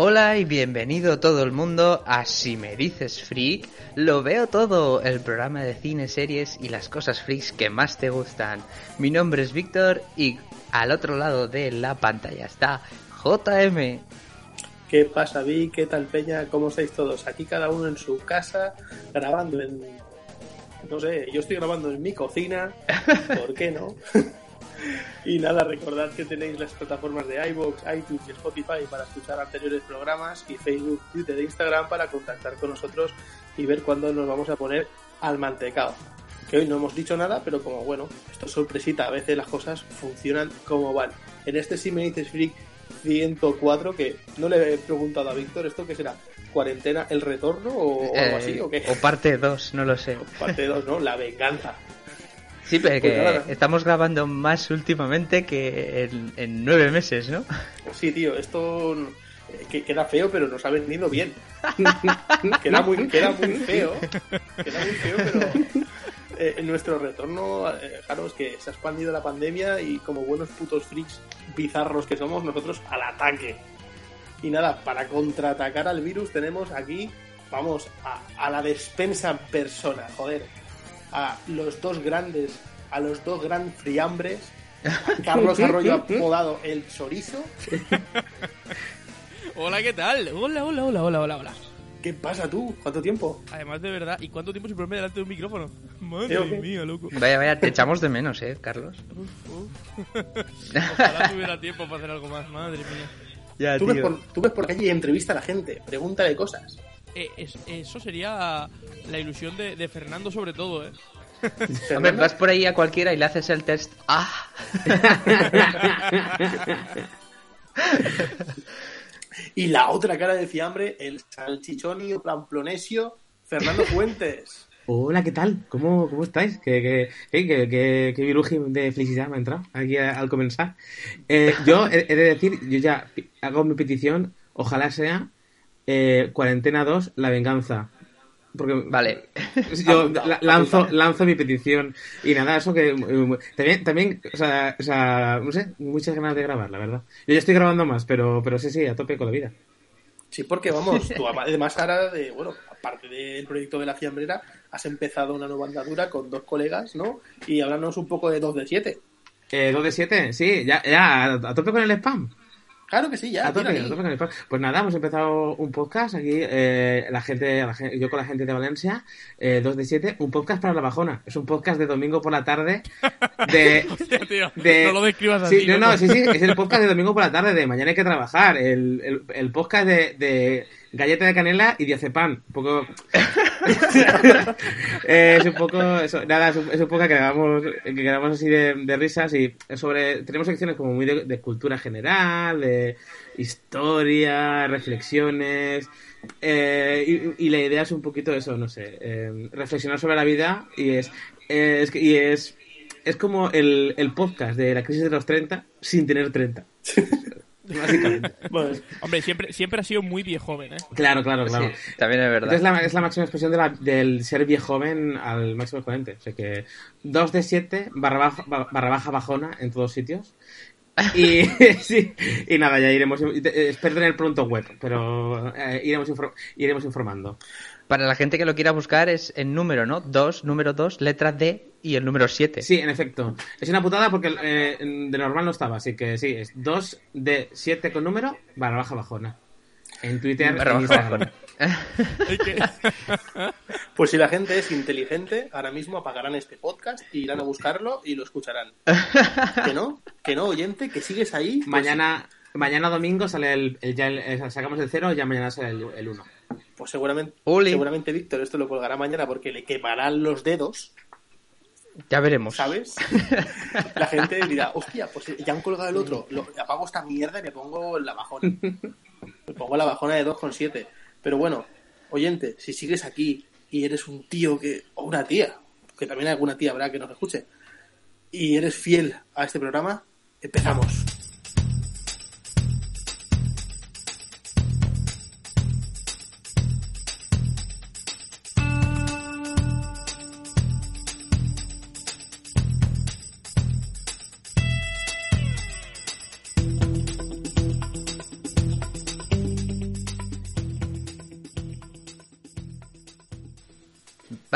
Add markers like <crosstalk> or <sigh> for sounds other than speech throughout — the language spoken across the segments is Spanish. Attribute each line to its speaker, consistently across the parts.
Speaker 1: Hola y bienvenido todo el mundo a Si me dices freak, lo veo todo, el programa de cine, series y las cosas freaks que más te gustan. Mi nombre es Víctor y al otro lado de la pantalla está JM.
Speaker 2: ¿Qué pasa, Vi? ¿Qué tal, Peña? ¿Cómo estáis todos? Aquí cada uno en su casa, grabando en... No sé, yo estoy grabando en mi cocina, ¿por qué no? <laughs> Y nada, recordad que tenéis las plataformas de iVoox, iTunes y Spotify para escuchar anteriores programas y Facebook, Twitter e Instagram para contactar con nosotros y ver cuándo nos vamos a poner al mantecao. Que hoy no hemos dicho nada, pero como bueno, esto es sorpresita, a veces las cosas funcionan como van. En este sí me dices Freak 104, que no le he preguntado a Víctor esto que será, cuarentena, el retorno o, algo así, ¿o qué?
Speaker 1: O parte 2, no lo sé.
Speaker 2: parte 2, ¿no? La venganza.
Speaker 1: Sí, pero que estamos grabando más últimamente que en, nueve meses, ¿no?
Speaker 2: Sí, tío, esto que queda feo, pero nos ha venido bien. <laughs> queda, muy, queda muy feo. Queda muy feo, pero eh, nuestro retorno, eh, claro, es que se ha expandido la pandemia y como buenos putos freaks bizarros que somos, nosotros al ataque. Y nada, para contraatacar al virus tenemos aquí, vamos, a, a la despensa en persona, joder a los dos grandes, a los dos gran friambres, <laughs> Carlos Arroyo apodado el chorizo. <laughs>
Speaker 3: hola, ¿qué tal? Hola, hola, hola, hola, hola, hola.
Speaker 2: ¿Qué pasa tú? ¿Cuánto tiempo?
Speaker 3: Además de verdad, ¿y cuánto tiempo sin ponerme delante de un micrófono? <laughs> Madre mía, loco.
Speaker 1: Vaya, vaya, te echamos de menos, ¿eh, Carlos?
Speaker 3: Uf, Ojalá tuviera tiempo para hacer algo más, madre mía.
Speaker 2: Ya, ¿Tú, Ves por, tú ves por calle y entrevista a la gente, pregúntale cosas.
Speaker 3: Eh, eso sería la ilusión de, Fernando sobre todo, ¿eh? <laughs>
Speaker 1: Hombre, vas por ahí a cualquiera y le haces el test. ¡Ah! <laughs>
Speaker 2: y la otra cara de fiambre, el salchichonio plamplonesio, Fernando Fuentes. <laughs>
Speaker 4: Hola, ¿qué tal? ¿Cómo, cómo estáis? ¿Qué, qué, qué, qué, de felicidad me ha entrado aquí al comenzar? Eh, yo he, de decir, yo ya hago mi petición, ojalá sea eh, Cuarentena 2, La Venganza. Porque
Speaker 1: vale. <laughs>
Speaker 4: Yo lanzo, lanzo mi petición. Y nada, eso que. Eh, también, también o, sea, o sea, no sé, muchas ganas de grabar, la verdad. Yo ya estoy grabando más, pero, pero sí, sí, a tope con la vida.
Speaker 2: Sí, porque vamos, tú además ahora de, bueno, aparte del proyecto de la fiambrera, has empezado una nueva andadura con dos colegas, ¿no? Y háblanos un poco de 2 de 7.
Speaker 4: Eh, 2 de 7, sí, ya, ya, a tope con el spam.
Speaker 2: Claro que sí, ya.
Speaker 4: Pues nada, hemos empezado un podcast aquí, eh, la, gente, yo con la gente de Valencia, eh, 2 de 7, un podcast para la bajona. Es un podcast de domingo por la tarde. De, <laughs>
Speaker 3: Hostia, tío, no lo describas
Speaker 4: así. Sí, no, no, sí, sí, es el podcast de domingo por la tarde, de mañana hay que trabajar. El, el, el podcast de, de galleta de canela y diazepam. Un poco. <laughs> es un poco. Eso, nada, es un, poco que grabamos, que grabamos así de, risas y sobre. Tenemos secciones como muy de, cultura general, de historia, reflexiones. Eh, y, la idea es un poquito eso, no sé, eh, reflexionar sobre la vida y es, es, y es, es como el, el podcast de la crisis de los 30 sin tener 30. <laughs> Básicamente. <laughs>
Speaker 3: hombre, siempre, siempre ha sido muy viejo ¿eh?
Speaker 4: Claro, claro, claro.
Speaker 1: también es verdad.
Speaker 4: Es la, es la máxima expresión de la, del ser viejo al máximo exponente. O sea que 2 de 7 barra baja, barra baja bajona en todos sitios. Y, <laughs> sí, y nada, ya iremos. Espero tener pronto web, pero eh, iremos, iremos informando.
Speaker 1: Para la gente que lo quiera buscar es el número, ¿no? 2, número 2, letra D y el número 7.
Speaker 4: Sí, en efecto. Es una putada porque eh, de normal no estaba, así que sí, es 2 d 7 con número, barra baja bajona. En Twitter, barra baja <laughs>
Speaker 2: pues si la gente es inteligente, ahora mismo apagarán este podcast y irán a buscarlo y lo escucharán. <laughs> Que no, que no, oyente, que sigues ahí.
Speaker 4: Pues mañana, mañana domingo sale el, ya sacamos el 0 y ya mañana sale el 1.
Speaker 2: Pues seguramente, seguramente Víctor esto lo colgará mañana porque le quemarán los dedos
Speaker 1: ya veremos.
Speaker 2: ¿Sabes? <laughs> La gente dirá, hostia, pues ya han colgado el otro, lo, apago esta mierda y le pongo la bajona. Le pongo la bajona de 2,7. Pero bueno, oyente, si sigues aquí y eres un tío que, o una tía, que también hay alguna tía habrá que nos escuche, y eres fiel a este programa, empezamos.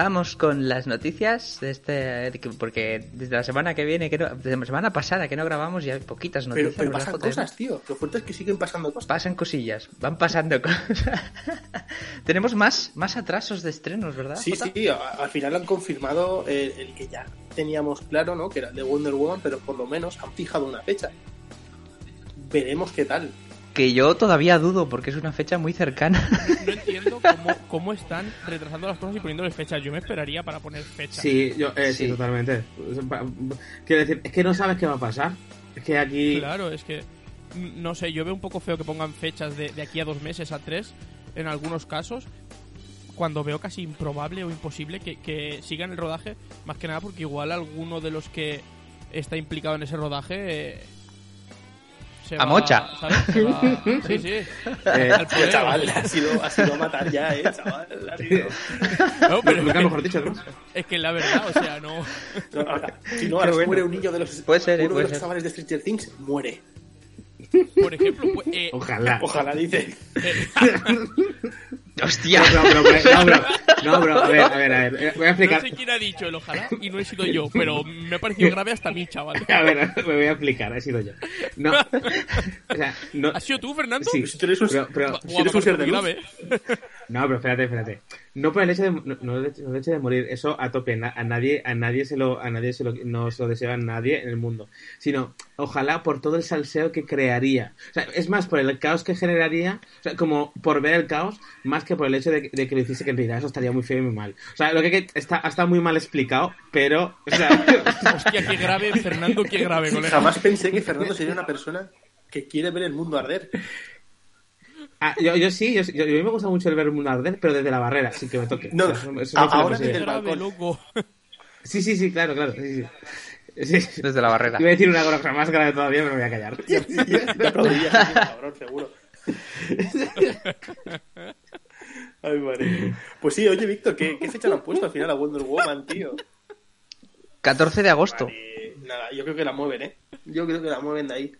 Speaker 1: Vamos con las noticias de este porque desde la semana que viene, que no, desde la semana pasada que no grabamos ya hay poquitas noticias.
Speaker 2: pero
Speaker 1: ¿verdad,
Speaker 2: pasan
Speaker 1: JM?
Speaker 2: cosas, tío. Lo fuerte es que siguen pasando cosas.
Speaker 1: Pasan cosillas, van pasando cosas. <laughs> Tenemos más, más atrasos de estrenos, ¿verdad?
Speaker 2: Sí,
Speaker 1: Jota?
Speaker 2: sí, al final han confirmado el, el que ya teníamos claro, ¿no? Que era el de Wonder Woman, pero por lo menos han fijado una fecha. Veremos qué tal.
Speaker 1: Que yo todavía dudo porque es una fecha muy cercana.
Speaker 3: No <laughs> entiendo cómo, cómo están retrasando las cosas y poniéndoles fechas. Yo me esperaría para poner fechas.
Speaker 4: Sí, yo, eh, sí.
Speaker 1: Sí.
Speaker 4: totalmente. Quiero decir, es que no sabes qué va a pasar. Es que aquí.
Speaker 3: Claro, es que. mm, No sé, yo veo un poco feo que pongan fechas de, de aquí a dos meses, a tres, en algunos casos, cuando veo casi improbable o imposible que, que sigan el rodaje, más que nada porque igual alguno de los que está implicado en ese rodaje. eh, se
Speaker 1: A
Speaker 3: va,
Speaker 1: mocha.
Speaker 3: ¿sabes? Se va- <laughs> Sí, sí.
Speaker 4: Eh,
Speaker 2: Tío, chaval, ha sido, ha sido a matar ya, eh, chaval. Ha sido...
Speaker 3: No, pero
Speaker 4: nunca mejor dicho, además.
Speaker 3: es que la verdad, o sea, no.
Speaker 2: No, ahora, si no, ahora
Speaker 1: bueno.
Speaker 2: muere un niño de los,
Speaker 1: Puede ser, eh,
Speaker 2: uno
Speaker 1: puede
Speaker 2: de los
Speaker 1: ser.
Speaker 2: chavales de Stranger Things, muere.
Speaker 3: Por ejemplo, pues, eh,
Speaker 4: Ojalá.
Speaker 2: Ojalá, dice. <laughs>
Speaker 3: eh,
Speaker 1: ¡Hostia!
Speaker 4: No, pero, pero, no, pero, <laughs> no, pero, a ver, a ver, a ver. eh, Voy a
Speaker 3: no
Speaker 4: explicar.
Speaker 3: sé quién ha dicho el ojalá y no he sido yo, pero me ha parecido grave hasta a mí, chaval. <laughs>
Speaker 4: A ver, me voy a explicar, he sido yo. No. <laughs> O sea, no.
Speaker 3: ¿Has sido tú, Fernando?
Speaker 4: Sí,
Speaker 2: Si tú eres un-
Speaker 4: pero, pero-
Speaker 2: si eres un ser de
Speaker 3: grave.
Speaker 4: No, pero espérate, espérate. No por el hecho de, no, no el hecho- no el hecho de morir, eso a tope, na- a nadie, a nadie se lo, a nadie se lo, no se lo desea a nadie en el mundo. Sino, ojalá por todo el salseo que crearía. O sea, es más por el caos que generaría, o sea, como por ver el caos, más que por el hecho de, de que lo hiciese que en realidad eso estaría muy feo y muy mal. O sea, lo que, que está, está muy mal explicado, pero, o sea, <laughs>
Speaker 3: Hostia, qué grave, Fernando, qué grave, colega.
Speaker 2: Jamás pensé que Fernando sería una persona que quiere ver el mundo arder.
Speaker 4: ah, yo, yo sí, yo, yo- a mí me gusta mucho el ver el mundo arder, pero desde la barrera, sin que me toque.
Speaker 2: No,
Speaker 4: O sea, eso- eso
Speaker 2: a-
Speaker 4: no fue
Speaker 2: ahora desde el
Speaker 3: grave,
Speaker 2: balcón.
Speaker 3: loco.
Speaker 4: Sí, sí, sí, claro, claro. Sí, sí. Sí.
Speaker 1: Desde la barrera.
Speaker 4: Iba a decir una cosa más grave todavía, pero me voy a callar.
Speaker 2: Aplaudiría, tío, cabrón, seguro. <laughs> Ay, madre. Pues sí, oye, Víctor, ¿qué, qué fecha le han puesto al final a Wonder Woman, tío?
Speaker 1: 14 de agosto.
Speaker 2: Nada, yo creo que la mueven, ¿eh? Yo creo que la mueven de ahí.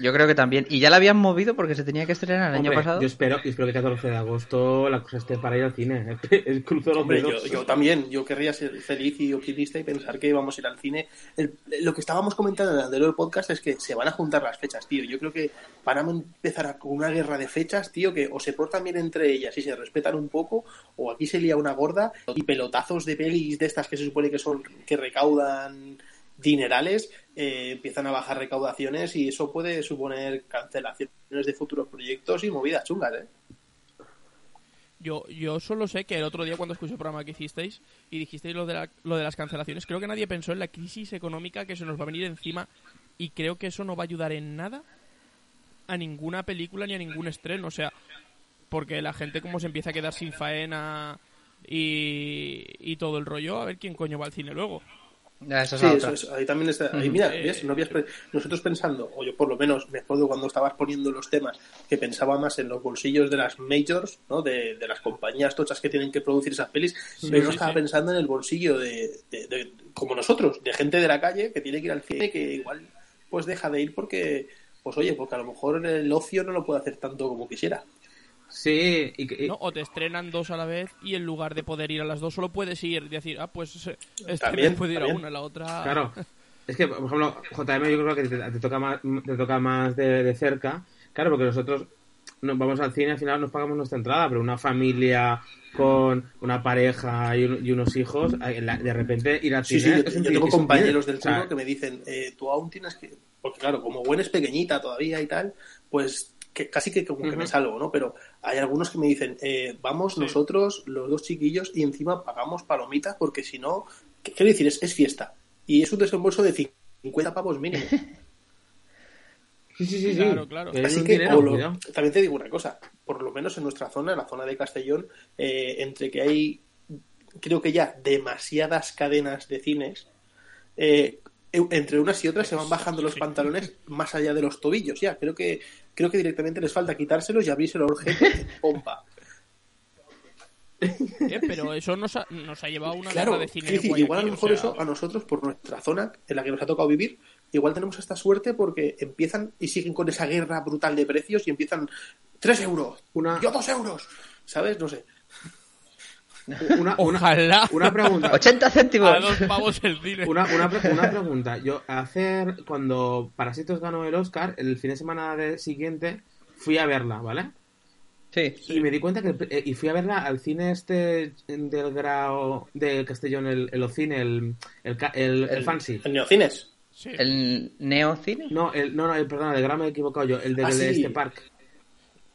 Speaker 1: Yo creo que también. Y ya la habían movido porque se tenía que estrenar el año pasado.
Speaker 4: Yo espero, yo espero que el 14 de agosto la cosa esté para ir al cine. <laughs> El cruzo los
Speaker 2: Hombre, yo, yo también, yo querría ser feliz y optimista y pensar que vamos a ir al cine. El- lo que estábamos comentando en el anterior podcast es que se van a juntar las fechas, tío. Yo creo que van a empezar a- con una guerra de fechas, tío, que o se portan bien entre ellas y se respetan un poco, o aquí se lía una gorda y pelotazos de pelis de estas que se supone que son que recaudan dinerales, eh, empiezan a bajar recaudaciones y eso puede suponer cancelaciones de futuros proyectos y movidas chungas, ¿eh?
Speaker 3: Yo, yo solo sé que el otro día cuando escuché el programa que hicisteis y dijisteis lo de, la- lo de las cancelaciones, creo que nadie pensó en la crisis económica que se nos va a venir encima y creo que eso no va a ayudar en nada a ninguna película ni a ningún estreno. O sea, porque la gente como se empieza a quedar sin faena y, y todo el rollo, a ver quién coño va al cine luego.
Speaker 1: Ya, esa es
Speaker 2: Sí,
Speaker 1: la
Speaker 2: eso ahí también está. Ahí, mira, ¿ves? No habías pre- nosotros pensando, o yo por lo menos me acuerdo cuando estabas poniendo los temas, que pensaba más en los bolsillos de las majors, ¿no? De, de las compañías tochas que tienen que producir esas pelis, pero no estaba
Speaker 3: sí.
Speaker 2: pensando en el bolsillo de, de- de- como nosotros, de gente de la calle que tiene que ir al cine, que igual pues deja de ir porque, pues oye, porque a lo mejor el ocio no lo puede hacer tanto como quisiera.
Speaker 4: Sí, y, que- y-
Speaker 3: ¿no? O te estrenan dos a la vez y en lugar de poder ir a las dos solo puedes ir y decir, ah, pues eh, este
Speaker 2: También,
Speaker 3: mes puedo ir a
Speaker 2: también.
Speaker 3: una, la otra...
Speaker 4: claro. <laughs> Es que, por ejemplo, JM yo creo que te, te toca más, te toca más de, de cerca. Claro, porque nosotros nos vamos al cine, al final nos pagamos nuestra entrada, pero una familia con una pareja y, un- y unos hijos, de repente ir al
Speaker 2: Sí,
Speaker 4: cine
Speaker 2: sí, yo,
Speaker 4: es un
Speaker 2: yo
Speaker 4: pi-
Speaker 2: tengo compañeros del
Speaker 4: O sea,
Speaker 2: curro que me dicen, eh, tú aún tienes que... Porque claro, como Gwen es pequeñita todavía y tal, pues que casi que como que me salgo, ¿no? Pero hay algunos que me dicen, eh, vamos nosotros, los dos chiquillos, y encima pagamos palomitas porque si no... ¿qué- Quiero decir, es, es fiesta. Y es un desembolso de 50 pavos mínimo.
Speaker 4: Sí, sí, sí. sí.
Speaker 3: Claro, claro.
Speaker 4: Que es
Speaker 2: Así que,
Speaker 4: dinero,
Speaker 2: lo- también te digo una cosa, por lo menos en nuestra zona, en la zona de Castellón, eh, entre que hay, creo que ya demasiadas cadenas de cines, eh, entre unas y otras se van bajando los
Speaker 3: Sí.
Speaker 2: pantalones más allá de los tobillos, ya. Creo que, creo que directamente les falta quitárselos y abrirse el ojete en <laughs> pompa.
Speaker 3: Eh, pero eso nos ha, nos ha llevado a una
Speaker 2: Claro,
Speaker 3: guerra de cine
Speaker 2: decir, igual a lo
Speaker 3: o
Speaker 2: mejor
Speaker 3: sea,
Speaker 2: eso a nosotros, por nuestra zona en la que nos ha tocado vivir, igual tenemos esta suerte porque empiezan y siguen con esa guerra brutal de precios y empiezan 3 euros,
Speaker 4: Una-
Speaker 2: yo 2 euros, ¿sabes? No sé.
Speaker 4: Una, una,
Speaker 3: Ojalá.
Speaker 4: una pregunta.
Speaker 1: 80
Speaker 3: A
Speaker 1: céntimos.
Speaker 3: dos pavos el cine.
Speaker 4: Una, una, una pregunta. Yo, hacer. Cuando Parásitos ganó el Oscar, el fin de semana de- siguiente fui a verla, ¿vale?
Speaker 1: Sí.
Speaker 4: Y me di cuenta que. eh, Y fui a verla al cine este del Grao. de Castellón, el, el Ocine, el. El, ca- el, el
Speaker 1: El-
Speaker 4: Fancy.
Speaker 2: ¿El Neocines?
Speaker 3: Sí.
Speaker 1: ¿El neocine?
Speaker 4: No, el, no, no, el, perdón, el Grao me he equivocado yo. El del
Speaker 2: Ah, sí.
Speaker 4: este park.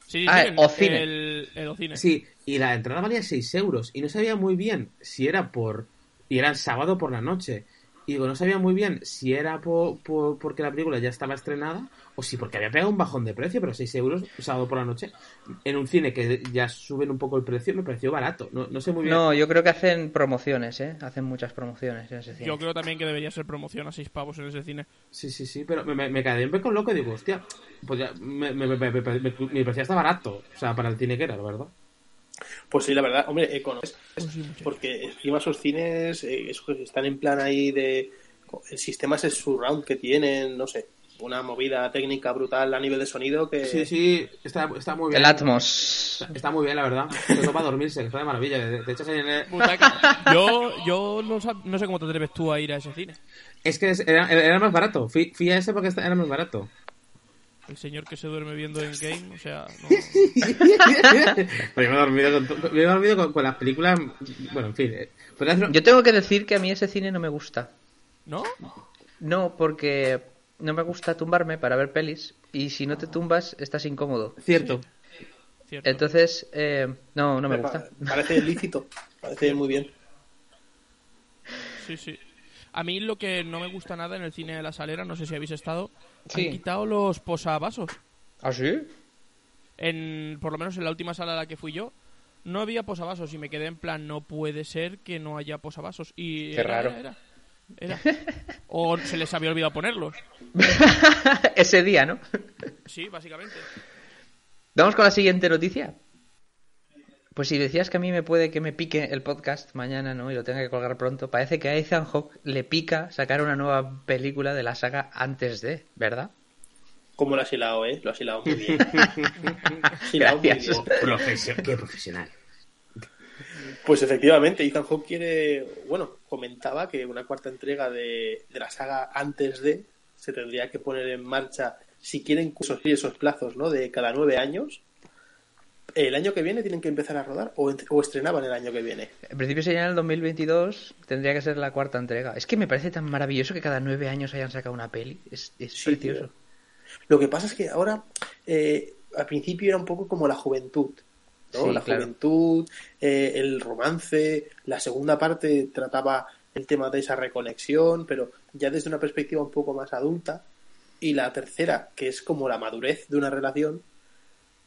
Speaker 3: Sí, sí,
Speaker 1: Ah,
Speaker 3: el,
Speaker 1: Ocine.
Speaker 3: El, el Ocine.
Speaker 4: Sí, y la entrada valía 6 euros. Y no sabía muy bien si era por. Y era el sábado por la noche. Y digo, no sabía muy bien si era por, por- porque la película ya estaba estrenada o si porque había pegado un bajón de precio, pero 6 euros sábado por la noche. En un cine que ya suben un poco el precio, me pareció barato. No, no sé muy bien.
Speaker 1: No, yo creo que hacen promociones, ¿eh? Hacen muchas promociones en ese cine.
Speaker 3: Yo creo también que debería ser promoción a seis pavos en ese cine.
Speaker 4: Sí, sí, sí, pero me, me, me quedé un poco loco y digo, hostia, pues ya, me, me, me, me, me- me- me parecía hasta barato. O sea, para el cine que era, la verdad.
Speaker 2: Pues sí, la verdad, hombre, económico.
Speaker 3: Pues.
Speaker 2: Porque encima esos cines eh, están en plan ahí de... El sistema es el surround que tienen, no sé, una movida técnica brutal a nivel de sonido que...
Speaker 4: Sí, sí, está, está muy bien.
Speaker 1: El Atmos.
Speaker 4: Está, está muy bien, la verdad. Todo para dormirse, que está de maravilla. De, de hecho, en el-.
Speaker 3: Yo, yo no, sab- no sé cómo te atreves tú a ir a ese cine.
Speaker 4: Es que era, era más barato. Fui, fui a ese porque era más barato.
Speaker 3: El señor que se duerme viendo en game, o sea, no. <laughs>
Speaker 4: Pero yo me he dormido con, me he dormido con, con las películas. Bueno, en fin. eh,
Speaker 1: Yo tengo que decir que a mí ese cine no me gusta.
Speaker 3: ¿No?
Speaker 1: No, porque no me gusta tumbarme para ver pelis y si no te tumbas estás incómodo.
Speaker 4: Cierto.
Speaker 3: Cierto.
Speaker 1: Entonces, eh, no, no me gusta.
Speaker 2: Parece lícito, parece muy bien.
Speaker 3: Sí, sí. A mí lo que no me gusta nada en el cine de la salera, no sé si habéis estado,
Speaker 1: Sí.
Speaker 3: han quitado los posavasos.
Speaker 1: ¿Ah, sí?
Speaker 3: En, por lo menos en la última sala a la que fui yo, no había posavasos y me quedé en plan, no puede ser que no haya posavasos. Y
Speaker 1: Qué
Speaker 3: era,
Speaker 1: raro.
Speaker 3: Era. O se les había olvidado ponerlos. <laughs>
Speaker 1: ese día, ¿no?
Speaker 3: Sí, básicamente.
Speaker 1: Vamos con la siguiente noticia. Pues si decías que a mí me puede que me pique el podcast mañana, ¿no? Y lo tenga que colgar pronto, parece que a Ethan Hawke le pica sacar una nueva película de la saga antes de, ¿verdad?
Speaker 2: Como lo has hilado, ¿eh? Lo has hilado muy bien. <laughs> Hilado muy
Speaker 1: Gracias.
Speaker 2: bien.
Speaker 4: Qué profesional.
Speaker 2: Pues efectivamente, Ethan Hawke quiere, bueno, comentaba que una cuarta entrega de, de la saga antes de se tendría que poner en marcha si quieren esos, esos plazos, ¿no? De cada nueve años. El año que viene tienen que empezar a rodar o, o estrenaban el año que viene.
Speaker 1: En principio sería en el 2022, tendría que ser la cuarta entrega. Es que me parece tan maravilloso que cada nueve años hayan sacado una peli. Es, es
Speaker 2: Sí,
Speaker 1: precioso.
Speaker 2: tío. Lo que pasa es que ahora, eh, al principio era un poco como la juventud, ¿no?
Speaker 1: Sí,
Speaker 2: la
Speaker 1: claro.
Speaker 2: juventud, eh, el romance, la segunda parte trataba el tema de esa reconexión, pero ya desde una perspectiva un poco más adulta, y la tercera, que es como la madurez de una relación,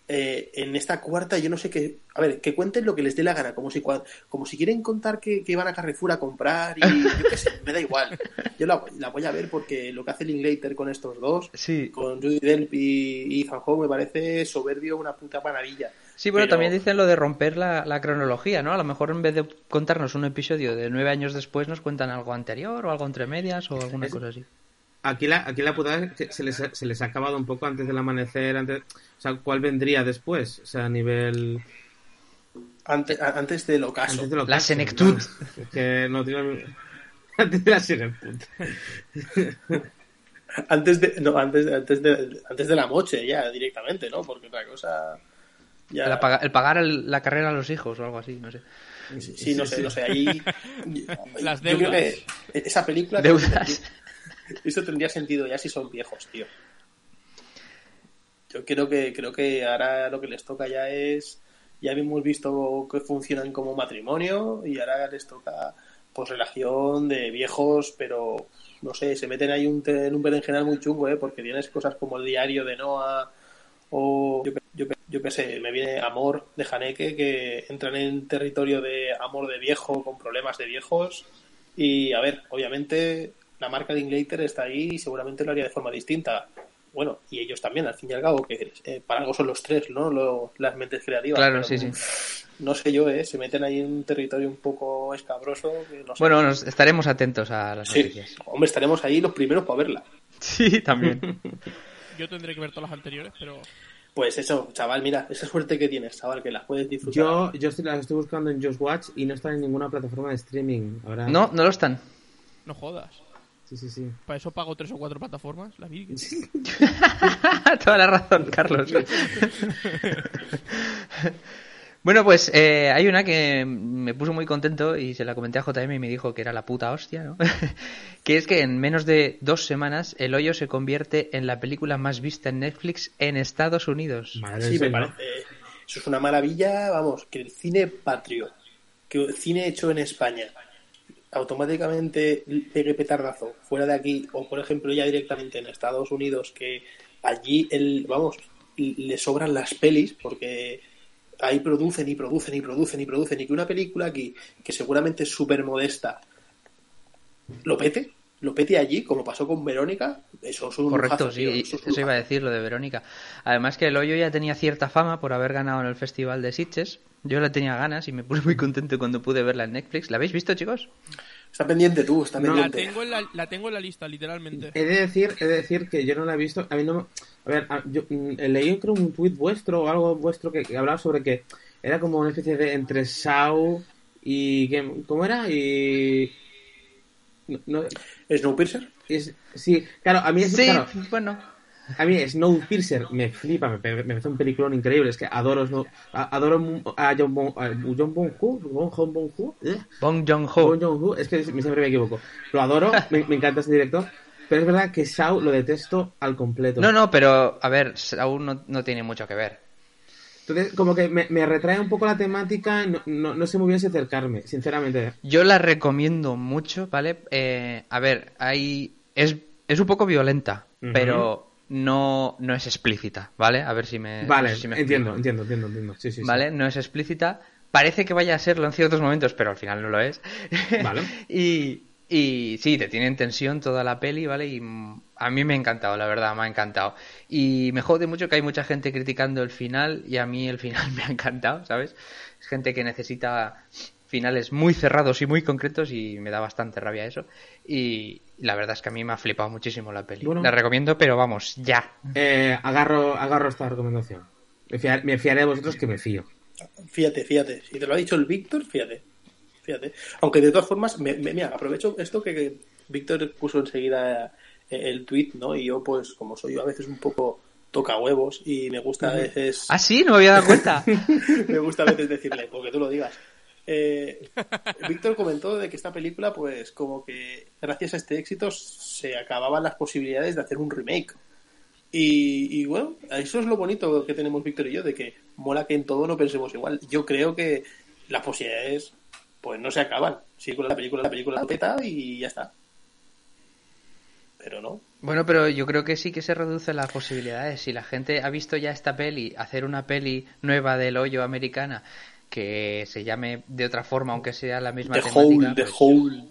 Speaker 2: eh, en esta cuarta yo no sé qué, a ver, que cuenten lo que les dé la gana, como si como si quieren contar que, que van a Carrefour a comprar y yo qué sé, me da igual. Yo la, la voy a ver porque lo que hace Linklater con estos dos,
Speaker 1: Sí,
Speaker 2: con Judy Delp y Ethan Hawke me parece soberbio una puta maravilla.
Speaker 1: sí bueno,
Speaker 2: Pero-
Speaker 1: también dicen lo de romper la, la cronología, ¿no? A lo mejor en vez de contarnos un episodio de nueve años después, nos cuentan algo anterior o algo entre medias o alguna
Speaker 4: Es-
Speaker 1: cosa así.
Speaker 4: Aquí la, aquí la putada es que se les, ha- se les ha acabado un poco antes del amanecer. Antes, o sea, ¿cuál vendría después? O sea, a nivel.
Speaker 2: Antes, antes del ocaso.
Speaker 4: Antes de lo
Speaker 1: La senectud.
Speaker 4: Es que no tiene. <laughs> Antes de la senectud. <laughs>
Speaker 2: Antes de, no, antes de, antes de, antes de la moche ya directamente, ¿no? Porque otra cosa ya
Speaker 1: El, paga- el pagar el- la carrera a los hijos o algo así, no sé.
Speaker 2: sí, sí, no sé, no sé, ahí <laughs>
Speaker 3: Las
Speaker 2: yo creo
Speaker 3: deudas.
Speaker 2: que esa película
Speaker 1: Deudas. <laughs>
Speaker 2: Esto tendría sentido ya si son viejos, tío. Yo creo que creo que ahora lo que les toca ya es ya hemos visto que funcionan como matrimonio y ahora les toca pues relación de viejos, pero no sé, se meten ahí un en un berenjenal muy chungo, ¿eh? porque tienes cosas como el diario de Noah o yo, yo, yo qué sé, me viene Amor de Haneke que entran en territorio de amor de viejo con problemas de viejos y a ver, obviamente la marca de Inglater está ahí y seguramente lo haría de forma distinta. Bueno, y ellos también, al fin y al cabo, que eh, para algo son los tres, ¿no? Lo- las mentes creativas.
Speaker 1: Claro,
Speaker 2: pero
Speaker 1: sí, sí.
Speaker 2: No sé yo, ¿eh? Se meten ahí en un territorio un poco escabroso. que no sé.
Speaker 1: Bueno, nos estaremos atentos a las
Speaker 2: sí,
Speaker 1: noticias.
Speaker 2: hombre, estaremos ahí los primeros para verla. <laughs>
Speaker 1: Sí, también. <laughs>
Speaker 3: Yo tendré que ver todas las anteriores, pero
Speaker 2: Pues eso, chaval, mira, esa suerte que tienes, chaval, que las puedes disfrutar.
Speaker 4: Yo, yo estoy, las estoy buscando en Just Watch y no están en ninguna plataforma de streaming. Ahora...
Speaker 1: No, no lo están.
Speaker 3: No jodas.
Speaker 4: Sí, sí, sí.
Speaker 3: Para eso pago tres o cuatro plataformas, la Virgen. <laughs>
Speaker 1: Toda la razón, Carlos. bueno, pues eh, hay una que me puso muy contento y se la comenté a JM y me dijo que era la puta hostia, ¿no? <laughs> que es que en menos de dos semanas El Hoyo se convierte en la película más vista en Netflix en Estados Unidos.
Speaker 4: Madre
Speaker 2: Sí, me parece. Eso es una maravilla, vamos, que el cine patrio, que el cine hecho en España, automáticamente pegue petardazo fuera de aquí, o por ejemplo ya directamente en Estados Unidos, que allí, el, vamos, le sobran las pelis, porque ahí producen y producen y producen y producen, y que una película aquí, que seguramente es súper modesta, lo pete, lo pete allí, como pasó con Verónica, eso es un
Speaker 1: Correcto,
Speaker 2: lujazo, tío,
Speaker 1: sí,
Speaker 2: eso es un
Speaker 1: eso iba a decir lo de Verónica. Además que El Hoyo ya tenía cierta fama por haber ganado en el Festival de Sitges. Yo le tenía ganas y me puse muy contento cuando pude verla en Netflix. ¿La habéis visto, chicos?
Speaker 2: Está pendiente tú, está
Speaker 4: No.
Speaker 3: La
Speaker 2: pendiente.
Speaker 3: tengo, en la, la tengo en la lista, literalmente.
Speaker 4: He de decir, he de decir que yo no la he visto. A mí no me- A ver, a- yo mm, leí creo un tuit vuestro o algo vuestro que, que hablaba sobre que era como una especie de entre Shaw y Game- ¿cómo era? Y no, no-
Speaker 2: Snowpiercer.
Speaker 4: es, sí, claro, a mí es
Speaker 1: Sí,
Speaker 4: claro,
Speaker 1: bueno.
Speaker 4: a mí Snowpiercer me flipa, me, me parece un peliculón increíble, es que adoro Snow, a- adoro a John Bon, a John Bon Hu, Bon Bon Hu, ¿eh?
Speaker 1: Bong Joon-ho.
Speaker 4: Bong Joon-ho, es que siempre me equivoco. Lo adoro, me, me encanta este director, pero es verdad que Shaw lo detesto al completo.
Speaker 1: No, no, pero a ver, aún no, no tiene mucho que ver.
Speaker 4: Entonces, como que me, me retrae un poco la temática, no, no, no sé muy bien si acercarme, sinceramente.
Speaker 1: Yo la recomiendo mucho, ¿vale? Eh, a ver, hay es, es un poco violenta, pero no, no es explícita, ¿vale? A ver si me,
Speaker 4: Vale,
Speaker 1: no sé si me
Speaker 4: entiendo, entiendo, entiendo, entiendo. Sí, sí, sí.
Speaker 1: ¿Vale? No es explícita. Parece que vaya a serlo en ciertos momentos, pero al final no lo es.
Speaker 4: Vale. <laughs>
Speaker 1: y, y sí, te tiene en tensión toda la peli, ¿vale? Y mm, a mí me ha encantado, la verdad, me ha encantado. Y me jode mucho que hay mucha gente criticando el final y a mí el final <laughs> me ha encantado, ¿sabes? Es gente que necesita finales muy cerrados y muy concretos y me da bastante rabia eso. Y la verdad es que a mí me ha flipado muchísimo la peli.
Speaker 4: Bueno.
Speaker 1: La recomiendo, pero vamos, ya.
Speaker 4: Eh, agarro, agarro esta recomendación. Me, fiar- me fiaré de vosotros que me fío.
Speaker 2: Fíjate, fíjate. Si te lo ha dicho el Víctor, fíjate. Fíjate. Aunque de todas formas, me, me- mira, aprovecho esto que, que Víctor puso enseguida eh, el tweet, ¿no? Y yo, pues, como soy yo a veces un poco toca huevos y me gusta a veces
Speaker 1: Ah, sí, no me había dado cuenta. <laughs>
Speaker 2: me gusta a veces decirle, porque tú lo digas. Eh, Víctor comentó de que esta película, pues, como que gracias a este éxito se acababan las posibilidades de hacer un remake. Y, y, bueno, eso es lo bonito que tenemos Víctor y yo, de que mola que en todo no pensemos igual. Yo creo que las posibilidades, pues, no se acaban. Sí, con la película, la película la peta y ya está. Pero no.
Speaker 1: Bueno, pero yo creo que sí que se reducen las posibilidades. Si la gente ha visto ya esta peli, hacer una peli nueva del hoyo americana que se llame de otra forma, aunque sea la misma
Speaker 2: The
Speaker 1: temática.
Speaker 2: Hole, The
Speaker 1: pues,
Speaker 2: Hole.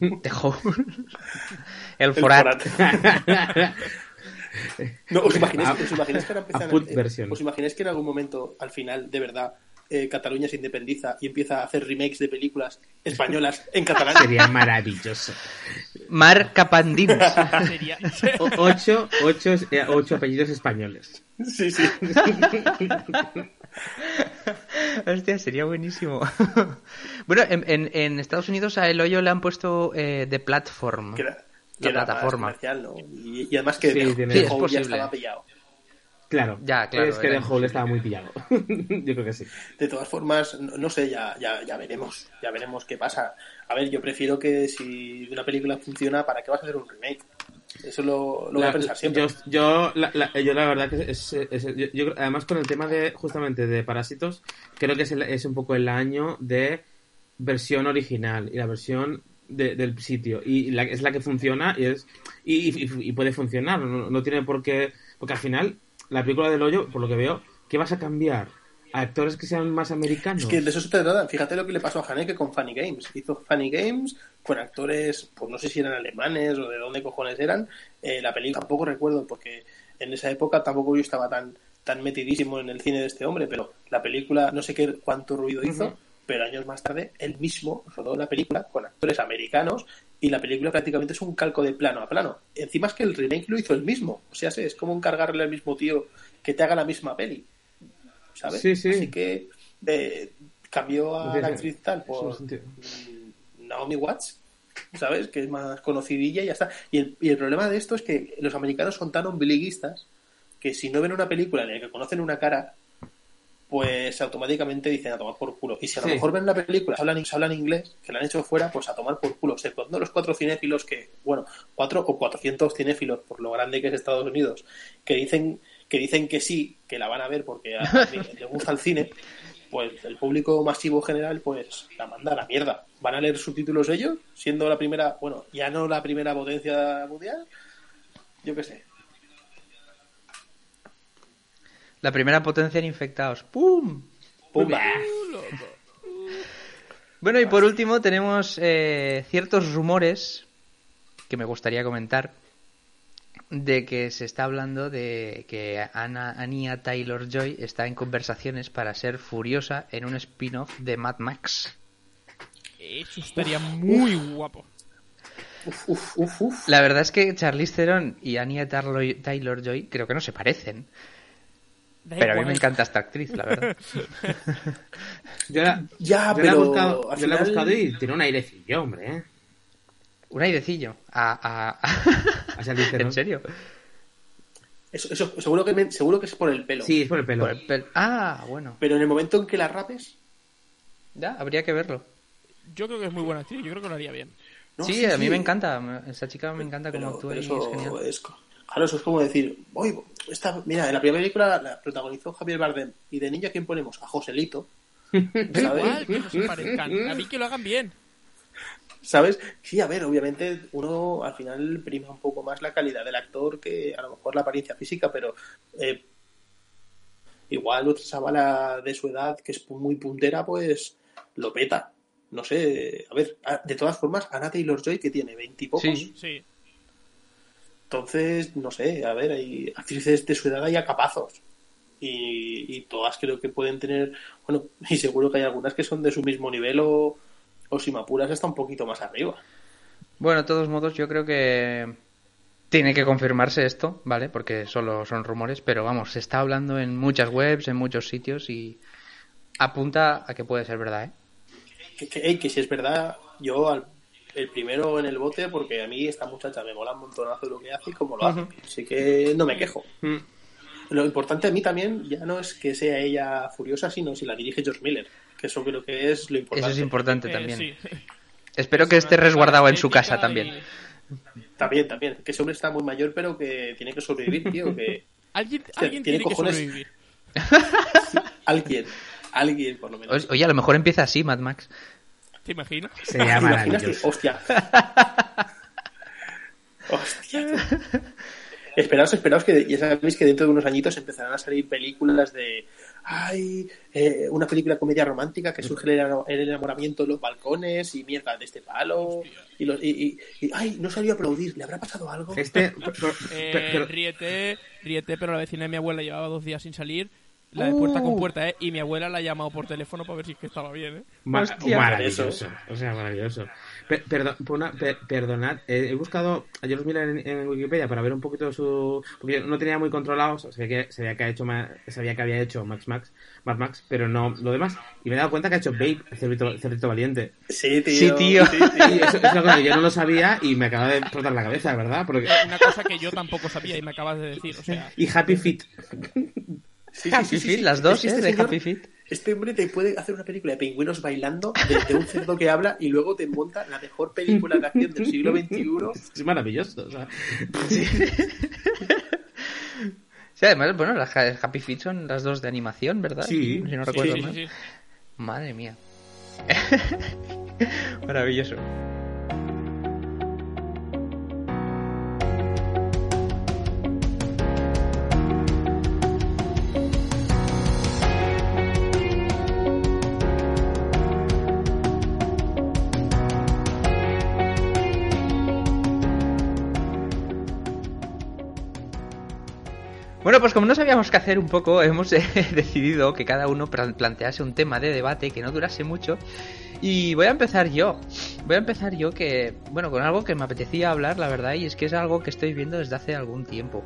Speaker 2: <laughs>
Speaker 1: The Hole. <laughs> El
Speaker 2: El
Speaker 1: forat.
Speaker 2: forat. <laughs> No, ¿os imagináis,
Speaker 4: A-
Speaker 2: os imagináis que ahora
Speaker 4: put
Speaker 2: eh. ¿Os imagináis que en algún momento, al final, de verdad, eh, Cataluña se independiza y empieza a hacer remakes de películas españolas en catalán?
Speaker 4: Sería maravilloso.
Speaker 1: Mar.
Speaker 4: O- ocho, ocho, eh, ocho apellidos españoles.
Speaker 2: sí, sí.
Speaker 1: Hostia, sería buenísimo. bueno, en, en- en Estados Unidos a El Hoyo le han puesto eh, The Platform.
Speaker 2: Que era, que
Speaker 1: la
Speaker 2: era más
Speaker 1: plataforma.
Speaker 2: comercial, ¿no? Y, y además que
Speaker 4: Sí,
Speaker 1: Sí, es
Speaker 2: ya
Speaker 1: posible.
Speaker 2: estaba pillado.
Speaker 4: Claro.
Speaker 1: Ya, claro,
Speaker 4: Es que
Speaker 1: era
Speaker 4: The Hole estaba muy pillado. <laughs> Yo creo que sí.
Speaker 2: De todas formas, no, no sé, ya, ya, ya veremos. Ya veremos qué pasa. A ver, yo prefiero que si una película funciona, ¿para qué vas a hacer un remake? Eso lo, lo voy a pensar siempre.
Speaker 4: Yo, yo, la, la- yo la verdad que es, es- yo, yo creo- además con el tema de justamente de Parásitos, creo que es, el- es un poco el año de versión original y la versión de- del sitio y la, es la que funciona y es y, y- y puede funcionar no, no tiene por qué porque al final la película del hoyo por lo que veo ¿qué vas a cambiar? ¿a actores que sean más americanos?
Speaker 2: Es que de eso se trata. Fíjate lo que le pasó a Haneke con Funny Games. Hizo Funny Games con actores, pues no sé si eran alemanes o de dónde cojones eran. Eh, la película tampoco recuerdo porque en esa época tampoco yo estaba tan tan metidísimo en el cine de este hombre, pero la película no sé qué cuánto ruido hizo,
Speaker 4: Ujú.
Speaker 2: pero años más tarde él mismo rodó la película con actores americanos y la película prácticamente es un calco de plano a plano. Encima es que el remake lo hizo el mismo. O sea, es como encargarle al mismo tío que te haga la misma peli. ¿Sabes?
Speaker 4: Sí, sí.
Speaker 2: Así que eh, cambió a
Speaker 4: Sí,
Speaker 2: la actriz tal por mm, Naomi Watts, ¿sabes? Que es más conocidilla y ya está. Y el, y el problema de esto es que los americanos son tan ombliguistas que si no ven una película en la que conocen una cara, pues automáticamente dicen a tomar por culo. Y si a lo
Speaker 4: Sí.
Speaker 2: mejor ven la película, se hablan, se hablan inglés, que la han hecho fuera, pues a tomar por culo. Excepto los cuatro cinéfilos que, bueno, cuatro o cuatrocientos cinéfilos, por lo grande que es Estados Unidos, que dicen que dicen que sí, que la van a ver porque a, a mí <laughs> les gusta el cine, pues el público masivo general, pues la manda a la mierda. ¿Van a leer subtítulos ellos? Siendo la primera, bueno, ya no la primera potencia mundial, yo qué sé.
Speaker 1: La primera potencia en infectados. ¡Pum!
Speaker 2: Pumba. <laughs>
Speaker 1: Bueno, y por último tenemos eh, ciertos rumores que me gustaría comentar de que se está hablando de que Anna, Anya Taylor Joy está en conversaciones para ser furiosa en un spin-off de Mad Max.
Speaker 3: Eso estaría muy guapo.
Speaker 2: Uf, uf, uf, uf.
Speaker 1: La verdad es que Charlize Theron y Anya Taylor Joy creo que no se parecen, pero a mí me encanta esta actriz, la verdad. <laughs>
Speaker 4: Yo la,
Speaker 2: Ya,
Speaker 4: yo la he
Speaker 2: pero
Speaker 4: buscado, yo la he buscado y tiene un airecillo, hombre, ¿eh?
Speaker 1: Un airecillo. A, a- <laughs>
Speaker 4: ¿no?
Speaker 1: ¿En serio?
Speaker 2: Eso, eso seguro, que me- seguro que es por el pelo.
Speaker 4: Sí, es por el pelo.
Speaker 1: Por el pel- Ah, bueno.
Speaker 2: Pero en el momento en que la rapes,
Speaker 1: Ya, habría que verlo.
Speaker 3: Yo creo que es muy buena actriz, yo creo que lo haría bien.
Speaker 2: no,
Speaker 1: sí, a mí me encanta. Esa chica me encanta
Speaker 2: Pero,
Speaker 1: cómo actúa
Speaker 2: pero
Speaker 1: y es genial.
Speaker 2: es co- claro, eso es como decir, "Oy, esta, mira, en la primera película la protagonizó Javier Bardem y de niño a quién ponemos a Joselito, <laughs>
Speaker 3: Da
Speaker 2: ¿sabes?
Speaker 3: igual que no se parezcan. A mí que lo hagan bien.
Speaker 2: ¿Sabes? Sí, a ver, obviamente uno al final prima un poco más la calidad del actor que a lo mejor la apariencia física, pero eh, igual otra chavala de su edad que es muy puntera, pues lo peta. No sé, a ver, de todas formas, Anna Taylor Joy que tiene veintipocos,
Speaker 1: Sí.
Speaker 3: Sí.
Speaker 2: Entonces, no sé, a ver, hay actrices de su edad hay a capazos. Y, y todas creo que pueden tener, bueno, <laughs> y seguro que hay algunas que son de su mismo nivel o, o si me apuras está un poquito más arriba.
Speaker 1: Bueno, de todos modos, yo creo que tiene que confirmarse esto, ¿vale? Porque solo son rumores, pero vamos, se está hablando en muchas webs, en muchos sitios y apunta a que puede ser verdad, ¿eh?
Speaker 2: que, que si es verdad, yo al, el primero en el bote, porque a mí esta muchacha me mola un montonazo lo que hace y cómo lo hace. Así que no me quejo.
Speaker 4: Mm.
Speaker 2: Lo importante a mí también ya no es que sea ella furiosa, sino si la dirige George Miller, que eso creo que es lo
Speaker 1: Eso
Speaker 2: importante.
Speaker 1: es importante
Speaker 3: Eh,
Speaker 1: también.
Speaker 3: sí.
Speaker 1: Espero que esté resguardado en su casa también.
Speaker 3: y-
Speaker 2: También, también. Que ese hombre está muy mayor, pero que tiene que sobrevivir, tío. Que <laughs>
Speaker 3: Alguien, alguien
Speaker 2: tiene
Speaker 3: tiene que
Speaker 2: cojones.
Speaker 3: sobrevivir. <laughs>
Speaker 2: alguien, alguien por lo menos.
Speaker 1: Oye, a lo mejor empieza así, Mad Max.
Speaker 3: ¿Te imaginas?
Speaker 4: Sería
Speaker 2: ¿Te imaginas que-
Speaker 4: maravilloso.
Speaker 2: Hostia. <laughs> Hostia. Esperaos, esperaos que ya sabéis que dentro de unos añitos empezarán a salir películas de ay, eh, una película comedia romántica que surge el enamo- el enamoramiento en los balcones y mierda de este palo y, los, y, y- y, ay, no sabía aplaudir, ¿le habrá pasado algo?
Speaker 4: Este, <laughs>
Speaker 3: Eh,
Speaker 4: pero-
Speaker 3: Riete, Riete, pero la vecina de mi abuela llevaba dos días sin salir. La de puerta con
Speaker 1: Uh.
Speaker 3: puerta, ¿eh? Y mi abuela la ha llamado por teléfono para ver si es que estaba bien, ¿eh?
Speaker 4: Ma-
Speaker 1: Hostia.
Speaker 4: maravilloso. O sea, maravilloso. Per- perdón, por una- per- perdonad, eh, he buscado a George Miller en, en Wikipedia para ver un poquito su. Porque yo no tenía muy controlado, sabía que, sabía que, ha hecho ma- sabía que había hecho Max Max, Mad Max, pero no lo demás. Y me he dado cuenta que ha hecho Babe, el cerdito, el cerdito valiente.
Speaker 2: Sí, tío.
Speaker 1: Sí, tío.
Speaker 2: sí, tío.
Speaker 4: Y eso es una cosa que yo no lo sabía y me acaba de explotar la cabeza, ¿verdad? Porque,
Speaker 3: Una cosa que yo tampoco sabía y me acabas de decir, o sea...
Speaker 4: y Happy Feet.
Speaker 2: Sí, sí,
Speaker 1: Happy
Speaker 2: sí, sí,
Speaker 1: Feet,
Speaker 2: sí.
Speaker 1: las dos, ¿eh?
Speaker 2: este
Speaker 1: De
Speaker 2: señor-
Speaker 1: Happy Feet.
Speaker 2: Este hombre te puede hacer una película de pingüinos bailando de, de un cerdo que habla y luego te monta la mejor película de acción del siglo XXI.
Speaker 4: Es maravilloso. O sea,
Speaker 1: Sí, además, bueno, las ha- Happy Feet son las dos de animación, ¿verdad?
Speaker 4: Sí.
Speaker 1: Si no recuerdo
Speaker 3: sí,
Speaker 1: mal.
Speaker 3: sí, sí.
Speaker 1: Madre mía. <laughs> Maravilloso. Bueno, pues como no sabíamos qué hacer un poco, <laughs> hemos eh, decidido que cada uno plan- plantease un tema de debate que no durase mucho. Y voy a empezar yo. Voy a empezar yo que, bueno, con algo que me apetecía hablar, la verdad, y es que es algo que estoy viendo desde hace algún tiempo.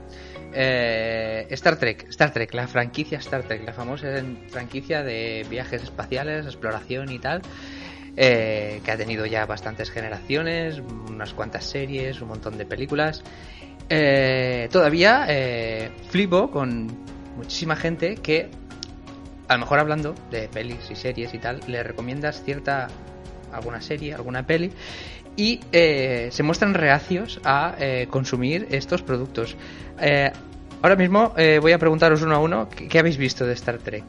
Speaker 1: Eh, Star Trek, Star Trek, la franquicia Star Trek, la famosa franquicia de viajes espaciales, exploración y tal. eh, que ha tenido ya bastantes generaciones, unas cuantas series, un montón de películas. Eh, todavía eh, flipo con muchísima gente que, a lo mejor hablando de pelis y series y tal, le recomiendas cierta alguna serie, alguna peli y eh, se muestran reacios a eh, consumir estos productos. Eh, ahora mismo eh, voy a preguntaros uno a uno qué, habéis visto de Star Trek.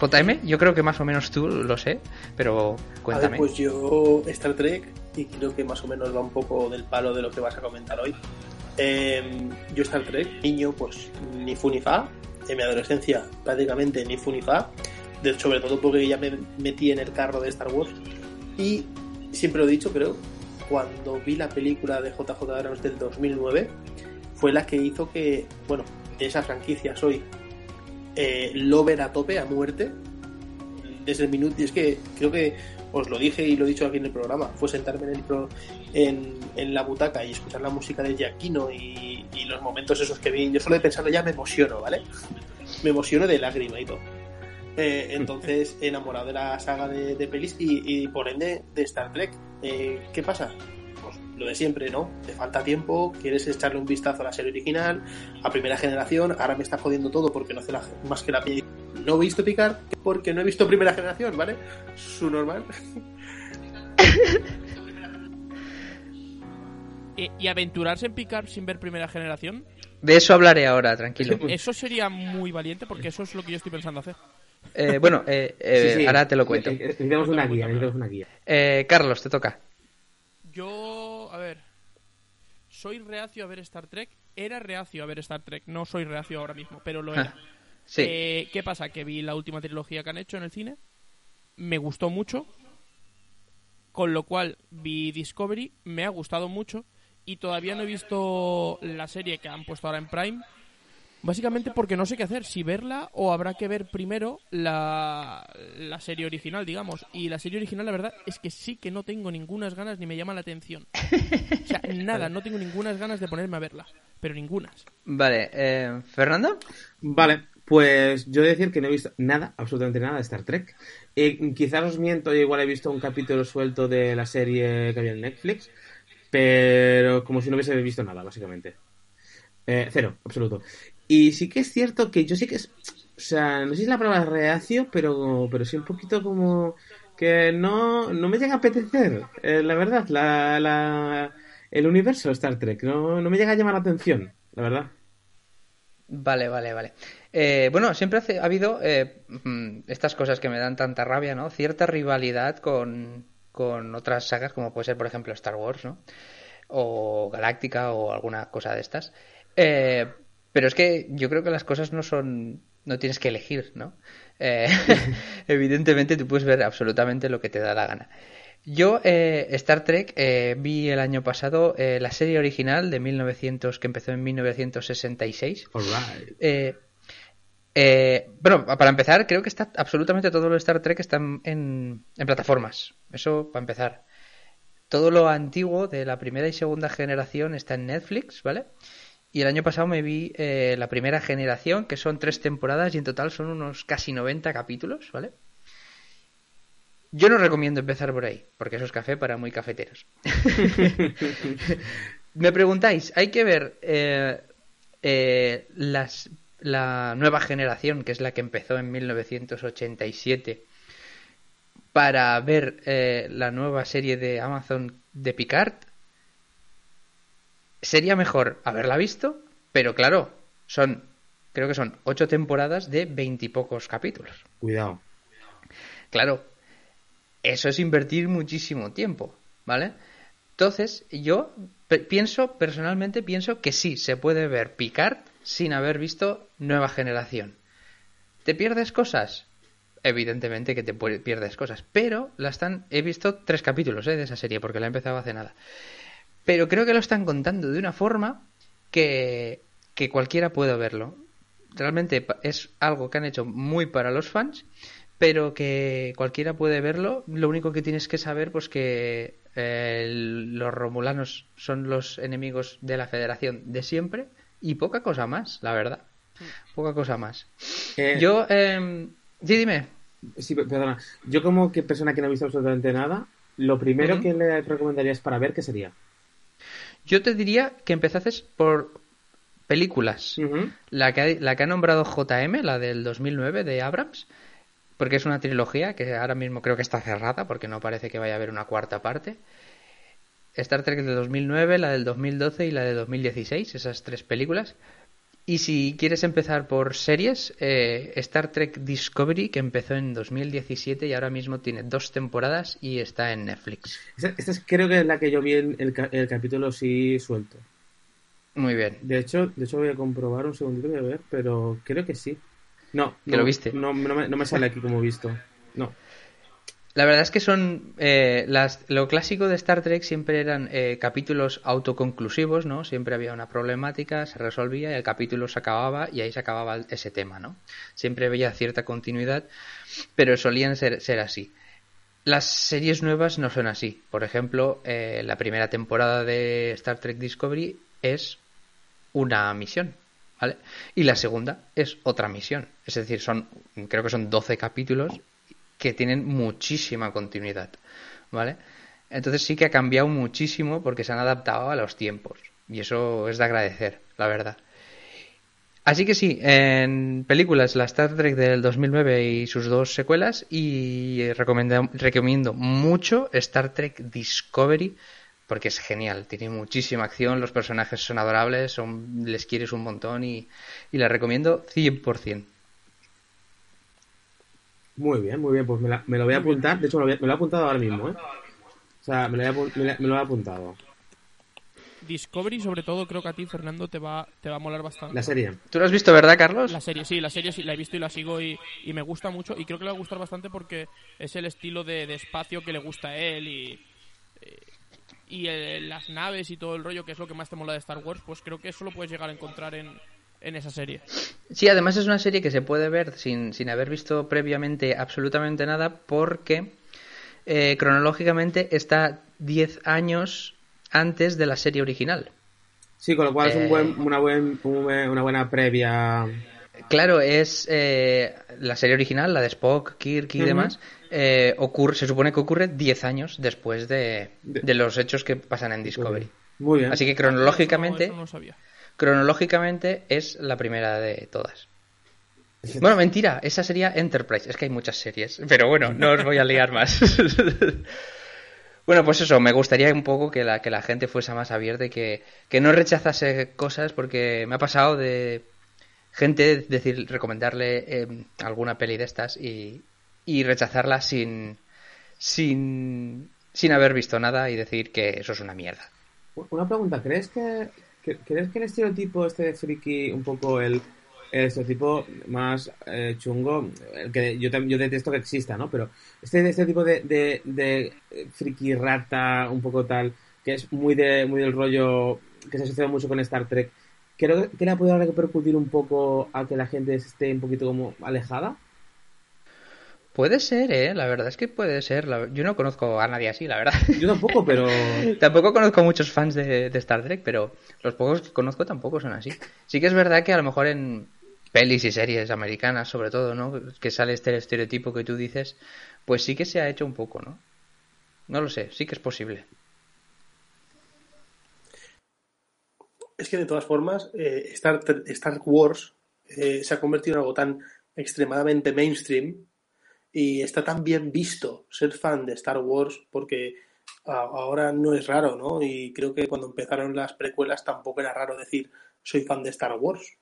Speaker 1: JM, yo creo que más o menos tú lo sé, pero
Speaker 2: A
Speaker 1: cuéntame.
Speaker 2: pues yo Star Trek, y creo que más o menos va un poco del palo de lo que vas a comentar hoy. Eh, yo Star Trek, niño, pues ni fu ni fa. En mi adolescencia, prácticamente ni fu ni fa. De- sobre todo porque ya me metí en el carro de Star Wars. Y siempre lo he dicho, creo, cuando vi la película de JJ Abrams del 2009, fue la que hizo que, bueno, de esa franquicia soy eh, lover a tope, a muerte. Desde el minuto, y es que creo que os lo dije y lo he dicho aquí en el programa, fue sentarme en, el pro- en, en la butaca y escuchar la música de Giacchino y, y los momentos esos que vi. Yo solo de pensarlo ya me emociono, ¿vale? Me emociono de lágrima y todo. Eh, entonces, <laughs> enamorado de la saga de, de pelis y, y por ende de Star Trek. Eh, ¿Qué pasa? Pues lo de siempre, ¿no? Te falta tiempo, quieres echarle un vistazo a la serie original, a primera generación, ahora me está jodiendo todo porque no hace la- más que la peli. No he visto picar porque no he visto primera generación, ¿vale? Su normal. <laughs>
Speaker 3: Eh, ¿Y aventurarse en Picard sin ver primera generación?
Speaker 1: De eso hablaré ahora, tranquilo. <laughs>
Speaker 3: Eso sería muy valiente porque eso es lo que yo estoy pensando hacer.
Speaker 1: Eh, bueno, eh, <laughs> eh,
Speaker 4: Sí, sí.
Speaker 1: ahora te lo cuento.
Speaker 4: Eh, Necesitamos una guía, necesitamos una guía.
Speaker 1: Eh, Carlos, te toca.
Speaker 3: Yo, a ver, soy reacio a ver Star Trek. Era reacio a ver Star Trek. No soy reacio ahora mismo, pero lo era.
Speaker 1: Sí.
Speaker 3: Eh, ¿Qué pasa? Que vi la última trilogía que han hecho en el cine. Me gustó mucho. Con lo cual vi Discovery. Me ha gustado mucho. Y todavía no he visto la serie que han puesto ahora en Prime. Básicamente porque no sé qué hacer. Si verla o habrá que ver primero la, la serie original, digamos. Y la serie original, la verdad, es que sí que no tengo ninguna ganas ni me llama la atención. O sea, <laughs> nada, no tengo ninguna ganas de ponerme a verla. Pero ningunas.
Speaker 1: Vale, eh, ¿Fernando?
Speaker 4: Vale, pues yo he de decir que no he visto nada, absolutamente nada de Star Trek. Eh, quizás os miento, yo igual he visto un capítulo suelto de la serie que había en Netflix, pero como si no hubiese visto nada, básicamente. Eh, cero, absoluto. Y sí que es cierto que yo sí que es... O sea, no sé si es la palabra reacio, pero, pero sí un poquito como que no, no me llega a apetecer, eh, la verdad, la, la, el universo Star Trek. No, no me llega a llamar la atención, la verdad.
Speaker 1: Vale, vale, vale. Eh, bueno, siempre hace- ha habido eh, mm, estas cosas que me dan tanta rabia, ¿no? Cierta rivalidad con, con otras sagas, como puede ser, por ejemplo, Star Wars, ¿no? O Galáctica o alguna cosa de estas. Eh, pero es que yo creo que las cosas no son... No tienes que elegir, ¿no? Eh, <laughs> evidentemente tú puedes ver absolutamente lo que te da la gana. Yo, eh, Star Trek, eh, vi el año pasado eh, la serie original de 1900, que empezó en 1966.
Speaker 4: Alright.
Speaker 1: Eh, eh, bueno, para empezar, creo que está absolutamente todo lo de Star Trek está en plataformas. Eso para empezar. Todo lo antiguo de la primera y segunda generación está en Netflix, ¿vale? Y el año pasado me vi eh, la primera generación, que son tres temporadas y en total son unos casi 90 capítulos, ¿vale? Yo no recomiendo empezar por ahí, porque eso es café para muy cafeteros. <laughs> Me preguntáis, hay que ver eh, eh, las, la nueva generación, que es la que empezó en 1987, para ver eh, la nueva serie de Amazon de Picard. Sería mejor haberla visto, pero claro, son, creo que son ocho temporadas de veintipocos capítulos.
Speaker 4: Cuidado.
Speaker 1: Claro, eso es invertir muchísimo tiempo, ¿vale? Entonces, yo pienso, personalmente pienso que sí, se puede ver Picard sin haber visto Nueva Generación. ¿Te pierdes cosas? Evidentemente que te pierdes cosas, pero la están, he visto tres capítulos ¿eh? de esa serie porque la he empezado hace nada. Pero creo que lo están contando de una forma que, que cualquiera puede verlo. Realmente es algo que han hecho muy para los fans, pero que cualquiera puede verlo. Lo único que tienes que saber, pues que eh, los romulanos son los enemigos de la Federación de siempre y poca cosa más, la verdad. Poca cosa más.
Speaker 4: Eh,
Speaker 1: Yo, eh, sí, dime.
Speaker 4: Sí, pe- perdona. Yo como que persona que no ha visto absolutamente nada, lo primero que le recomendarías para ver, ¿qué sería?
Speaker 1: Yo te diría que empezases por películas. La que, ha, la que ha nombrado JM, la del 2009 de Abrams, porque es una trilogía que ahora mismo creo que está cerrada porque no parece que vaya a haber una cuarta parte. Star Trek de 2009, la del 2012 y la de 2016, esas tres películas. Y si quieres empezar por series, eh, Star Trek Discovery, que empezó en 2017 y ahora mismo tiene dos temporadas y está en Netflix.
Speaker 4: Esta, esta es- creo que es la que yo vi en el, el capítulo sí suelto.
Speaker 1: Muy bien.
Speaker 4: De hecho, de hecho voy a comprobar un segundito, voy a ver, pero creo que sí. No,
Speaker 1: ¿Que
Speaker 4: no,
Speaker 1: lo viste?
Speaker 4: No, no me, no me sale aquí como visto. No.
Speaker 1: La verdad es que son eh, las, lo clásico de Star Trek siempre eran eh, capítulos autoconclusivos, ¿no? Siempre había una problemática, se resolvía y el capítulo se acababa y ahí se acababa ese tema, ¿no? Siempre había cierta continuidad, pero solían ser, ser así. Las series nuevas no son así. Por ejemplo, eh, la primera temporada de Star Trek Discovery es una misión, Y la segunda es otra misión. Es decir, son, creo que son 12 capítulos que tienen muchísima continuidad, ¿vale? Entonces sí que ha cambiado muchísimo porque se han adaptado a los tiempos. Y eso es de agradecer, la verdad. Así que sí, en películas, la Star Trek del 2009 y sus dos secuelas, y recomenda- recomiendo mucho Star Trek Discovery, porque es genial, tiene muchísima acción, los personajes son adorables, son, les quieres un montón y, y la recomiendo 100%.
Speaker 4: Muy bien, muy bien, pues me, la- me lo voy a apuntar. De hecho, me lo, voy me lo he apuntado ahora mismo, ¿eh? O sea, me lo, he apu- me lo- me lo he apuntado.
Speaker 3: Discovery, sobre todo, creo que a ti, Fernando, te va, te va a molar bastante.
Speaker 4: La serie.
Speaker 1: ¿Tú lo has visto, verdad, Carlos?
Speaker 3: La serie, sí, la serie sí, la he visto y la sigo y, y me gusta mucho. Y creo que le va a gustar bastante porque es el estilo de, de espacio que le gusta a él y, eh, y el- las naves y todo el rollo, que es lo que más te mola de Star Wars, pues creo que eso lo puedes llegar a encontrar en, en esa serie.
Speaker 1: Sí, además es una serie que se puede ver sin, sin haber visto previamente absolutamente nada porque eh, cronológicamente está 10 años antes de la serie original.
Speaker 4: Sí, con lo cual es un
Speaker 1: Eh.
Speaker 4: buen, una, buen, un buen- una buena previa.
Speaker 1: Claro, es eh, la serie original, la de Spock, Kirk y demás, eh, ocurre, se supone que ocurre 10 años después de, los hechos que pasan en Discovery.
Speaker 4: Muy bien.
Speaker 1: Así que cronológicamente,
Speaker 3: no, eso no sabía.
Speaker 1: cronológicamente es la primera de todas. <laughs> Bueno, mentira, esa sería Enterprise. Es que hay muchas series, pero bueno, no os voy a liar más. <laughs> bueno, pues eso, me gustaría un poco que la, que la gente fuese más abierta y que, que no rechazase cosas, porque me ha pasado de gente decir, recomendarle eh, alguna peli de estas y, y rechazarla sin, sin, sin haber visto nada y decir que eso es una mierda.
Speaker 4: Una pregunta, ¿crees que, ¿crees que el estereotipo este de friki, un poco el, el estereotipo más eh, chungo, el que yo, yo detesto que exista, ¿no? Pero este, este tipo de, de, de friki rata, un poco tal, que es muy, de, muy del rollo que se asocia mucho con Star Trek, creo que le ha podido repercutir un poco a que la gente esté un poquito como alejada.
Speaker 1: Puede ser, ¿eh? La verdad es que puede ser. Yo no conozco a nadie así, la verdad.
Speaker 4: Yo tampoco, pero... <laughs>
Speaker 1: Tampoco conozco a muchos fans de, de Star Trek, pero los pocos que conozco tampoco son así. Sí que es verdad que a lo mejor en pelis y series americanas, sobre todo, ¿no? Que sale este estereotipo que tú dices, pues sí que se ha hecho un poco, ¿no? No lo sé, sí que es posible.
Speaker 2: Que de todas formas, eh, Star, Star Wars eh, se ha convertido en algo tan extremadamente mainstream y está tan bien visto ser fan de Star Wars porque ahora no es raro, ¿no? Y creo que cuando empezaron las precuelas tampoco era raro decir soy fan de Star Wars.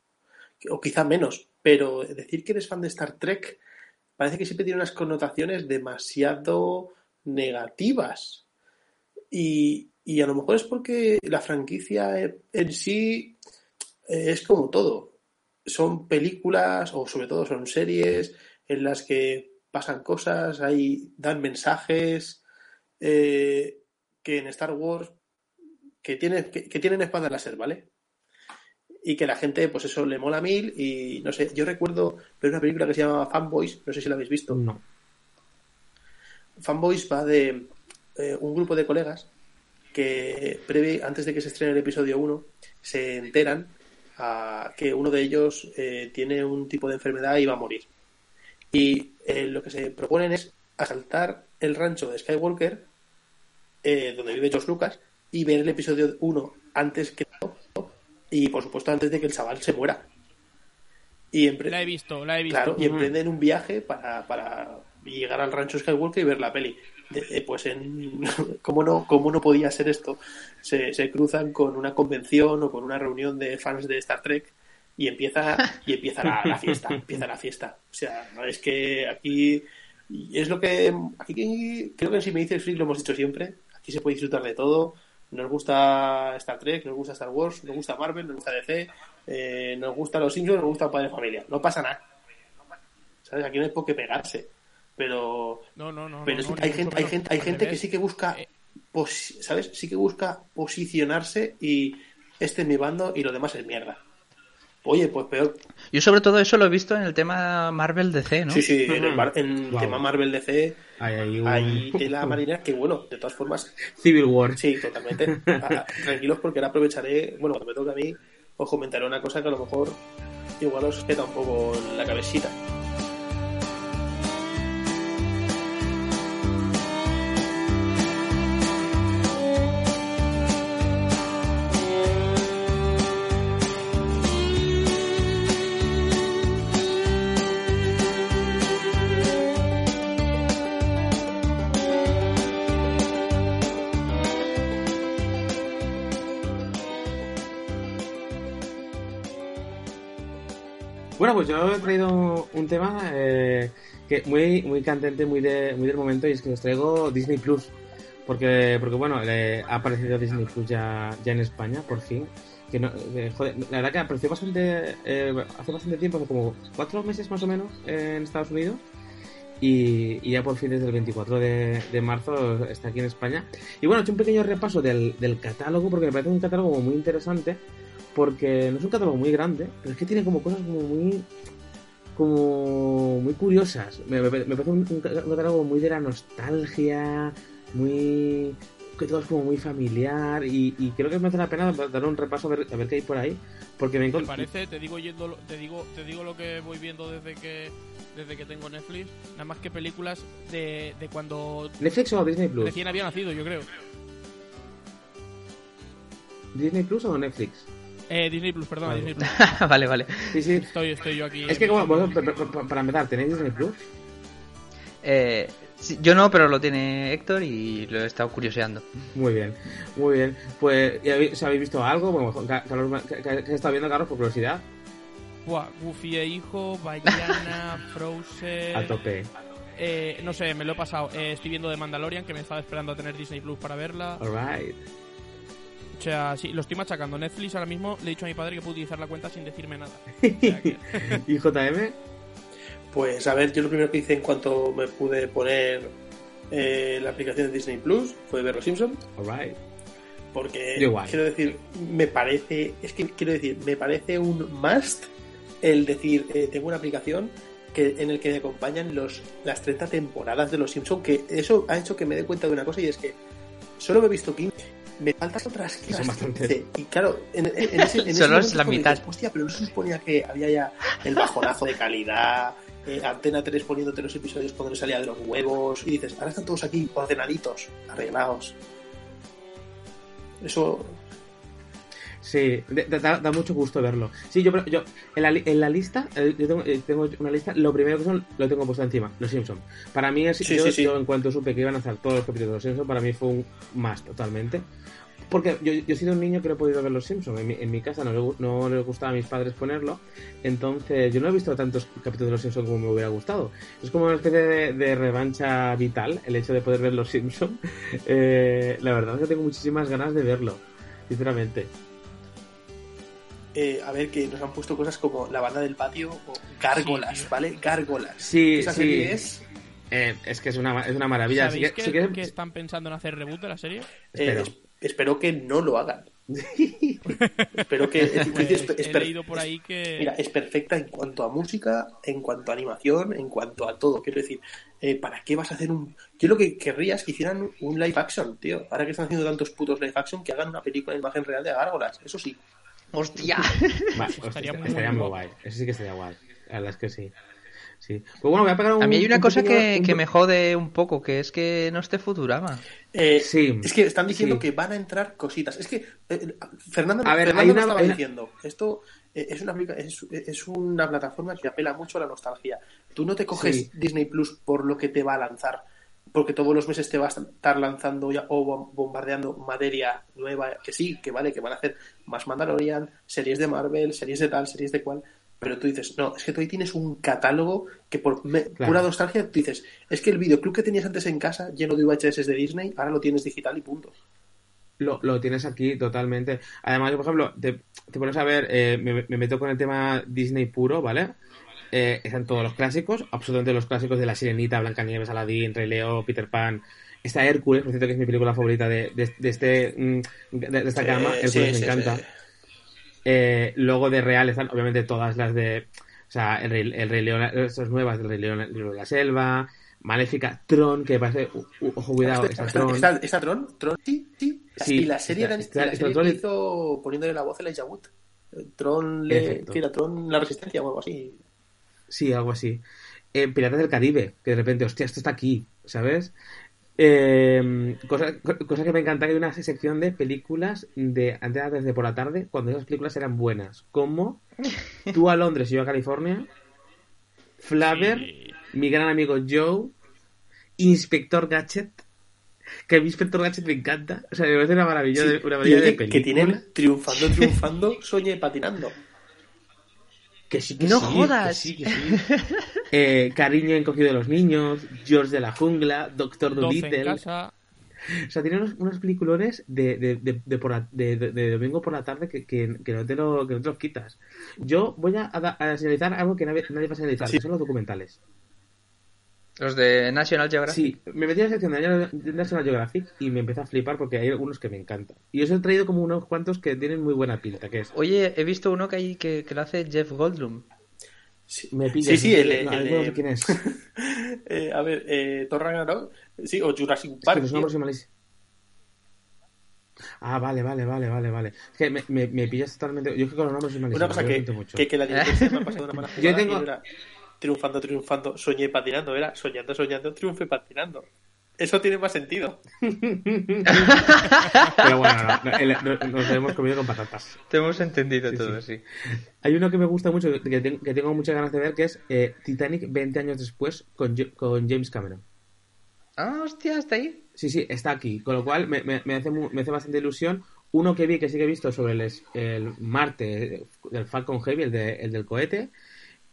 Speaker 2: O quizá menos, pero decir que eres fan de Star Trek parece que siempre tiene unas connotaciones demasiado negativas. Y, y a lo mejor es porque la franquicia en sí eh, es como todo. Son películas o sobre todo son series en las que pasan cosas, ahí dan mensajes eh, que en Star Wars que tienen, que, que tienen espada láser, ¿vale? y que la gente, pues eso, le mola mil y no sé, yo recuerdo ver una película que se llama Fanboys, no sé si la habéis visto.
Speaker 4: No.
Speaker 2: Fanboys va de eh, un grupo de colegas que previo, antes de que se estrene el episodio 1 se enteran a que uno de ellos eh, tiene un tipo de enfermedad y va a morir. Y eh, lo que se proponen es asaltar el rancho de Skywalker, eh, donde vive George Lucas, y ver el episodio 1 antes que y por supuesto antes de que el chaval se muera. Y empre-
Speaker 3: La he visto, la he visto.
Speaker 2: Claro, y emprenden un viaje para, para llegar al rancho Skywalker y ver la peli. Eh, pues en <laughs> ¿cómo no, cómo no podía ser esto? Se, se cruzan con una convención o con una reunión de fans de Star Trek y empieza <laughs> y empieza la, la fiesta, empieza la fiesta. O sea, no es que aquí es lo que aquí creo que si me dice el freak lo hemos dicho siempre, aquí se puede disfrutar de todo. Nos gusta Star Trek, nos gusta Star Wars, nos gusta Marvel, nos gusta DC, eh, nos gusta Los Simpsons, nos gusta Padre de Familia. No pasa nada. ¿Sabes? Aquí no hay por qué pegarse. Pero,
Speaker 3: No, no, no.
Speaker 2: pero hay gente, hay gente, hay gente que sí que busca,
Speaker 3: Eh.
Speaker 2: posi- ¿sabes? Sí que busca posicionarse y este es mi bando y lo demás es mierda. Oye, pues peor.
Speaker 1: Yo sobre todo eso lo he visto en el tema Marvel DC, ¿no?
Speaker 2: Sí, sí, en el,
Speaker 4: Ujú.
Speaker 2: mar- en el
Speaker 4: Wow.
Speaker 2: tema Marvel DC
Speaker 4: Hay, ahí un-
Speaker 2: hay tela marinera que, bueno, de todas formas,
Speaker 4: Civil War.
Speaker 2: sí, totalmente. Ah, Tranquilos porque ahora aprovecharé, bueno, cuando me toque a mí, os comentaré una cosa que a lo mejor igual os queda un poco en la cabecita.
Speaker 4: Bueno, pues yo he traído un tema eh, que muy muy candente, muy de muy del momento y es que os traigo Disney Plus. Porque, porque bueno, eh, ha aparecido Disney Plus ya, ya en España, por fin. Que no, eh, joder, la verdad que apareció bastante, eh, hace bastante tiempo, hace como cuatro meses más o menos en Estados Unidos. Y, y ya por fin desde el 24 de, de marzo está aquí en España. Y bueno, he hecho un pequeño repaso del, del catálogo porque me parece un catálogo muy interesante porque no es un catálogo muy grande, pero es que tiene como cosas como muy como muy curiosas. Me, me- me parece un, un ca- un catálogo muy de la nostalgia, muy que todo es como muy familiar y, y creo que merece la pena dar un repaso a ver, a ver qué hay por ahí, porque me
Speaker 3: ¿Te parece? Te digo, yendo, lo- te digo, te digo lo que voy viendo desde que desde que tengo Netflix, nada más que películas de, de cuando
Speaker 4: Netflix o Disney Plus.
Speaker 3: recién había nacido, yo creo.
Speaker 4: Disney Plus o Netflix.
Speaker 3: Eh, Disney Plus, perdón,
Speaker 4: Vale.
Speaker 3: Disney Plus. <laughs>
Speaker 1: vale, vale.
Speaker 4: Sí, sí.
Speaker 3: Estoy, estoy yo aquí.
Speaker 4: Es que como para empezar, ¿tenéis Disney Plus?
Speaker 1: Eh, sí, yo no, pero lo tiene Héctor y lo he estado curioseando.
Speaker 4: Muy bien, muy bien. Pues, ¿y habéis, ¿habéis visto algo? Bueno, Ca- Carlos, ¿qué, estado viendo, Carlos, por curiosidad?
Speaker 3: Buah, Goofy e Hijo, Baiana, <laughs> Frozen...
Speaker 4: A tope.
Speaker 3: Eh, no sé, me lo he pasado. Eh, estoy viendo The Mandalorian, que me estaba esperando a tener Disney Plus para verla.
Speaker 4: Alright.
Speaker 3: O sea, sí, lo estoy machacando. Netflix ahora mismo le he dicho a mi padre que puedo utilizar la cuenta sin decirme nada. O sea que- <laughs> <laughs>
Speaker 4: ¿Y JM?
Speaker 2: Pues a ver, yo lo primero que hice en cuanto me pude poner eh, la aplicación de Disney Plus fue ver Los Simpsons.
Speaker 4: Alright.
Speaker 2: Porque
Speaker 4: igual.
Speaker 2: quiero decir, me parece, es que quiero decir, me parece un must el decir, eh, tengo una aplicación que en el que me acompañan los, las 30 temporadas de Los Simpsons, que eso ha hecho que me dé cuenta de una cosa y es que solo me he visto 15, me faltan otras
Speaker 4: Que son
Speaker 2: 15.
Speaker 4: bastantes.
Speaker 2: Y claro, en, ese, en <laughs> ese
Speaker 1: Solo es
Speaker 2: momento
Speaker 1: la mitad.
Speaker 2: dices, Hostia, pero no se suponía que había ya el bajonazo de calidad, eh, Antena 3 poniéndote los episodios cuando no salía de los huevos, y dices, ahora están todos aquí ordenaditos, arreglados. Eso
Speaker 4: Sí, da, da mucho gusto verlo. Sí, yo, yo en, la, en la lista, eh, yo tengo, eh, tengo una lista, lo primero que son, lo tengo puesto encima, Los Simpsons. Para mí, es,
Speaker 2: Sí,
Speaker 4: yo,
Speaker 2: sí, sí.
Speaker 4: yo en cuanto supe que iban a hacer todos los capítulos de Los Simpsons, para mí fue un más totalmente. Porque yo, yo he sido un niño que no he podido ver Los Simpsons. En mi, en mi casa no, le no les gustaba a mis padres ponerlo. Entonces, yo no he visto tantos capítulos de Los Simpsons como me hubiera gustado. Es como una especie de, de revancha vital el hecho de poder ver Los Simpsons. <laughs> Eh, la verdad es que tengo muchísimas ganas de verlo, sinceramente.
Speaker 2: Eh, a ver, que nos han puesto cosas como la banda del patio o gárgolas. ¿vale? Gárgolas.
Speaker 4: Sí,
Speaker 2: Esa
Speaker 4: sí.
Speaker 2: serie es.
Speaker 4: Eh, es que es una, es una maravilla.
Speaker 3: ¿Sabéis
Speaker 4: que-
Speaker 3: que,
Speaker 4: si quieres-
Speaker 3: que están pensando en hacer reboot de la serie?
Speaker 2: eh,
Speaker 4: Espero.
Speaker 2: es- espero que no lo hagan. <laughs> Pero que es, es- es- es
Speaker 3: He
Speaker 2: per-
Speaker 3: leído por ahí que...
Speaker 2: Mira, es perfecta en cuanto a música, en cuanto a animación, en cuanto a todo. Quiero decir, eh, ¿para qué vas a hacer un...? Yo lo que querría es que hicieran un live action, tío. Ahora que están haciendo tantos putos live action, que hagan una película de imagen real de gárgolas. Eso sí.
Speaker 1: ¡Hostia! <laughs>
Speaker 4: Va,
Speaker 3: Estaría
Speaker 4: hostia,
Speaker 3: muy
Speaker 4: estaría muy guay. Eso sí que estaría guay. La verdad es que sí. Sí. Pues bueno, voy a pegar un.
Speaker 1: A mí hay una
Speaker 4: un
Speaker 1: cosa
Speaker 4: pequeño-
Speaker 1: que,
Speaker 4: un
Speaker 1: que me jode un poco, que es que no esté Futurama.
Speaker 2: Eh,
Speaker 4: Sí.
Speaker 2: Es que están diciendo
Speaker 4: Sí.
Speaker 2: que van a entrar cositas. Es que eh, Fernando,
Speaker 4: A ver,
Speaker 2: Fernando
Speaker 4: hay
Speaker 2: nos
Speaker 4: una-
Speaker 2: estaba
Speaker 4: hay una-
Speaker 2: diciendo, esto eh, es una, es, es una plataforma que apela mucho a la nostalgia. Tú no te coges
Speaker 4: Sí.
Speaker 2: Disney Plus por lo que te va a lanzar, porque todos los meses te va a estar lanzando ya, o bom- bombardeando materia nueva, que sí, que vale, que van a hacer más Mandalorian, series de Marvel, series de tal, series de cual. Pero tú dices, no, es que tú ahí tienes un catálogo que por me-
Speaker 4: Claro.
Speaker 2: pura nostalgia tú dices, es que el videoclub que tenías antes en casa, lleno de VHS de Disney, ahora lo tienes digital y punto.
Speaker 4: Lo, lo tienes aquí totalmente. Además, yo, por ejemplo, te, te pones a ver, eh, me, me meto con el tema Disney puro, ¿vale? Eh, están todos los clásicos, absolutamente los clásicos de La Sirenita, Blancanieves, Aladdin, Rey León, Peter Pan. Está Hércules, por cierto, que es mi película favorita de, de, de este, mm, de, de esta
Speaker 2: Sí,
Speaker 4: gama. Hércules
Speaker 2: sí,
Speaker 4: me
Speaker 2: sí,
Speaker 4: encanta.
Speaker 2: sí.
Speaker 4: Eh, luego de Real están, obviamente, todas las de. O sea, el Rey, el Rey León, estas nuevas del Rey León, el libro de la selva, Maléfica, Tron, que parece. ojo, cuidado,
Speaker 2: Está,
Speaker 4: está
Speaker 2: está-
Speaker 4: Tron.
Speaker 2: está- está Tron? Tron, sí, sí.
Speaker 4: Sí,
Speaker 2: y la serie, la serie
Speaker 4: Tron
Speaker 2: que hizo poniéndole la voz a Elijah Wood. Tron, le,
Speaker 4: Perfecto.
Speaker 2: que era Tron la resistencia o algo así.
Speaker 4: Sí, algo así. Piratas del Caribe, que de repente, hostia, esto está aquí, ¿sabes? Eh, cosa, co- cosa que me encanta que hay una sección de películas de antes desde por la tarde, cuando esas películas eran buenas, como <laughs> Tú a Londres y yo a California, Flaver,
Speaker 3: Sí.
Speaker 4: mi gran amigo Joe, Inspector Gadget, que a mí Inspector Gadget me encanta, o sea, me parece una maravilla,
Speaker 2: Sí,
Speaker 4: de, una
Speaker 2: y
Speaker 4: maravilla de película.
Speaker 2: que tienen triunfando, triunfando, <laughs> Soñé patinando.
Speaker 4: Que sí, que
Speaker 1: ¡No
Speaker 4: sí,
Speaker 1: jodas!
Speaker 4: que sí, que sí. Eh, Cariño encogido de los niños, George de la jungla, Doctor
Speaker 3: 12 en
Speaker 4: Dolittle.
Speaker 3: casa.
Speaker 4: O sea, tiene unos, unos peliculones de, de, de, de por la- de- de- de domingo por la tarde que, que, que no te lo, que no te los quitas. Yo voy a, a, a señalizar algo que nadie, nadie va a señalizar,
Speaker 2: Sí.
Speaker 4: que son los documentales.
Speaker 1: Los de National Geographic.
Speaker 4: Sí, me metí en la sección de National Geographic y me empecé a flipar porque hay algunos que me encantan. Y os he traído como unos cuantos que tienen muy buena pinta, que es...
Speaker 1: Oye, he visto uno que, hay, que, que lo hace Jeff Goldblum.
Speaker 2: Sí,
Speaker 4: Me pillas,
Speaker 2: sí, sí, el,
Speaker 4: no,
Speaker 2: el
Speaker 4: no sé
Speaker 2: de-
Speaker 4: quién es. <laughs>
Speaker 2: Eh, a ver, eh, sí, o Jurassic
Speaker 4: Es que
Speaker 2: Park.
Speaker 4: los
Speaker 2: tío.
Speaker 4: nombres son malísimos. Ah, vale, vale, vale, vale, vale. Es que me, me, me pillas totalmente. Yo es que con los nombres soy malísimo.
Speaker 2: Una cosa que,
Speaker 4: siento mucho.
Speaker 2: que, que la dirección me ha pasado una <laughs> mala
Speaker 4: Yo tengo-
Speaker 2: era triunfando, triunfando, soñé patinando, era soñando, soñando, triunfe patinando. Eso tiene más sentido.
Speaker 4: Pero bueno, no, no, el- no- nos hemos comido con patatas.
Speaker 1: Te hemos entendido
Speaker 4: Sí,
Speaker 1: todo,
Speaker 4: sí.
Speaker 1: sí.
Speaker 4: Hay uno que me gusta mucho, que, te- que tengo muchas ganas de ver, que es eh, Titanic 20 años después con, con James Cameron.
Speaker 1: Ah, hostia, hasta ahí.
Speaker 4: Sí, sí, está aquí. Con lo cual me, me- me hace, mu- me hace bastante ilusión. Uno que vi, que sí que he visto sobre el, es- el Marte del Falcon Heavy, el, de- el del cohete.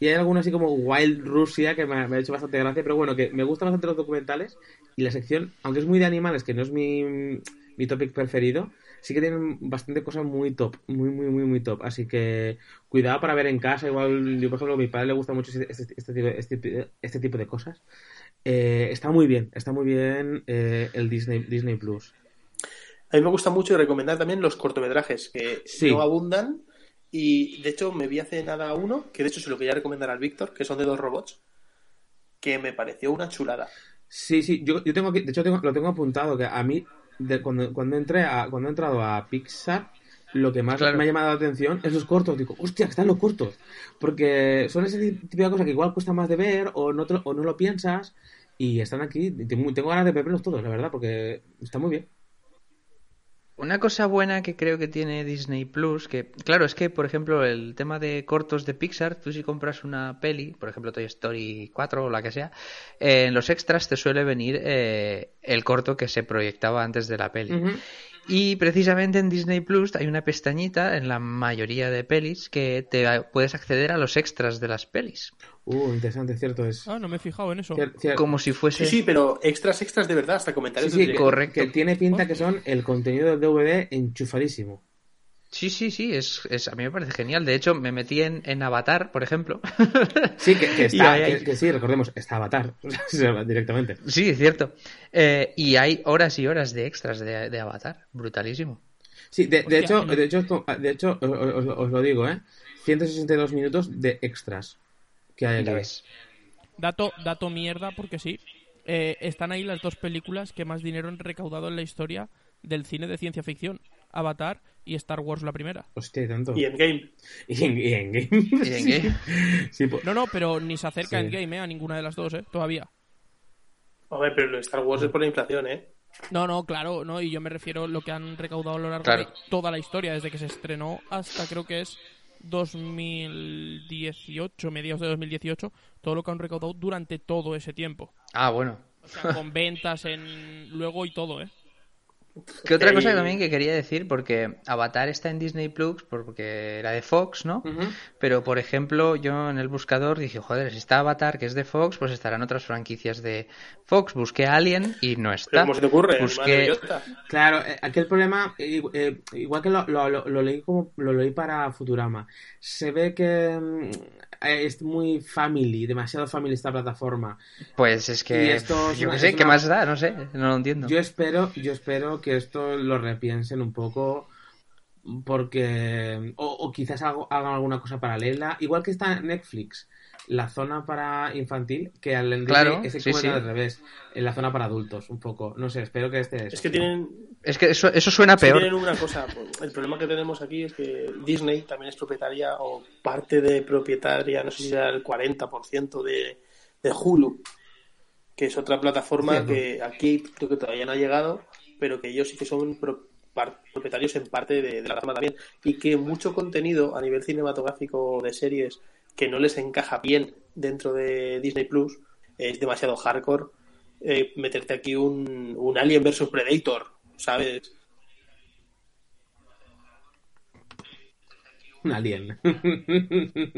Speaker 4: Y hay alguno así como Wild Rusia que me ha, me ha hecho bastante gracia. Pero bueno, que me gustan bastante los documentales. Y la sección, aunque es muy de animales, que no es mi, mi topic preferido, sí que tienen bastante cosas muy top. Muy, muy, muy, muy top. Así que cuidado para ver en casa. Igual, yo por ejemplo, a mi padre le gusta mucho este, este, este tipo, este, este tipo de cosas. Eh, está muy bien, está muy bien eh, el Disney, Disney Plus.
Speaker 2: A mí me gusta mucho y recomendar también los cortometrajes que
Speaker 4: Sí.
Speaker 2: no abundan. Y de hecho me vi hace nada uno, que de hecho se lo quería recomendar al Víctor, que son de dos robots, que me pareció una chulada.
Speaker 4: Sí, sí, yo, yo tengo aquí, de hecho tengo- lo tengo apuntado, que a mí, de- cuando, cuando entré a, cuando he entrado a Pixar, lo que más
Speaker 1: Claro.
Speaker 4: me ha llamado la atención es los cortos. Digo, hostia, que están los cortos. Porque son ese tipo de cosas que igual cuesta más de ver o no, te lo- o no lo piensas y están aquí. Tengo, tengo ganas de verlos todos, la verdad, porque está muy bien.
Speaker 1: Una cosa buena que creo que tiene Disney Plus, que claro, es que por ejemplo el tema de cortos de Pixar, tú si compras una peli, por ejemplo Toy Story 4 o la que sea, eh, en los extras te suele venir eh, el corto que se proyectaba antes de la peli. Y precisamente en Disney Plus hay una pestañita en la mayoría de pelis que te puedes acceder a los extras de las pelis,
Speaker 4: Uh, interesante, cierto es.
Speaker 3: Ah, no me he fijado en eso.
Speaker 4: Cier- cier-
Speaker 1: como si fuese
Speaker 2: Sí, sí, pero extras, extras de verdad, hasta comentarios
Speaker 4: sí, sí,
Speaker 1: correcto.
Speaker 4: que tiene pinta que son el contenido del DVD enchufadísimo.
Speaker 1: Sí, sí, sí, es, es- a mí me parece genial. De hecho, me metí en, en Avatar, por ejemplo. <laughs>
Speaker 4: Sí, que, está,
Speaker 1: hay-
Speaker 4: que, que sí, recordemos, está Avatar, <laughs> directamente.
Speaker 1: Sí, es cierto. Eh, y hay horas y horas de extras de, de Avatar. Brutalísimo.
Speaker 4: Sí, de, de hecho,
Speaker 3: no.
Speaker 4: de hecho, esto- de hecho os, os- os lo digo, ¿eh? 162 minutos de extras que hay aquí.
Speaker 3: Dato, dato mierda, porque sí. Eh, están ahí las dos películas que más dinero han recaudado en la historia del cine de ciencia ficción. Avatar y Star Wars la primera.
Speaker 4: Hostia, y tanto.
Speaker 2: Y en game. <laughs>
Speaker 4: Y en, y en game.
Speaker 1: ¿Y en qué? <laughs>
Speaker 4: Sí, pues-
Speaker 3: No, no, pero ni se acerca
Speaker 4: Sí.
Speaker 3: en game, eh, a ninguna de las dos, eh, todavía.
Speaker 2: A ver, pero Star Wars es por la inflación, ¿eh?
Speaker 3: No, no, claro, no, y yo me refiero a lo que han recaudado a lo largo
Speaker 1: Claro.
Speaker 3: de toda la historia, desde que se estrenó hasta creo que es 2018, mediados de 2018, todo lo que han recaudado durante todo ese tiempo.
Speaker 1: Ah, bueno.
Speaker 3: O sea, con ventas en luego y todo, ¿eh?
Speaker 1: ¿Qué otra cosa también que quería decir? Porque Avatar está en Disney Plus porque era de Fox, ¿no? Pero, por ejemplo, yo en el buscador dije, joder, si está Avatar, que es de Fox, pues estarán otras franquicias de Fox. Busqué a Alien y no está.
Speaker 2: ¿Cómo se te ocurre?
Speaker 1: Busqué...
Speaker 4: Claro, eh, aquí el problema, eh, eh, igual que lo, lo- lo- lo leí como lo leí para Futurama, se ve que mm, es muy family, demasiado family esta plataforma.
Speaker 1: Pues es que,
Speaker 4: esto es
Speaker 1: yo qué sé, ¿qué
Speaker 4: una-
Speaker 1: más da? No sé, no lo entiendo.
Speaker 4: Yo espero, yo espero que esto lo repiensen un poco porque o, o quizás hago- hagan alguna cosa paralela, igual que está Netflix, la zona para infantil, que al en
Speaker 1: Claro,
Speaker 4: Disney es
Speaker 1: sí,
Speaker 4: al revés, en la zona para adultos, un poco. No sé, espero que esté eso.
Speaker 2: Es que tienen,
Speaker 1: Es que eso, eso suena
Speaker 2: sí
Speaker 1: peor.
Speaker 2: tienen una cosa. El problema que tenemos aquí es que Disney también es propietaria o parte de propietaria, no sé si será el 40% de, de Hulu, que es otra plataforma que aquí creo que todavía no ha llegado, pero que ellos sí que son pro- par- propietarios en parte de, de la plataforma también. Y que mucho contenido a nivel cinematográfico de series que no les encaja bien dentro de Disney Plus es demasiado hardcore. eh, meterte aquí un, un Alien versus Predator, ¿sabes?
Speaker 4: Un alien.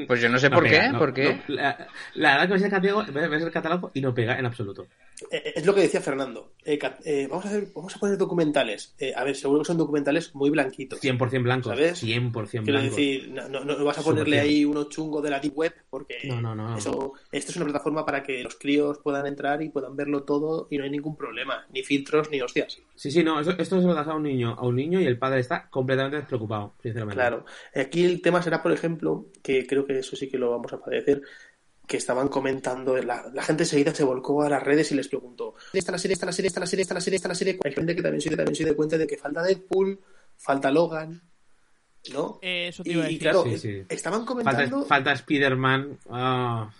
Speaker 1: Pues yo no sé
Speaker 4: No
Speaker 1: por
Speaker 4: pega,
Speaker 1: qué,
Speaker 4: no-
Speaker 1: por qué.
Speaker 4: no, la, la verdad que ves el catálogo, ves el catálogo y no pega en absoluto.
Speaker 2: Eh, Es lo que decía Fernando. Eh, eh, vamos, a hacer, vamos a poner documentales. Eh, a ver, seguro que son documentales muy blanquitos.
Speaker 4: 100% blancos.
Speaker 2: ¿Sabes?
Speaker 4: 100%
Speaker 2: Quiero
Speaker 4: blancos.
Speaker 2: decir, no, no- no vas a ponerle ahí uno chungo de la Deep Web porque
Speaker 4: No, no, no.
Speaker 2: Eso, esto es una plataforma para que los críos puedan entrar y puedan verlo todo y no hay ningún problema. Ni filtros ni hostias.
Speaker 4: Sí, sí, no, eso- esto se lo das a un niño, a un niño y el padre está completamente despreocupado, sinceramente.
Speaker 2: Claro. Aquí el tema será, por ejemplo, que creo que eso sí que lo vamos a padecer, que estaban comentando, la, la gente enseguida se volcó a las redes y les preguntó, está la serie, está la serie, está la serie, está la serie, está la serie. Hay gente que también se, también se dio cuenta de que falta Deadpool, falta Logan, ¿no?
Speaker 3: Eh, eso te
Speaker 2: Y,
Speaker 3: iba a
Speaker 2: y
Speaker 3: decir.
Speaker 2: claro,
Speaker 4: Sí, sí.
Speaker 2: estaban
Speaker 4: Falta,
Speaker 2: comentando...
Speaker 4: falta Spider-Man. ah.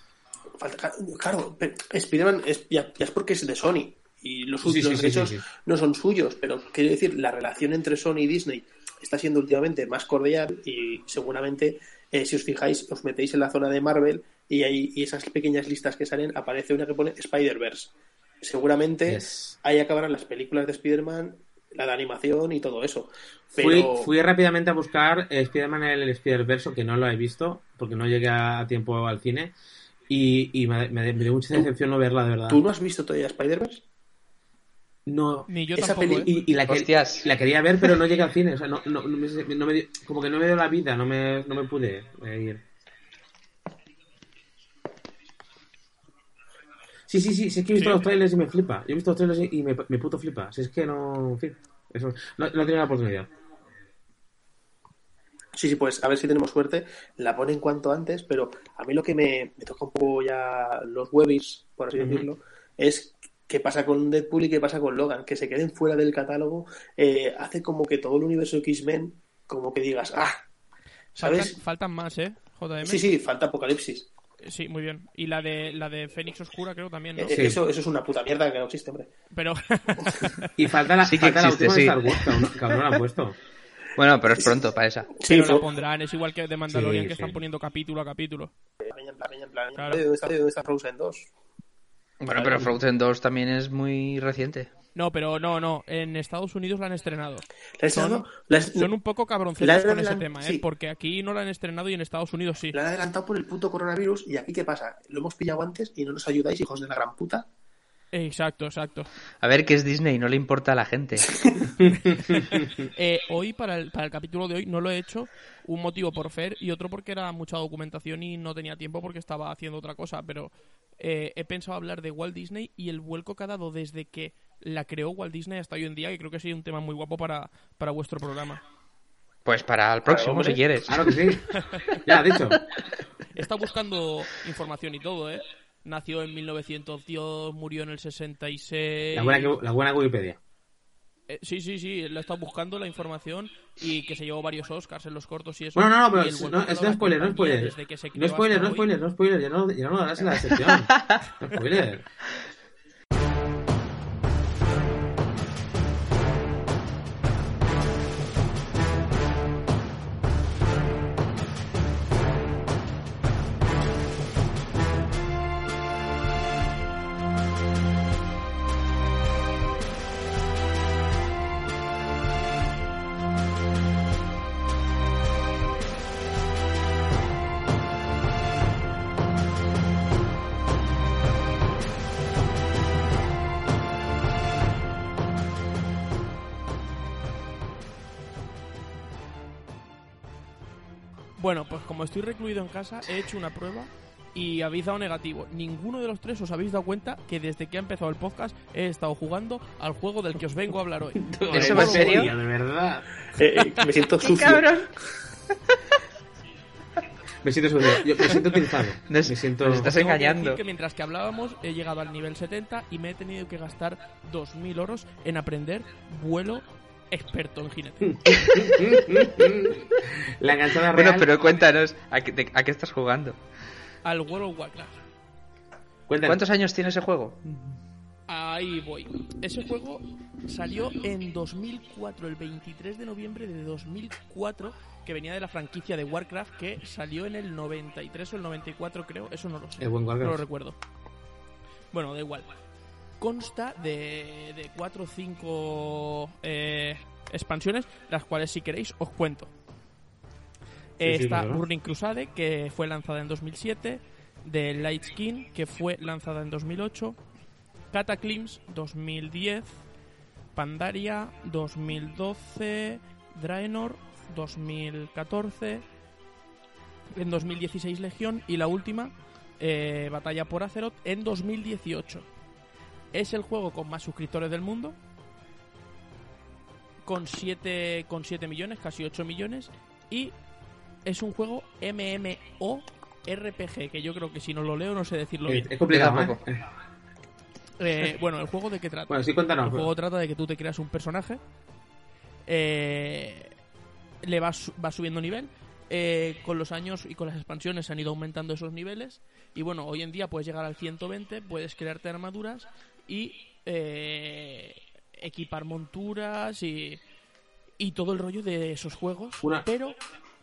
Speaker 2: falta- claro, pero Spider-Man es, ya, ya es porque es de Sony y los,
Speaker 4: Sí, sí,
Speaker 2: los
Speaker 4: sí,
Speaker 2: derechos
Speaker 4: sí, sí.
Speaker 2: no son suyos, pero quiero decir, la relación entre Sony y Disney está siendo últimamente más cordial y seguramente, eh, si os fijáis, os metéis en la zona de Marvel y, hay, y esas pequeñas listas que salen, aparece una que pone Spider-Verse. Seguramente
Speaker 4: Yes.
Speaker 2: ahí acabarán las películas de Spider-Man, la de animación y todo eso.
Speaker 4: Fui,
Speaker 2: Pero
Speaker 4: fui rápidamente a buscar eh, Spider-Man en el Spider-Verse, que no lo he visto, porque no llegué a tiempo al cine. Y, y me, me- me dio mucha decepción no verla, de verdad.
Speaker 2: ¿tú no has visto todavía Spider-Verse?
Speaker 4: No.
Speaker 3: Ni yo
Speaker 2: Esa
Speaker 3: tampoco,
Speaker 2: peli-
Speaker 3: ¿eh?
Speaker 4: Y, y la, que- la quería ver, pero no llegué al cine. O sea, no, no, no me, no me dio- como que no me dio la vida, no me, no me pude eh, ir. Sí, sí, sí, sí, es que he visto
Speaker 3: Sí.
Speaker 4: los trailers y me flipa. Yo he visto los trailers y me, me puto flipa. Si es que no, en fin, eso, no, no tenido la oportunidad.
Speaker 2: Sí, sí, pues a ver si tenemos suerte. La ponen cuanto antes, pero a mí lo que me, me toca un poco ya los webis, por así decirlo, es qué pasa con Deadpool y qué pasa con Logan. Que se queden fuera del catálogo eh, hace como que todo el universo de X-Men, como que digas, ah,
Speaker 3: Faltan,
Speaker 2: ¿sabes?
Speaker 3: faltan más, ¿eh? JM.
Speaker 2: Sí, sí, falta Apocalipsis.
Speaker 3: Sí, muy bien. Y la de la de Fénix Oscura creo también, ¿no?
Speaker 2: Eh,
Speaker 4: Sí.
Speaker 2: Eso, eso es una puta mierda que no existe, hombre.
Speaker 3: Pero <laughs>
Speaker 4: Y falta la,
Speaker 1: Sí que
Speaker 4: falta la
Speaker 1: existe,
Speaker 4: última
Speaker 1: sí.
Speaker 4: de Star Wars, que aún, no- la han puesto.
Speaker 1: Bueno, pero es pronto para esa.
Speaker 2: Sí,
Speaker 3: pero la pondrán, es igual que de Mandalorian
Speaker 4: Sí,
Speaker 3: que
Speaker 4: sí.
Speaker 3: están poniendo capítulo a capítulo. Claro.
Speaker 2: ¿dónde está, dónde está Frozen 2?
Speaker 1: Bueno, pero Frozen 2 también es muy reciente.
Speaker 3: No, pero no, no. En Estados Unidos la han estrenado.
Speaker 2: ¿La han
Speaker 3: Son-?
Speaker 2: La
Speaker 3: Son un poco cabronceros con ese tema, ¿eh?
Speaker 2: sí.
Speaker 3: Porque aquí no la han estrenado y en Estados Unidos sí.
Speaker 2: La han adelantado por el puto coronavirus y aquí qué pasa? Lo hemos pillado antes y no nos ayudáis, hijos de la gran puta.
Speaker 3: Exacto, exacto.
Speaker 1: A ver, que es Disney, no le importa a la gente. <laughs>
Speaker 3: Eh, hoy, para el, para el capítulo de hoy, no lo he hecho. Un motivo por Fer y otro porque era mucha documentación y no tenía tiempo porque estaba haciendo otra cosa. Pero eh, he pensado hablar de Walt Disney y el vuelco que ha dado desde que la creó Walt Disney hasta hoy en día, que creo que sería un tema muy guapo para, para vuestro programa.
Speaker 1: Pues para el próximo, si quieres.
Speaker 4: Claro que sí. Ya, dicho.
Speaker 3: Está buscando información y todo, ¿eh? Nació en 1902, murió en el 66.
Speaker 4: La buena, la buena Wikipedia.
Speaker 3: Eh, sí, sí, sí, él ha estado buscando la información y que se llevó varios Oscars en los cortos y eso.
Speaker 4: Bueno, no, no, pero es- no, es no spoiler, no spoiler. No spoiler, no spoiler, no spoiler. Ya no, ya no lo harás en la sección. <laughs> No spoiler.
Speaker 3: Como estoy recluido en casa, he hecho una prueba y habéis dado negativo. Ninguno de los tres os habéis dado cuenta que desde que ha empezado el podcast he estado jugando al juego del que os vengo a hablar hoy. <laughs>
Speaker 1: ¿Eso en serio?
Speaker 4: De verdad.
Speaker 2: Eh, eh, me siento
Speaker 1: ¡Qué
Speaker 2: sucio.
Speaker 1: cabrón! <laughs>
Speaker 4: Me siento sucio. Yo me siento utilizado. <laughs> Me siento.
Speaker 1: nos estás
Speaker 3: Tengo que
Speaker 1: engañando.
Speaker 3: decir que mientras que hablábamos he llegado al nivel 70 y me he tenido que gastar 2.000 oros en aprender vuelo experto en jinete. <laughs>
Speaker 4: La enganchada
Speaker 1: Bueno, pero cuéntanos, ¿a qué, te- a qué estás jugando?
Speaker 3: Al World of Warcraft.
Speaker 4: Cuéntanos.
Speaker 1: ¿Cuántos años tiene ese juego?
Speaker 3: Ahí voy. Ese juego salió en 2004, el 23 de noviembre de 2004, que venía de la franquicia de Warcraft, que salió en el 93 o el 94 creo, eso no lo sé.
Speaker 4: El buen
Speaker 3: No lo recuerdo. Bueno, da igual. Consta de, de 4 o 5 expansiones, las cuales si queréis os cuento. Eh,
Speaker 4: Sí,
Speaker 3: está. Burning Crusade, que fue lanzada en 2007, de Light Skin, que fue lanzada en 2008, Cataclysm 2010, Pandaria 2012, Draenor 2014, en 2016 Legión y la última, eh, Batalla por Azeroth, en 2018. Es el juego con más suscriptores del mundo, con 7, con 7 millones, casi 8 millones, y es un juego MMO RPG, que yo creo que si no lo leo no sé decirlo bien.
Speaker 4: Es complicado, ¿eh?
Speaker 3: Eh, bueno, ¿el juego de qué trata?
Speaker 4: Bueno, sí, cuéntanos.
Speaker 3: El juego trata de que tú te creas un personaje, eh, le vas, vas subiendo nivel, eh, con los años y con las expansiones se han ido aumentando esos niveles, y bueno, hoy en día puedes llegar al 120, puedes crearte armaduras y eh, equipar monturas y, y todo el rollo de esos juegos,
Speaker 4: Una-
Speaker 3: pero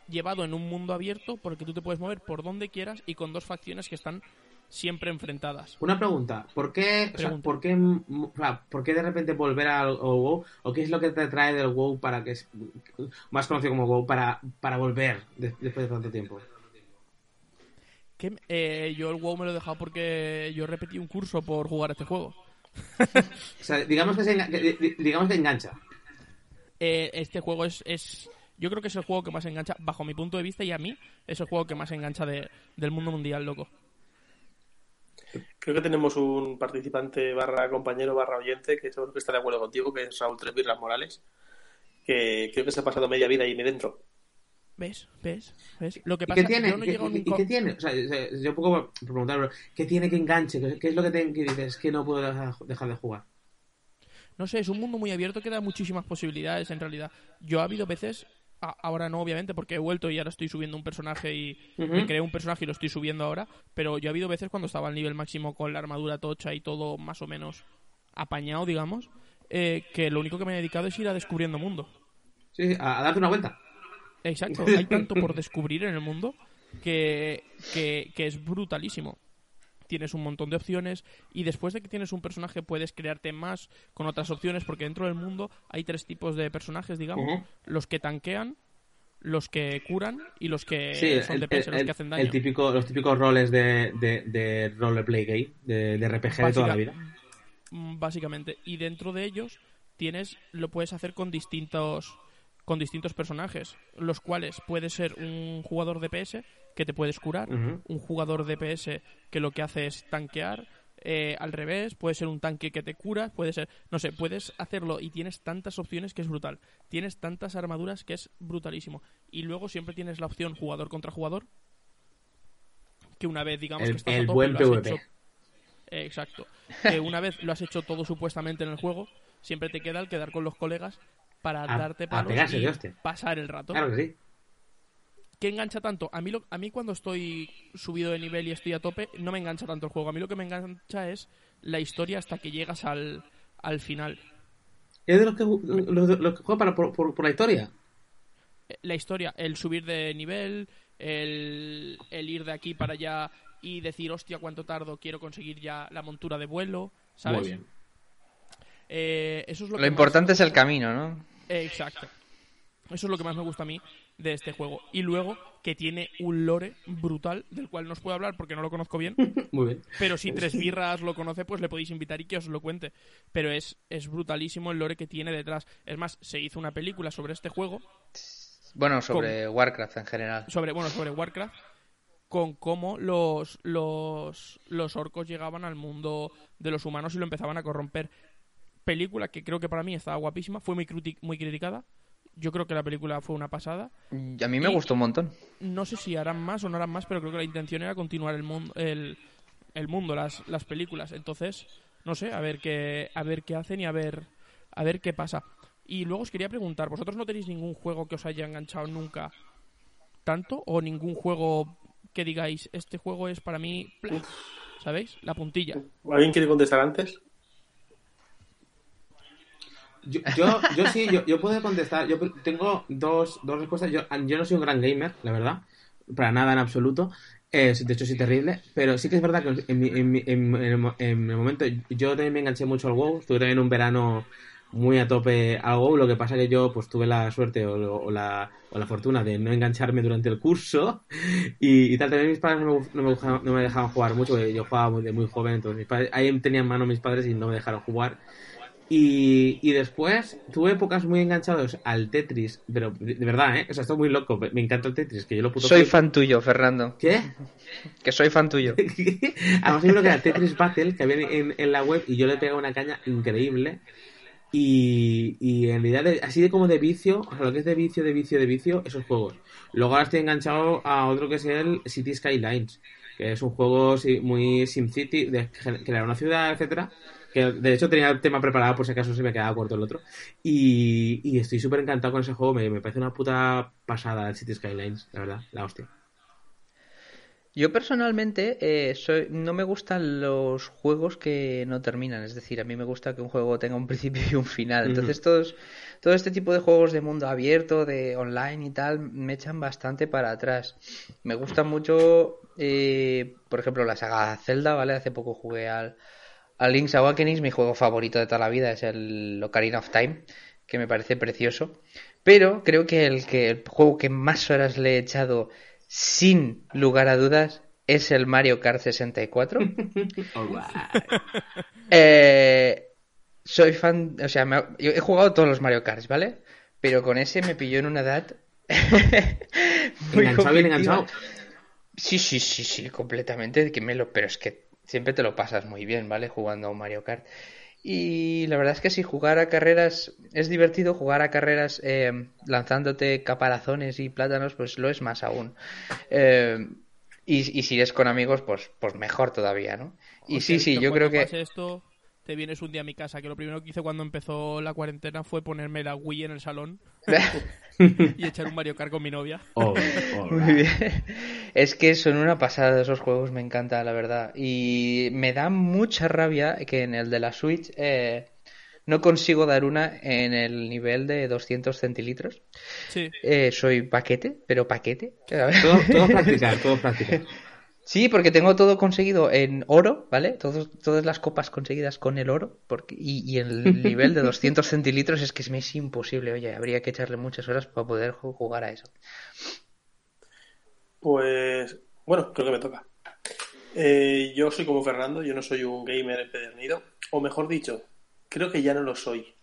Speaker 3: llevado en un mundo abierto porque tú te puedes mover por donde quieras y con dos facciones que están siempre enfrentadas.
Speaker 4: Una pregunta, ¿por qué, o sea,
Speaker 3: Pregunta.
Speaker 4: ¿por qué, o sea, ¿por qué de repente volver al, WoW? ¿O qué es lo que te trae del WoW para que es más conocido como WoW para, para volver de- después de tanto tiempo?
Speaker 3: Que eh, yo el WoW me lo he dejado porque yo repetí un curso por jugar este juego. <laughs>
Speaker 4: O sea, digamos que, se digamos que engancha.
Speaker 3: Eh, este juego es, es. Yo creo que es el juego que más engancha, bajo mi punto de vista, y a mí es el juego que más engancha de- del mundo mundial, loco.
Speaker 2: Creo que tenemos un participante barra compañero barra oyente que seguro que está de acuerdo contigo, que es Raúl Tres Birras Morales, que creo que se ha pasado media vida ahí dentro.
Speaker 3: ¿Ves? ¿Ves? ¿Ves? Lo que
Speaker 4: ¿Y
Speaker 3: pasa
Speaker 4: qué tiene?
Speaker 3: yo no
Speaker 4: ¿Qué- y
Speaker 3: nunca-
Speaker 4: qué tiene? O sea, yo un poco por preguntar, pero ¿qué tiene que enganche? ¿Qué, qué es lo que, te, que dices que no puedo dejar, de jugar?
Speaker 3: No sé, es un mundo muy abierto que da muchísimas posibilidades en realidad. Yo ha habido veces, a- ahora no obviamente porque he vuelto y ahora estoy subiendo un personaje y me creé un personaje y lo estoy subiendo ahora, pero yo ha habido veces cuando estaba al nivel máximo con la armadura tocha y todo más o menos apañado, digamos, eh, que lo único que me he dedicado es ir a descubriendo mundo.
Speaker 4: Sí, sí, a, a darte una vuelta.
Speaker 3: Exacto, <laughs> hay tanto por descubrir en el mundo que, que, que es brutalísimo. Tienes un montón de opciones y después de que tienes un personaje puedes crearte más con otras opciones porque dentro del mundo hay tres tipos de personajes, digamos. Los que tanquean, los que curan y los que
Speaker 4: Sí,
Speaker 3: son
Speaker 4: el,
Speaker 3: DPS,
Speaker 4: el-
Speaker 3: los que hacen daño.
Speaker 4: el típico, los típicos roles de, de, de roleplay gay, de, de RPG de toda la vida.
Speaker 3: Mm, Básicamente. Y dentro de ellos tienes, lo puedes hacer con distintos con distintos personajes, los cuales puede ser un jugador DPS que te puedes curar, un jugador DPS que lo que hace es tanquear, eh, al revés, puede ser un tanque que te cura, puede ser, no sé, puedes hacerlo y tienes tantas opciones que es brutal. Tienes tantas armaduras que es brutalísimo. Y luego siempre tienes la opción jugador contra jugador, que una vez digamos
Speaker 4: El-
Speaker 3: que estás a
Speaker 4: el
Speaker 3: tope,
Speaker 4: buen
Speaker 3: lo has
Speaker 4: PvP.
Speaker 3: hecho- Eh, exacto. Que una vez lo has hecho todo supuestamente en el juego, siempre te queda el quedar con los colegas para
Speaker 4: A-
Speaker 3: darte
Speaker 4: a
Speaker 3: palos
Speaker 4: pegarse
Speaker 3: y
Speaker 4: de hostia.
Speaker 3: pasar el rato.
Speaker 4: Claro que sí.
Speaker 3: ¿Qué engancha tanto? A mí, lo- a mí cuando estoy subido de nivel y estoy a tope, no me engancha tanto el juego. A mí lo que me engancha es la historia hasta que llegas al, al final.
Speaker 4: Es de los que, los, los que juegan para, por, por- por la historia.
Speaker 3: Eh, La historia, el subir de nivel, el, el ir de aquí para allá y decir, hostia, cuánto tardo, quiero conseguir ya la montura de vuelo, ¿sabes?
Speaker 4: Muy bien.
Speaker 3: Eh, eso es lo,
Speaker 1: Lo
Speaker 3: que
Speaker 1: importante es el camino, ¿no?
Speaker 3: Eh, exacto. Eso es lo que más me gusta a mí de este juego. Y luego que tiene un lore brutal del cual no os puedo hablar porque no lo conozco bien. <laughs>
Speaker 4: Muy bien.
Speaker 3: Pero si Tres <laughs> Birras lo conoce, pues le podéis invitar y que os lo cuente. Pero es, es brutalísimo el lore que tiene detrás. Es más, se hizo una película sobre este juego,
Speaker 1: Bueno, sobre Warcraft en general.
Speaker 3: sobre, bueno, sobre Warcraft, con cómo los, los, los orcos llegaban al mundo de los humanos y lo empezaban a corromper. Película que creo que para mí estaba guapísima, fue muy, criti- muy criticada. Yo creo que la película fue una pasada.
Speaker 1: A mí me
Speaker 3: Y-
Speaker 1: gustó un montón.
Speaker 3: no sé si harán más o no harán más, pero creo que la intención era continuar el mundo, el, el mundo, las, las películas. Entonces, no sé, a ver qué, a ver qué hacen y a ver, a ver qué pasa. Y luego os quería preguntar, ¿vosotros no tenéis ningún juego que os haya enganchado nunca tanto? ¿O ningún juego que digáis, este juego es para mí. ¿sabéis? La puntilla.
Speaker 2: ¿Alguien quiere contestar antes?
Speaker 4: Yo, yo, yo sí, yo, yo puedo contestar. Yo tengo dos, dos respuestas. Yo, yo no soy un gran gamer, la verdad. Para nada en absoluto. De hecho, soy terrible. Pero sí que es verdad que en, mi- en mi- en- el en el momento yo también me enganché mucho al WoW. Estuve también un verano muy a tope al WoW. Lo que pasa que yo pues tuve la suerte o, la, o la fortuna de no engancharme durante el curso. <laughs> Y, tal, también mis padres no me, no me dejaban, no me dejaban jugar mucho. yo jugaba de muy joven. Entonces mis padres, ahí tenían mano mis padres y no me dejaron jugar. Y, y después tuve épocas muy enganchados al Tetris, pero de, verdad, ¿eh? O sea, estoy muy loco, me encanta el Tetris, que yo lo puto...
Speaker 1: Soy fan tuyo, Fernando.
Speaker 4: ¿Qué?
Speaker 1: Que soy fan tuyo.
Speaker 4: Además hay uno que era Tetris Battle, que había en, en la web, y yo le pegaba una caña increíble. Y, y en realidad, de- así de como de vicio, o sea, lo que es de vicio, de vicio, de vicio, esos juegos. Luego ahora estoy enganchado a otro que es el City Skylines, que es un juego muy SimCity, de gen- crear una ciudad, etcétera que de hecho tenía el tema preparado por si acaso se me quedaba corto el otro. Y, y estoy súper encantado con ese juego, me, me parece una puta pasada el City Skylines, la verdad, la hostia.
Speaker 1: Yo personalmente eh, soy, no me gustan los juegos que no terminan, es decir, a mí me gusta que un juego tenga un <laughs> principio y un final. Entonces todos, todo este tipo de juegos de mundo abierto, de online y tal, me echan bastante para atrás. Me gusta mucho, eh, por ejemplo, la saga Zelda, ¿vale? Hace poco jugué al, al Link's Awakening, mi juego favorito de toda la vida es el Ocarina of Time, que me parece precioso. Pero creo que el, que el juego que más horas le he echado sin lugar a dudas es el Mario Kart 64. <laughs> <laughs> Eh, soy fan, o sea, me yo he jugado todos los Mario Kart, ¿vale? Pero con ese me pilló en una edad <laughs> muy
Speaker 4: Enganchado, enganchado.
Speaker 1: Sí, sí, sí, sí, completamente. Que me lo, pero es que siempre te lo pasas muy bien, ¿vale? Jugando a un Mario Kart. Y la verdad es que si jugar a carreras es divertido, jugar a carreras eh, lanzándote caparazones y plátanos, pues lo es más aún. Eh, y, y si es con amigos, pues, pues mejor todavía, ¿no? Y sí, sí, yo creo que...
Speaker 3: esto, te vienes un día a mi casa, que lo primero que hice cuando empezó la cuarentena fue ponerme la Wii en el salón <laughs> y echar un Mario Kart con mi novia.
Speaker 4: Oh, <laughs>
Speaker 1: Muy
Speaker 4: right.
Speaker 1: bien. Es que son una pasada esos juegos, me encanta, la verdad. Y me da mucha rabia que en el de la Switch eh, no consigo dar una en el nivel de 200 centilitros.
Speaker 3: Sí.
Speaker 1: Eh, soy paquete, pero paquete.
Speaker 4: Todo, todo practicar, todo practicar. <laughs>
Speaker 1: Sí, porque tengo todo conseguido en oro, ¿vale? Todos, todas las copas conseguidas con el oro. Porque, y, y el nivel de 200 <laughs> centilitros es que me es imposible. Oye, habría que echarle muchas horas para poder ju- jugar a eso.
Speaker 2: Pues, bueno, creo que me toca. Eh, yo soy como Fernando, yo no soy un gamer empedernido. O mejor dicho, creo que ya no lo soy.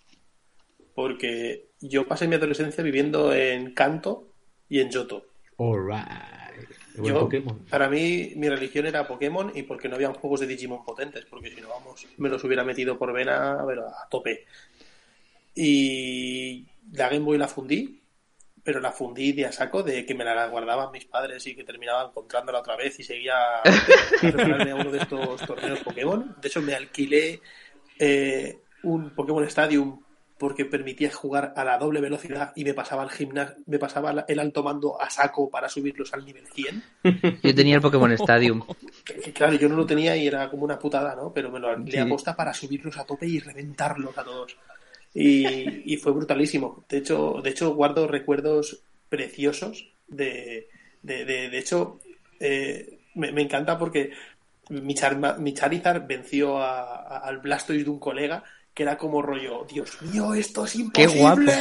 Speaker 2: Porque yo pasé mi adolescencia viviendo en Kanto y en Yoto.
Speaker 4: All right.
Speaker 2: Yo,
Speaker 4: Pokémon.
Speaker 2: para mí, mi religión era Pokémon y porque no habían juegos de Digimon potentes, porque si no, vamos, me los hubiera metido por vena a tope. Y la Game Boy la fundí, pero la fundí de a saco de que me la guardaban mis padres y que terminaba encontrándola otra vez y seguía a a uno de estos torneos Pokémon. De hecho, me alquilé eh, un Pokémon Stadium porque permitía jugar a la doble velocidad y me pasaba el gimnasio, me pasaba el alto mando a saco para subirlos al nivel 100.
Speaker 1: Yo tenía el Pokémon <laughs> Stadium.
Speaker 2: Claro, yo no lo tenía y era como una putada, ¿no? Pero me lo alquilé
Speaker 1: Sí.
Speaker 2: a posta para subirlos a tope y reventarlos a todos. Y, y fue brutalísimo. De hecho, de hecho guardo recuerdos preciosos de, de, de, de hecho, eh, me, me encanta porque mi, Char- mi Charizard venció a- a- al Blastoise de un colega que era como rollo, Dios mío, esto es
Speaker 1: ¡Qué
Speaker 2: imposible.
Speaker 1: guapo!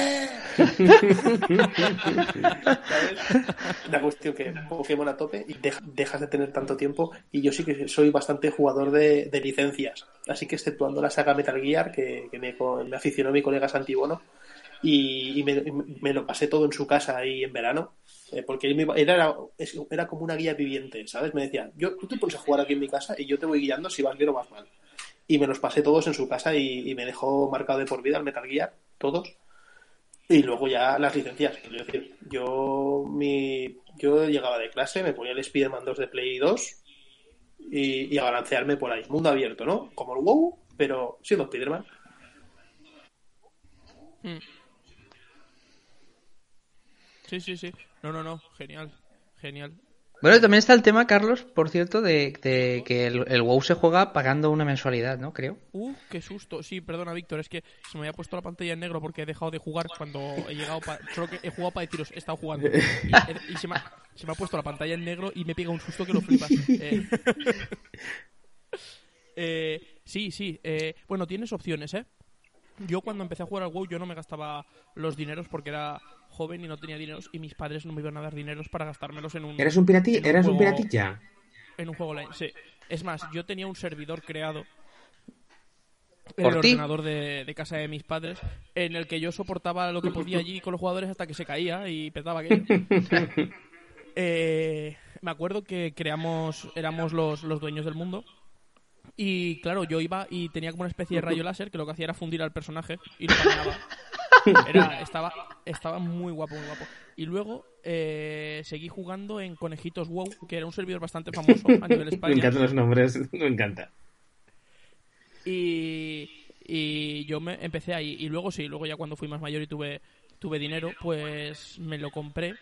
Speaker 2: ¿Sabes? <laughs> La cuestión que Pokémon a tope y deja- dejas de tener tanto tiempo y yo sí que soy bastante jugador de, de licencias. Así que exceptuando la saga Metal Gear, que, que me, aficionó mi colega Santibono, y, y me, me lo pasé todo en su casa ahí en verano, eh, porque él me era, era como una guía viviente, ¿sabes? Me decía, yo, tú te pones a jugar aquí en mi casa y yo te voy guiando si vas bien o vas mal. Y me los pasé todos en su casa y, me dejó marcado de por vida el Metal Gear, todos. Y luego ya las licencias. Yo, mi, yo llegaba de clase, me ponía el Spider-Man 2 de Play 2 y, a balancearme por ahí. Mundo abierto, ¿no? Como el WoW, pero siendo Spider-Man.
Speaker 3: Mm. Sí, sí, sí. No, no, no. Genial. Genial.
Speaker 1: Bueno, también está el tema, Carlos, por cierto, de, de que el, WoW se juega pagando una mensualidad, ¿no? Creo.
Speaker 3: Uh, qué susto. Sí, perdona, Víctor, es que se me había puesto la pantalla en negro porque he dejado de jugar cuando he llegado para... He jugado para deciros, he estado jugando. Y, he- y se, me ha, se me ha puesto la pantalla en negro y me pega un susto que lo flipas. Eh, eh, sí, sí. eh, bueno, tienes opciones, ¿eh? Yo cuando empecé a jugar al WoW yo no me gastaba los dineros porque era joven y no tenía dineros y mis padres no me iban a dar dineros para gastármelos en un...
Speaker 4: ¿Eres un pirati?
Speaker 3: en
Speaker 4: ¿Eras un piratilla?
Speaker 3: en un juego online, sí. Es más, yo tenía un servidor creado en
Speaker 1: ¿Por
Speaker 3: el ordenador de, de casa de mis padres, en el que yo soportaba lo que podía allí con los jugadores hasta que se caía y petaba aquello. <laughs> Eh, me acuerdo que creamos, éramos los, los dueños del mundo. Y claro, yo iba y tenía como una especie de rayo láser que lo que hacía era fundir al personaje y lo. <laughs> Era, estaba, estaba muy guapo, muy guapo. Y luego eh, seguí jugando en Conejitos WoW, que era un servidor bastante famoso a nivel <laughs>
Speaker 4: Me
Speaker 3: España.
Speaker 4: encantan los nombres, <laughs> me encanta.
Speaker 3: Y, y yo me empecé ahí. Y luego sí, luego ya cuando fui más mayor y tuve, tuve dinero, pues me lo compré,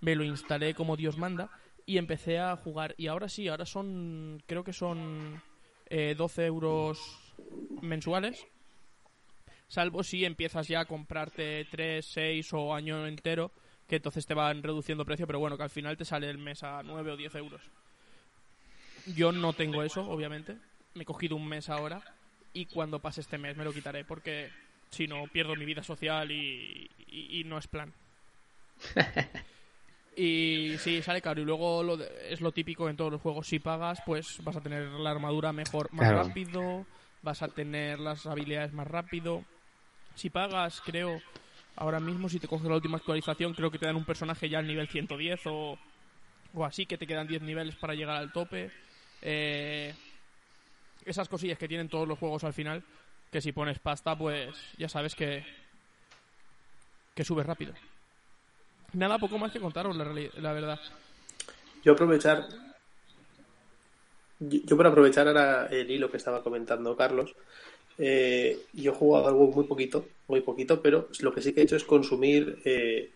Speaker 3: me lo instalé como Dios manda y empecé a jugar. Y ahora sí, ahora son, creo que son eh, 12 euros mensuales. Salvo si empiezas ya a comprarte 3, 6 o año entero, que entonces te van reduciendo precio, pero bueno, que al final te sale el mes a 9 o 10 euros. Yo no tengo eso, obviamente. Me he cogido un mes ahora y cuando pase este mes me lo quitaré porque si no pierdo mi vida social y, y- y no es plan. <laughs> Y sí, sale caro. Y luego lo de- es lo típico en todos los juegos. Si pagas, pues vas a tener la armadura mejor, más
Speaker 4: Claro.
Speaker 3: rápido, vas a tener las habilidades más rápido. Si pagas, creo, ahora mismo si te coges la última actualización, creo que te dan un personaje ya al nivel 110 o, o así, que te quedan 10 niveles para llegar al tope. Eh, esas cosillas que tienen todos los juegos al final, que si pones pasta, pues ya sabes que, que subes rápido. Nada, poco más que contaros, la, la verdad.
Speaker 2: Yo aprovechar. Yo yo para aprovechar ahora el hilo que estaba comentando Carlos, eh, yo he jugado algo muy poquito, muy poquito, pero lo que sí que he hecho es consumir eh,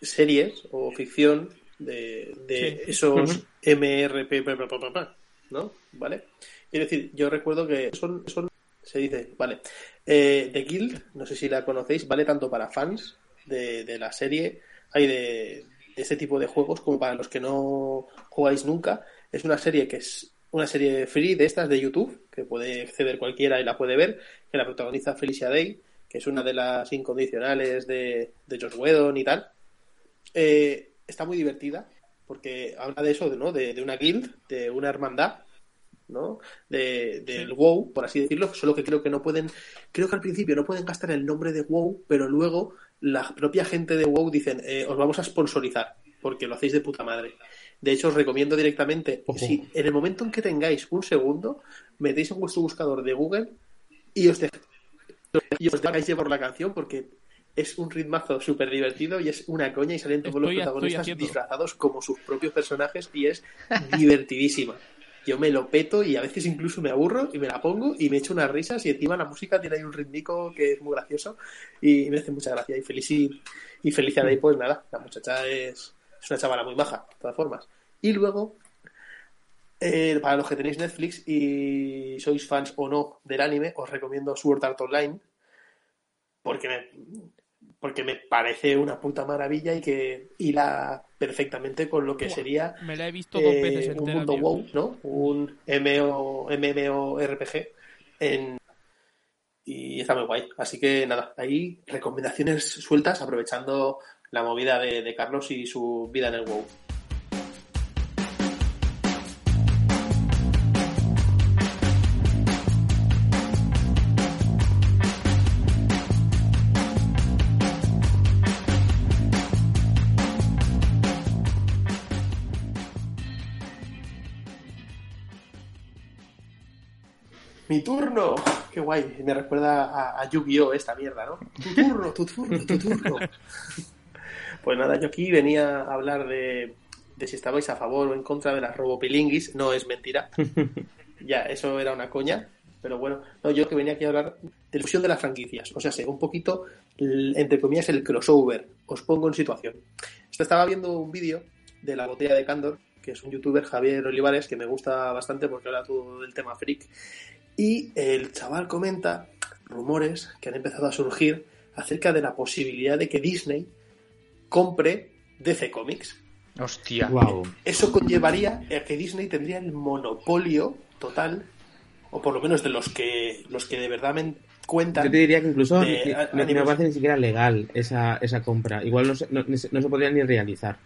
Speaker 2: series o ficción de, de
Speaker 3: Sí.
Speaker 2: esos MRP, pa, pa, pa, ¿no? ¿Vale? Quiero decir, yo recuerdo que son, son se dice, vale, eh, The Guild, no sé si la conocéis, vale tanto para fans de, de la serie, hay de, de este tipo de juegos como para los que no jugáis nunca. Es una serie que es una serie free de estas de YouTube, que puede acceder cualquiera y la puede ver, que la protagoniza Felicia Day, que es una de las incondicionales de, de Josh Whedon y tal. Eh, está muy divertida, porque habla de eso, ¿no? De, de una guild, de una hermandad, ¿no? De, del
Speaker 3: Sí.
Speaker 2: WoW, por así decirlo, solo que creo que no pueden, creo que al principio no pueden gastar el nombre de WoW, pero luego la propia gente de WoW dicen, eh, os vamos a sponsorizar, porque lo hacéis de puta madre. De hecho, os recomiendo directamente,
Speaker 4: Ojo.
Speaker 2: si en el momento en que tengáis un segundo, metéis en vuestro buscador de Google y os, dej- y os dejáis llevar la canción porque es un ritmazo súper divertido y es una coña y salen todos los
Speaker 3: Estoy-
Speaker 2: protagonistas disfrazados como sus propios personajes y es divertidísima. Yo me lo peto y a veces incluso me aburro y me la pongo y me echo unas risas y encima la música tiene ahí un rítmico que es muy gracioso y me hace mucha gracia y feliz y, y Felicia Day pues nada, la muchacha es, es una chavala muy maja, de todas formas. Y luego, eh, para los que tenéis Netflix y sois fans o no del anime, os recomiendo Sword Art Online porque me, porque me parece una puta maravilla y que hila perfectamente con lo que sería
Speaker 3: Me la he visto dos
Speaker 2: eh,
Speaker 3: veces
Speaker 2: un mundo. WoW, ¿no? Un MMO, MMORPG en... y está muy guay. Así que nada, ahí recomendaciones sueltas aprovechando la movida de, de Carlos y su vida en el WoW. Mi turno. Qué guay. Me recuerda a, a Yu-Gi-Oh! esta mierda, ¿no? Tu turno, tu turno, tu turno. Pues nada, yo aquí venía a hablar de, de si estabais a favor o en contra de las robopilinguis. No es mentira. <laughs> Ya, eso era una coña. Pero bueno, no, yo que venía aquí a hablar de la fusión de las franquicias. O sea, sé, un poquito, entre comillas, el crossover. Os pongo en situación. Esto estaba viendo un vídeo de la botella de Candor, que es un youtuber, Javier Olivares, que me gusta bastante porque habla todo del tema freak. Y el chaval comenta rumores que han empezado a surgir acerca de la posibilidad de que Disney compre DC Comics.
Speaker 1: Hostia.
Speaker 4: Wow.
Speaker 2: Eso conllevaría a que Disney tendría el monopolio total, o por lo menos de los que los que de verdad me cuentan.
Speaker 4: Yo te diría que incluso
Speaker 2: de
Speaker 4: ni-
Speaker 2: a-
Speaker 4: no, no parece ni siquiera legal esa, esa compra. Igual no se, no, no se podría ni realizar.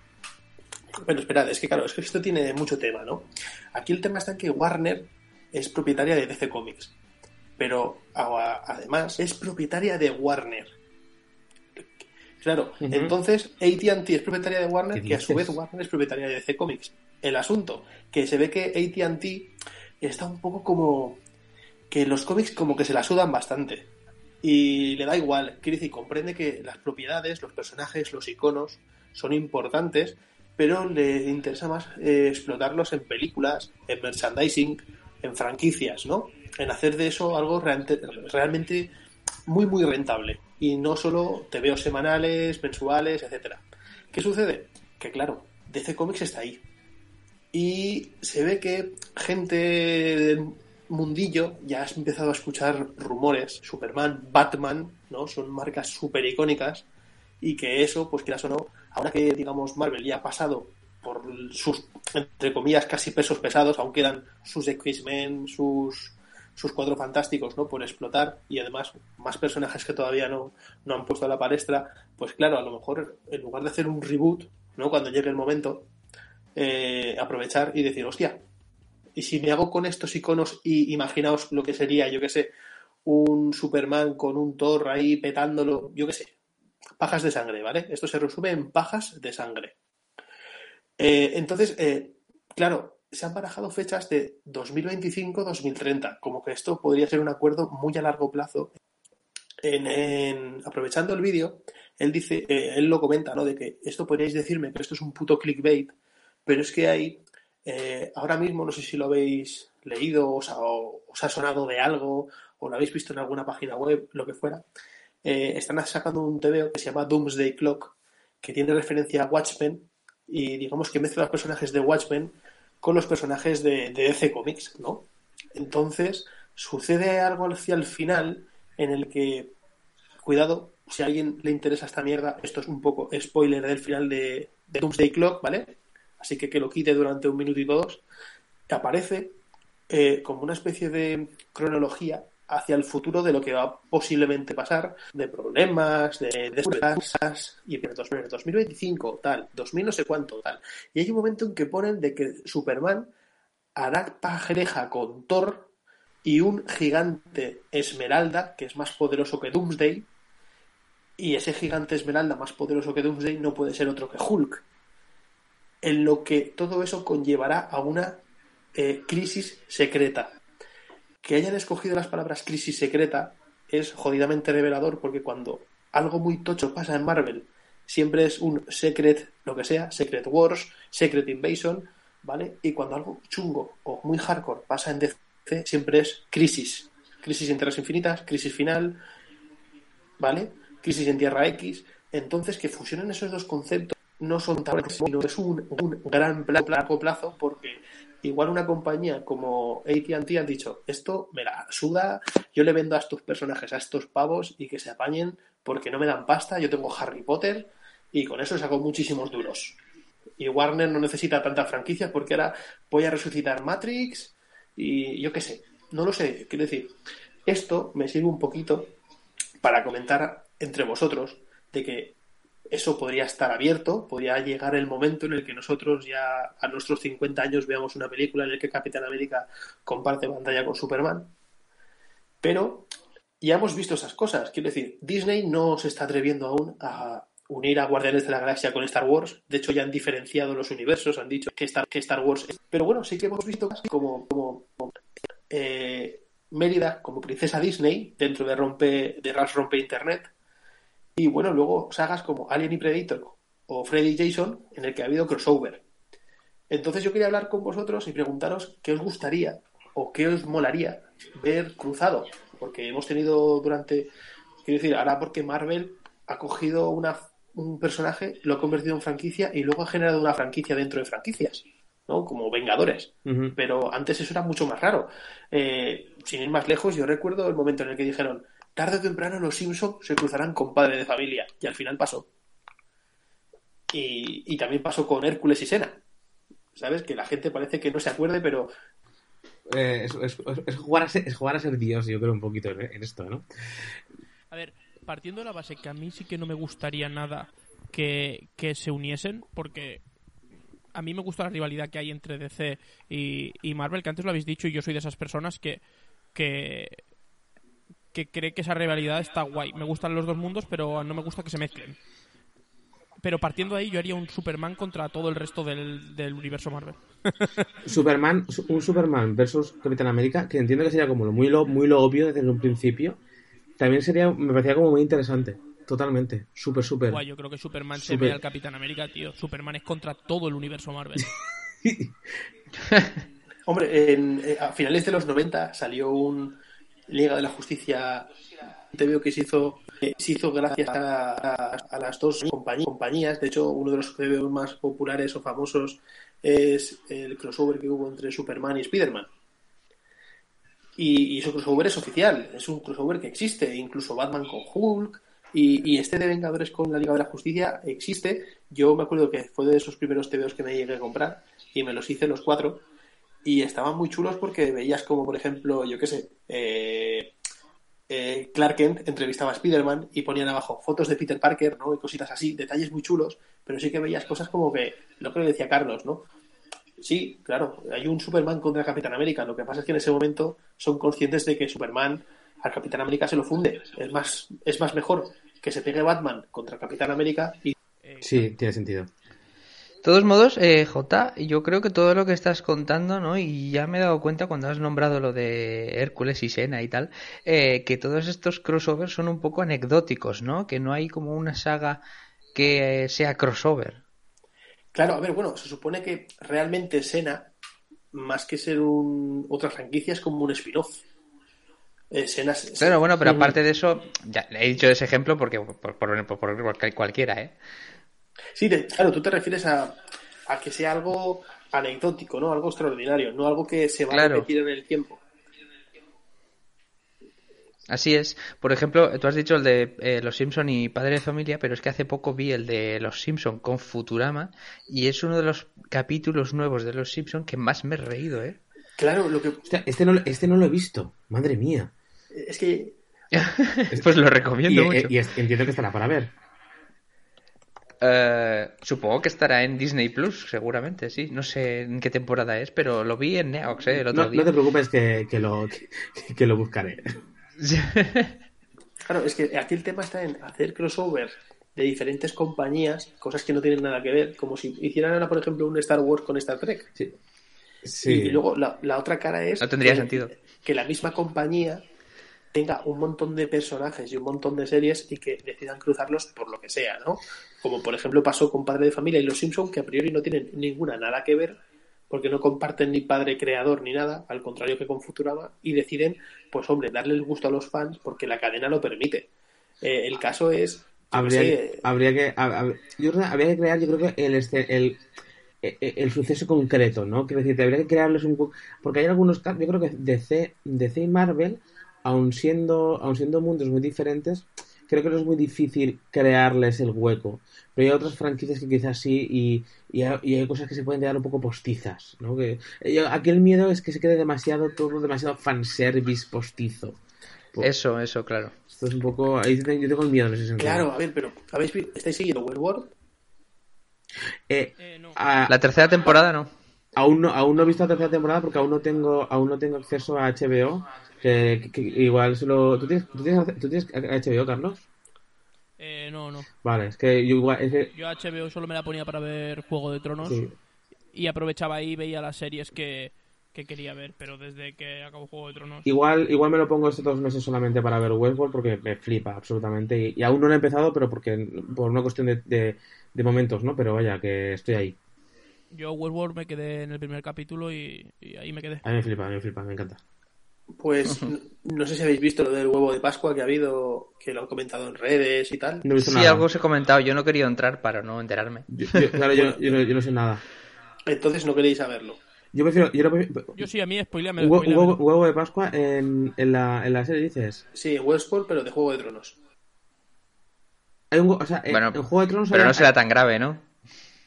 Speaker 2: Bueno, esperad, es que claro, es que esto tiene mucho tema, ¿no? Aquí el tema está en que Warner es propietaria de DC Comics, pero además es propietaria de Warner. Claro,
Speaker 4: Ujú.
Speaker 2: entonces AT&T es propietaria de Warner,
Speaker 4: ¿Qué
Speaker 2: que a su vez? Warner es propietaria de DC Comics. El asunto, que se ve que AT&T está un poco como que los cómics como que se la sudan bastante y le da igual, quiere decir, comprende que las propiedades, los personajes, los iconos son importantes, pero le interesa más eh, explotarlos en películas, en merchandising, en franquicias, ¿no? En hacer de eso algo realmente muy, muy rentable. Y no solo tebeos semanales, mensuales, etcétera. ¿Qué sucede? Que claro, DC Comics está ahí. Y se ve que gente del mundillo ya has empezado a escuchar rumores. Superman, Batman, ¿no? Son marcas súper icónicas. Y que eso, pues quieras o no, ahora que digamos Marvel ya ha pasado por sus, entre comillas, casi pesos pesados, aún quedan sus X-Men, sus, sus cuatro fantásticos, ¿no? Por explotar y además más personajes que todavía no, no han puesto a la palestra, pues claro, a lo mejor en lugar de hacer un reboot, ¿no? Cuando llegue el momento, eh, aprovechar y decir, hostia, y si me hago con estos iconos y imaginaos lo que sería, yo que sé, un Superman con un Thor ahí petándolo, yo que sé, pajas de sangre, ¿vale? Esto se resume en pajas de sangre. Eh, entonces, eh, claro, se han barajado fechas de 2025-2030, como que esto podría ser un acuerdo muy a largo plazo. En, en- aprovechando el vídeo, él dice, eh, él lo comenta, ¿no? De que esto podríais decirme que esto es un puto clickbait, pero es que hay, eh, ahora mismo, no sé si lo habéis leído, os ha, o- os ha sonado de algo, o lo habéis visto en alguna página web, lo que fuera, eh, están sacando un TVO que se llama Doomsday Clock, que tiene referencia a Watchmen, y digamos que mezcla los personajes de Watchmen con los personajes de, de DC Comics, ¿no? Entonces, sucede algo hacia el final en el que, cuidado, si a alguien le interesa esta mierda, esto es un poco spoiler del final de, de Doomsday Clock, ¿vale? Así que que lo quite durante un minutito o dos, aparece eh, como una especie de cronología hacia el futuro de lo que va posiblemente pasar, de problemas, de, de tasas, y en 2025, tal, 2000 no sé cuánto, tal. Y hay un momento en que ponen de que Superman hará pareja con Thor y un gigante Esmeralda, que es más poderoso que Doomsday, y ese gigante Esmeralda más poderoso que Doomsday no puede ser otro que Hulk. en lo que todo eso conllevará a una eh, crisis secreta. Que hayan escogido las palabras crisis secreta es jodidamente revelador porque cuando algo muy tocho pasa en Marvel, siempre es un secret, lo que sea, secret wars, secret invasion, ¿vale? Y cuando algo chungo o muy hardcore pasa en DC, siempre es crisis. Crisis en Tierras Infinitas, crisis final, ¿vale? Crisis en Tierra X. Entonces, que fusionen esos dos conceptos no son tan sino es un, un gran largo plazo porque igual una compañía como AT&T han dicho esto me la suda, yo le vendo a estos personajes, a estos pavos y que se apañen porque no me dan pasta, yo tengo Harry Potter y con eso saco muchísimos duros. Y Warner no necesita tantas franquicias porque ahora voy a resucitar Matrix y yo qué sé, no lo sé, quiero decir, esto me sirve un poquito para comentar entre vosotros de que eso podría estar abierto, podría llegar el momento en el que nosotros ya a nuestros 50 años veamos una película en la que Capitán América comparte pantalla con Superman. Pero ya hemos visto esas cosas. Quiero decir, Disney no se está atreviendo aún a unir a Guardianes de la Galaxia con Star Wars. De hecho, ya han diferenciado los universos, han dicho que Star, que Star Wars es. Pero bueno, sí que hemos visto como, como, eh, Mérida como princesa Disney dentro de rompe de Rompe Internet y bueno, luego sagas como Alien y Predator o Freddy Jason, en el que ha habido crossover. Entonces yo quería hablar con vosotros y preguntaros qué os gustaría o qué os molaría ver cruzado. Porque hemos tenido durante, quiero decir, ahora porque Marvel ha cogido una, un personaje, lo ha convertido en franquicia y luego ha generado una franquicia dentro de franquicias. ¿no? como Vengadores. Pero antes eso era mucho más raro. Eh, sin ir más lejos, yo recuerdo el momento en el que dijeron, tarde o temprano los Simpsons se cruzarán con Padre de Familia. Y al final pasó. Y, también pasó con Hércules y Sena. ¿Sabes? Que la gente parece que no se acuerde, pero...
Speaker 4: Eh, es, jugar a ser, jugar a ser Dios, yo creo, un poquito en, esto, ¿no?
Speaker 3: A ver, partiendo de la base que a mí sí que no me gustaría nada que, se uniesen, porque a mí me gusta la rivalidad que hay entre DC y, y, Marvel, que antes lo habéis dicho, y yo soy de esas personas que, que que cree que esa rivalidad está guay. Me gustan los dos mundos, pero no me gusta que se mezclen. Pero partiendo de ahí, yo haría un Superman contra todo el resto del, universo Marvel. <laughs>
Speaker 4: Superman, un Superman versus Capitán América, que entiendo que sería como muy lo, muy lo obvio desde un principio. También sería, me parecía como muy interesante. Totalmente. Súper, súper.
Speaker 3: Guay, yo creo que Superman se ve al Capitán América, tío. Superman es contra todo el universo Marvel. <laughs>
Speaker 2: Hombre, en, eh, a finales de los 90 salió un, Liga de la Justicia te veo que se hizo se hizo gracias a, las dos compañías. De hecho, uno de los TVO más populares o famosos es el crossover que hubo entre Superman y Spider-Man. Y, ese crossover es oficial, es un crossover que existe, incluso Batman con Hulk. Y, este de Vengadores con la Liga de la Justicia existe. Yo me acuerdo que fue de esos primeros TVOs que me llegué a comprar y me los hice los cuatro y estaban muy chulos porque veías como, por ejemplo, yo qué sé, eh, eh, Clark Kent entrevistaba a Spider-Man y ponían abajo fotos de Peter Parker, ¿no? Y cositas así, detalles muy chulos, pero sí que veías cosas como que, lo que le decía Carlos, ¿no? Sí, claro, hay un Superman contra Capitán América, lo que pasa es que en ese momento son conscientes de que Superman al Capitán América se lo funde, es más, es más mejor que se pegue Batman contra Capitán América y...
Speaker 4: Sí, tiene sentido
Speaker 1: todos modos, eh, J, yo creo que todo lo que estás contando, ¿no? Y ya me he dado cuenta cuando has nombrado lo de Hércules y Sena y tal, eh, que todos estos crossovers son un poco anecdóticos, ¿no? Que no hay como una saga que sea crossover.
Speaker 2: Claro, a ver, bueno, se supone que realmente Sena, más que ser un, otra franquicia, es como un spin-off.
Speaker 1: Eh, claro, bueno, pero aparte de eso, ya he dicho ese ejemplo porque por, por, por cualquiera, ¿eh?
Speaker 2: Sí, claro, tú te refieres a, que sea algo anecdótico, ¿no? Algo extraordinario, no algo que se va a repetir en el tiempo.
Speaker 1: Así es. Por ejemplo, tú has dicho el de eh, Los Simpson y Padre de Familia, pero es que hace poco vi el de Los Simpson con Futurama y es uno de los capítulos nuevos de Los Simpson que más me he reído, ¿eh?
Speaker 2: Claro, lo que...
Speaker 4: este, no, este no lo he visto. Madre mía.
Speaker 2: Es que... <laughs>
Speaker 1: pues lo recomiendo mucho.
Speaker 4: Y entiendo que estará para ver.
Speaker 1: Eh, supongo que estará en Disney Plus, seguramente, sí. No sé en qué temporada es, pero lo vi en Neox eh, el otro
Speaker 4: no,
Speaker 1: día.
Speaker 4: No te preocupes que, lo, que, lo buscaré.
Speaker 2: claro, es que aquí el tema está en hacer crossover de diferentes compañías, cosas que no tienen nada que ver, como si hicieran ahora, por ejemplo, un Star Wars con Star Trek.
Speaker 4: Sí. Sí.
Speaker 2: Y luego la, la otra cara es
Speaker 1: No tendría
Speaker 2: que,
Speaker 1: sentido.
Speaker 2: que la misma compañía tenga un montón de personajes y un montón de series y que decidan cruzarlos por lo que sea, ¿no? Como por ejemplo pasó con Padre de Familia y Los Simpson, que a priori no tienen ninguna nada que ver porque no comparten ni padre creador ni nada, al contrario que con Futurama, y deciden, pues hombre, darle el gusto a los fans porque la cadena lo permite. Eh, el caso es...
Speaker 4: Habría,
Speaker 2: sé,
Speaker 4: habría que hab- hab- yo creo que habría que crear yo creo que el esce- el, el, el suceso concreto no quiero decir habría que crearles un porque hay algunos yo creo que DC, DC y Marvel aun siendo aun siendo mundos muy diferentes creo que no es muy difícil crearles el hueco pero hay otras franquicias que quizás sí y, y, hay, y hay cosas que se pueden quedar un poco postizas ¿no? que yo- aquí el miedo es que se quede demasiado todo demasiado fanservice postizo Pues-
Speaker 1: Eso, eso, claro.
Speaker 4: esto es un poco ahí yo tengo el miedo en ese sentido
Speaker 2: Claro, a ver, pero ¿habéis ¿estáis siguiendo Westworld?
Speaker 4: Eh,
Speaker 3: Eh, no.
Speaker 4: a-
Speaker 1: La tercera temporada no.
Speaker 4: Aún no aún no he visto la tercera temporada porque aún no tengo aún no tengo acceso a HBO que, igual solo ¿tú tienes, tú tienes tú tienes HBO Carlos
Speaker 3: Eh, no, no.
Speaker 4: vale es que yo igual es que
Speaker 3: Yo HBO solo me la ponía para ver Juego de Tronos
Speaker 4: sí.
Speaker 3: y aprovechaba ahí y veía las series que, que quería ver, pero desde que acabó Juego de Tronos...
Speaker 4: igual igual me lo pongo estos dos meses solamente para ver Westworld porque me flipa absolutamente y, y aún no lo he empezado pero porque por una cuestión de, de, de momentos no pero vaya que estoy ahí
Speaker 3: Yo Westworld me quedé en el primer capítulo y, y ahí me quedé.
Speaker 4: a mí me flipa a mí me flipa me encanta
Speaker 2: Pues no sé si habéis visto lo del huevo de Pascua que ha habido, que lo han comentado en redes y tal.
Speaker 4: no he visto
Speaker 1: Sí,
Speaker 4: nada
Speaker 1: algo os he comentado. Yo no quería entrar para no enterarme.
Speaker 4: Yo- yo- claro yo, yo, no, yo no sé nada
Speaker 2: Entonces no queréis saberlo.
Speaker 4: yo prefiero yo, prefiero-
Speaker 3: Yo sí, a mí spoileame.
Speaker 4: un hue- un
Speaker 3: spoileame.
Speaker 4: huevo, huevo de Pascua en, en, la, en la serie dices
Speaker 2: Sí, Westworld, pero de Juego de Tronos.
Speaker 4: Hay un, o sea, en-
Speaker 1: Bueno,
Speaker 4: en Juego de Tronos
Speaker 1: Pero
Speaker 4: hay-
Speaker 1: no será tan grave, ¿no?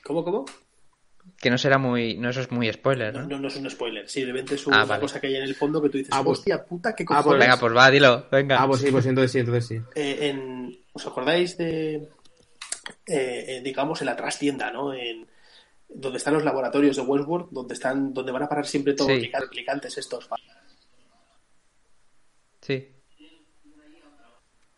Speaker 2: ¿Cómo, cómo?
Speaker 1: Que no será muy... No, eso es muy spoiler,
Speaker 2: No,
Speaker 1: ¿no?
Speaker 2: no, no es un spoiler. Simplemente es
Speaker 1: Ah,
Speaker 2: una
Speaker 1: vale.
Speaker 2: cosa que hay en el fondo que tú dices,
Speaker 4: Ah, pues-
Speaker 2: hostia puta, qué
Speaker 4: Ah, pues
Speaker 2: cojones.
Speaker 1: Venga, pues va, dilo. Venga.
Speaker 4: Ah, pues sí, pues entonces sí, entonces sí. <laughs>
Speaker 2: Eh, en- ¿Os acordáis de, eh, eh, digamos, en la trastienda, ¿no? En, donde están los laboratorios de Westworld, donde están, donde van a parar siempre todos
Speaker 1: Sí.
Speaker 2: los clica- clicantes estos.
Speaker 1: Sí.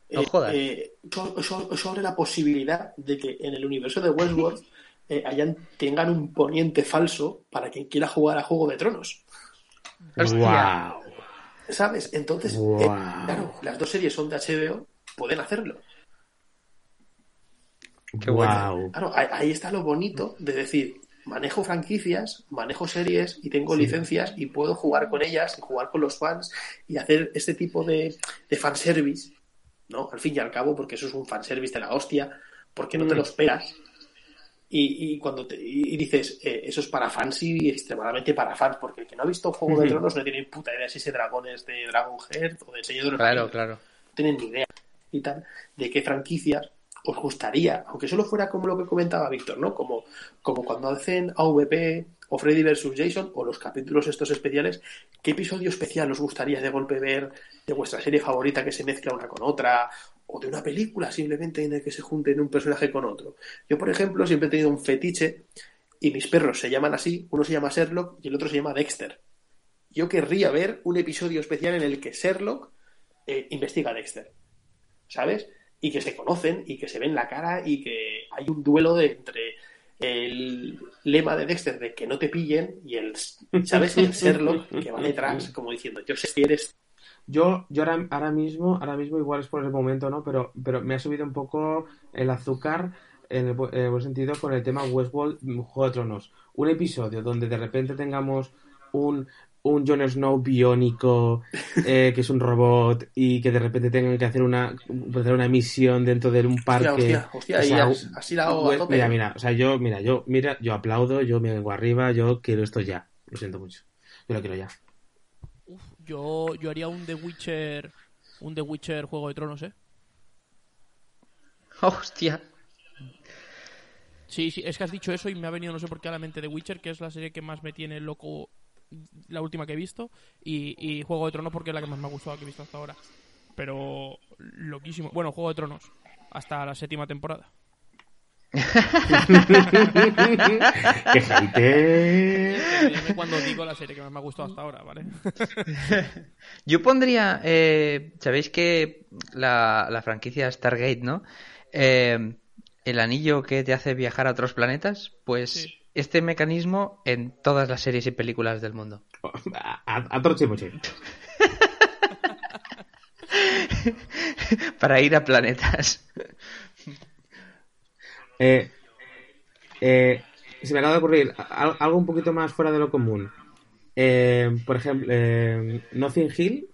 Speaker 2: Eh,
Speaker 1: No jodas.
Speaker 2: eh, eso, eso- eso abre la posibilidad de que en el universo de Westworld eh, hayan, tengan un poniente falso para quien quiera jugar a Juego de Tronos.
Speaker 1: Hostia.
Speaker 4: Wow.
Speaker 2: ¿Sabes? Entonces, eh, claro, las dos series son de HBO, pueden hacerlo.
Speaker 1: Qué bueno.
Speaker 4: Wow.
Speaker 2: Claro, ahí, ahí está lo bonito de decir, manejo franquicias, manejo series y tengo
Speaker 4: Sí.
Speaker 2: licencias y puedo jugar con ellas y jugar con los fans y hacer este tipo de, de fanservice, ¿no? Al fin y al cabo, porque eso es un fanservice de la hostia, porque no te
Speaker 4: Mm.
Speaker 2: lo esperas. Y, y cuando te, y dices, eh, eso es para fans y extremadamente para fans, porque el que no ha visto Juego de. Tronos no tiene ni puta idea si ese dragón es de Dragonheart o de Señor de los
Speaker 1: Claro,
Speaker 2: Anillos
Speaker 1: claro.
Speaker 2: no tienen ni idea y tal de qué franquicias os gustaría, aunque solo fuera como lo que comentaba Víctor, ¿no? Como, como cuando hacen AVP o Freddy vs. Jason o los capítulos estos especiales, ¿qué episodio especial os gustaría de golpe ver de vuestra serie favorita que se mezcla una con otra? O de una película simplemente en el que se junten un personaje con otro. Yo, por ejemplo, siempre he tenido un fetiche y mis perros se llaman así, uno se llama Sherlock y el otro se llama Dexter. Yo querría ver un episodio especial en el que Sherlock eh, investiga a Dexter. ¿Sabes? Y que se conocen y que se ven la cara y que hay un duelo de, entre el lema de Dexter de que no te pillen y el, ¿sabes? Y el Sherlock que va detrás, como diciendo, yo sé si eres
Speaker 4: Yo, yo ahora, ahora mismo, ahora mismo igual es por el momento, ¿no? Pero, pero me ha subido un poco el azúcar en el, bu- en el buen sentido con el tema Westworld Juego de Tronos. Un episodio donde de repente tengamos un, un Jon Snow biónico eh, <laughs> que es un robot y que de repente tengan que hacer una, hacer una misión dentro de un parque.
Speaker 2: Hostia, hostia, hostia,
Speaker 4: O
Speaker 2: ahí
Speaker 4: sea,
Speaker 2: has- así la hago a
Speaker 4: West-
Speaker 2: tope.
Speaker 4: Mira, mira, o sea, yo, mira, yo, mira, yo aplaudo, yo me vengo arriba, yo quiero esto ya. Lo siento mucho. Yo lo quiero ya.
Speaker 3: Yo, yo haría un The Witcher, un The Witcher Juego de Tronos, ¿eh? <laughs>
Speaker 1: Hostia.
Speaker 3: Sí, sí, es que has dicho eso y me ha venido no sé por qué a la mente The Witcher, que es la serie que más me tiene loco, la última que he visto, y, y Juego de Tronos porque es la que más me ha gustado que he visto hasta ahora. Pero loquísimo. Bueno, Juego de Tronos, hasta la séptima temporada. <laughs>
Speaker 4: ¡Qué gente!
Speaker 3: Cuando digo la serie que más me ha gustado hasta ahora, ¿vale? <laughs>
Speaker 1: Yo pondría, eh, sabéis que la, la franquicia Stargate, ¿no? Eh, el anillo que te hace viajar a otros planetas, pues
Speaker 3: Sí.
Speaker 1: este mecanismo en todas las series y películas del mundo.
Speaker 4: A, a, a. <laughs>
Speaker 1: Para ir a planetas.
Speaker 4: Eh, eh, se me acaba de ocurrir algo un poquito más fuera de lo común. Eh, por ejemplo, eh, Nothing Hill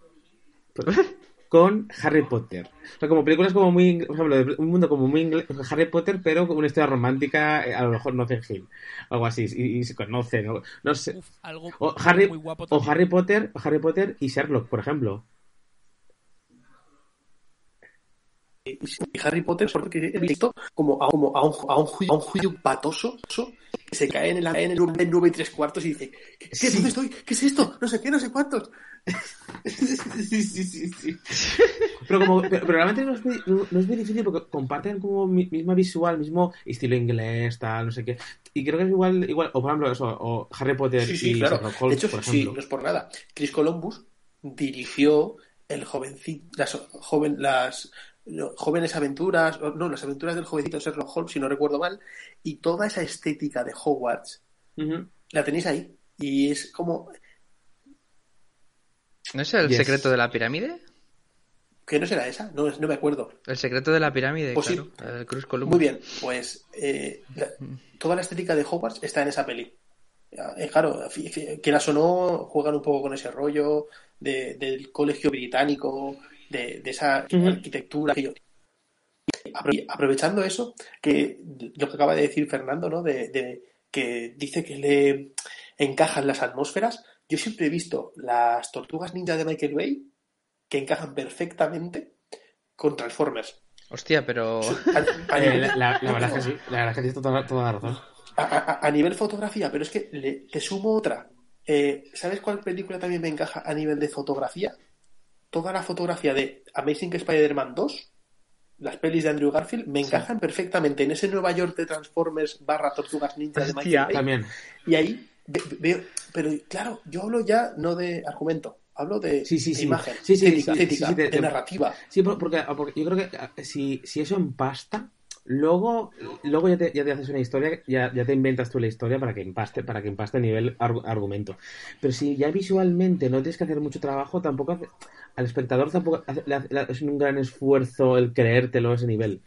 Speaker 4: <laughs> con Harry Potter. O sea, como películas como muy, por ejemplo, de un mundo como muy inglés, Harry Potter, pero con una historia romántica, eh, a lo mejor Nothing Hill, algo así, y, y se conocen, ¿no? no sé.
Speaker 3: Uf, algo
Speaker 4: O Harry,
Speaker 3: muy guapo
Speaker 4: o. Harry Potter, o Harry Potter y Sherlock, por ejemplo.
Speaker 2: Y Harry Potter, porque he visto como a, como a un, a un, juicio, a un juicio patoso que se cae en el, en el 9 y 3 cuartos y dice: ¿Qué, qué, ¿Dónde estoy? ¿Qué es esto? No sé qué, no sé cuántos. <laughs>
Speaker 4: sí, sí, sí, sí. Pero, como, pero, pero realmente no es, muy, no, no es muy difícil porque comparten como mi- misma visual, mismo estilo inglés, tal, no sé qué. Y creo que es igual, igual o por ejemplo, eso, o Harry Potter
Speaker 2: Sí, sí,
Speaker 4: y
Speaker 2: claro.
Speaker 4: Sherlock
Speaker 2: De
Speaker 4: Holmes,
Speaker 2: hecho,
Speaker 4: por
Speaker 2: sí, no es por nada. Chris Columbus dirigió el jovencito, las, joven, las jóvenes aventuras, o no, las aventuras del jovencito Sherlock Holmes, si no recuerdo mal, y toda esa estética de Hogwarts la tenéis ahí. Y es como
Speaker 1: ¿No es el
Speaker 4: Yes.
Speaker 1: secreto de la pirámide?
Speaker 2: que no será esa, no, no me acuerdo.
Speaker 1: El secreto de la pirámide,
Speaker 2: Pues sí.
Speaker 1: claro. El Cruz Columbus.
Speaker 2: Muy bien, pues eh, la- toda la estética de Hogwarts está en esa peli. Eh, claro, quieras o no, juegan un poco con ese rollo de- del colegio británico, de, de esa arquitectura. que yo- Apro- Aprovechando eso, que lo que acaba de decir Fernando, ¿no? De, de- que dice que le encajan las atmósferas. Yo siempre he visto las tortugas ninja de Michael Bay que encajan perfectamente con Transformers.
Speaker 1: Hostia, pero... <laughs>
Speaker 2: A- a
Speaker 4: Eh,
Speaker 2: nivel-
Speaker 4: la, la- la verdad es que sí, la verdad es que tienes toda, toda la razón.
Speaker 2: A, a- a nivel fotografía, pero es que le, te sumo otra. Eh, ¿Sabes cuál película también me encaja a nivel de fotografía? Toda la fotografía de Amazing Spider-Man 2, las pelis de Andrew Garfield, me encajan perfectamente en ese Nueva York de Transformers barra Tortugas Ninja de Michael
Speaker 1: Hostia.
Speaker 2: Bay.
Speaker 4: También.
Speaker 2: Y ahí ve- veo, pero claro, yo hablo ya no de argumento, hablo de,
Speaker 4: Sí, sí,
Speaker 2: de imagen,
Speaker 4: Sí, sí,
Speaker 2: estética,
Speaker 4: sí, sí,
Speaker 2: estética,
Speaker 4: sí, de-
Speaker 2: de narrativa.
Speaker 4: Sí, por- porque, porque yo creo que eh, si, si eso empasta, luego, luego ya, te, ya te haces una historia, ya, ya te inventas tú la historia para que empaste, para que empaste a nivel argu- argumento. Pero si ya visualmente no tienes que hacer mucho trabajo, tampoco hace- al espectador tampoco hace- es un gran esfuerzo el creértelo a ese nivel.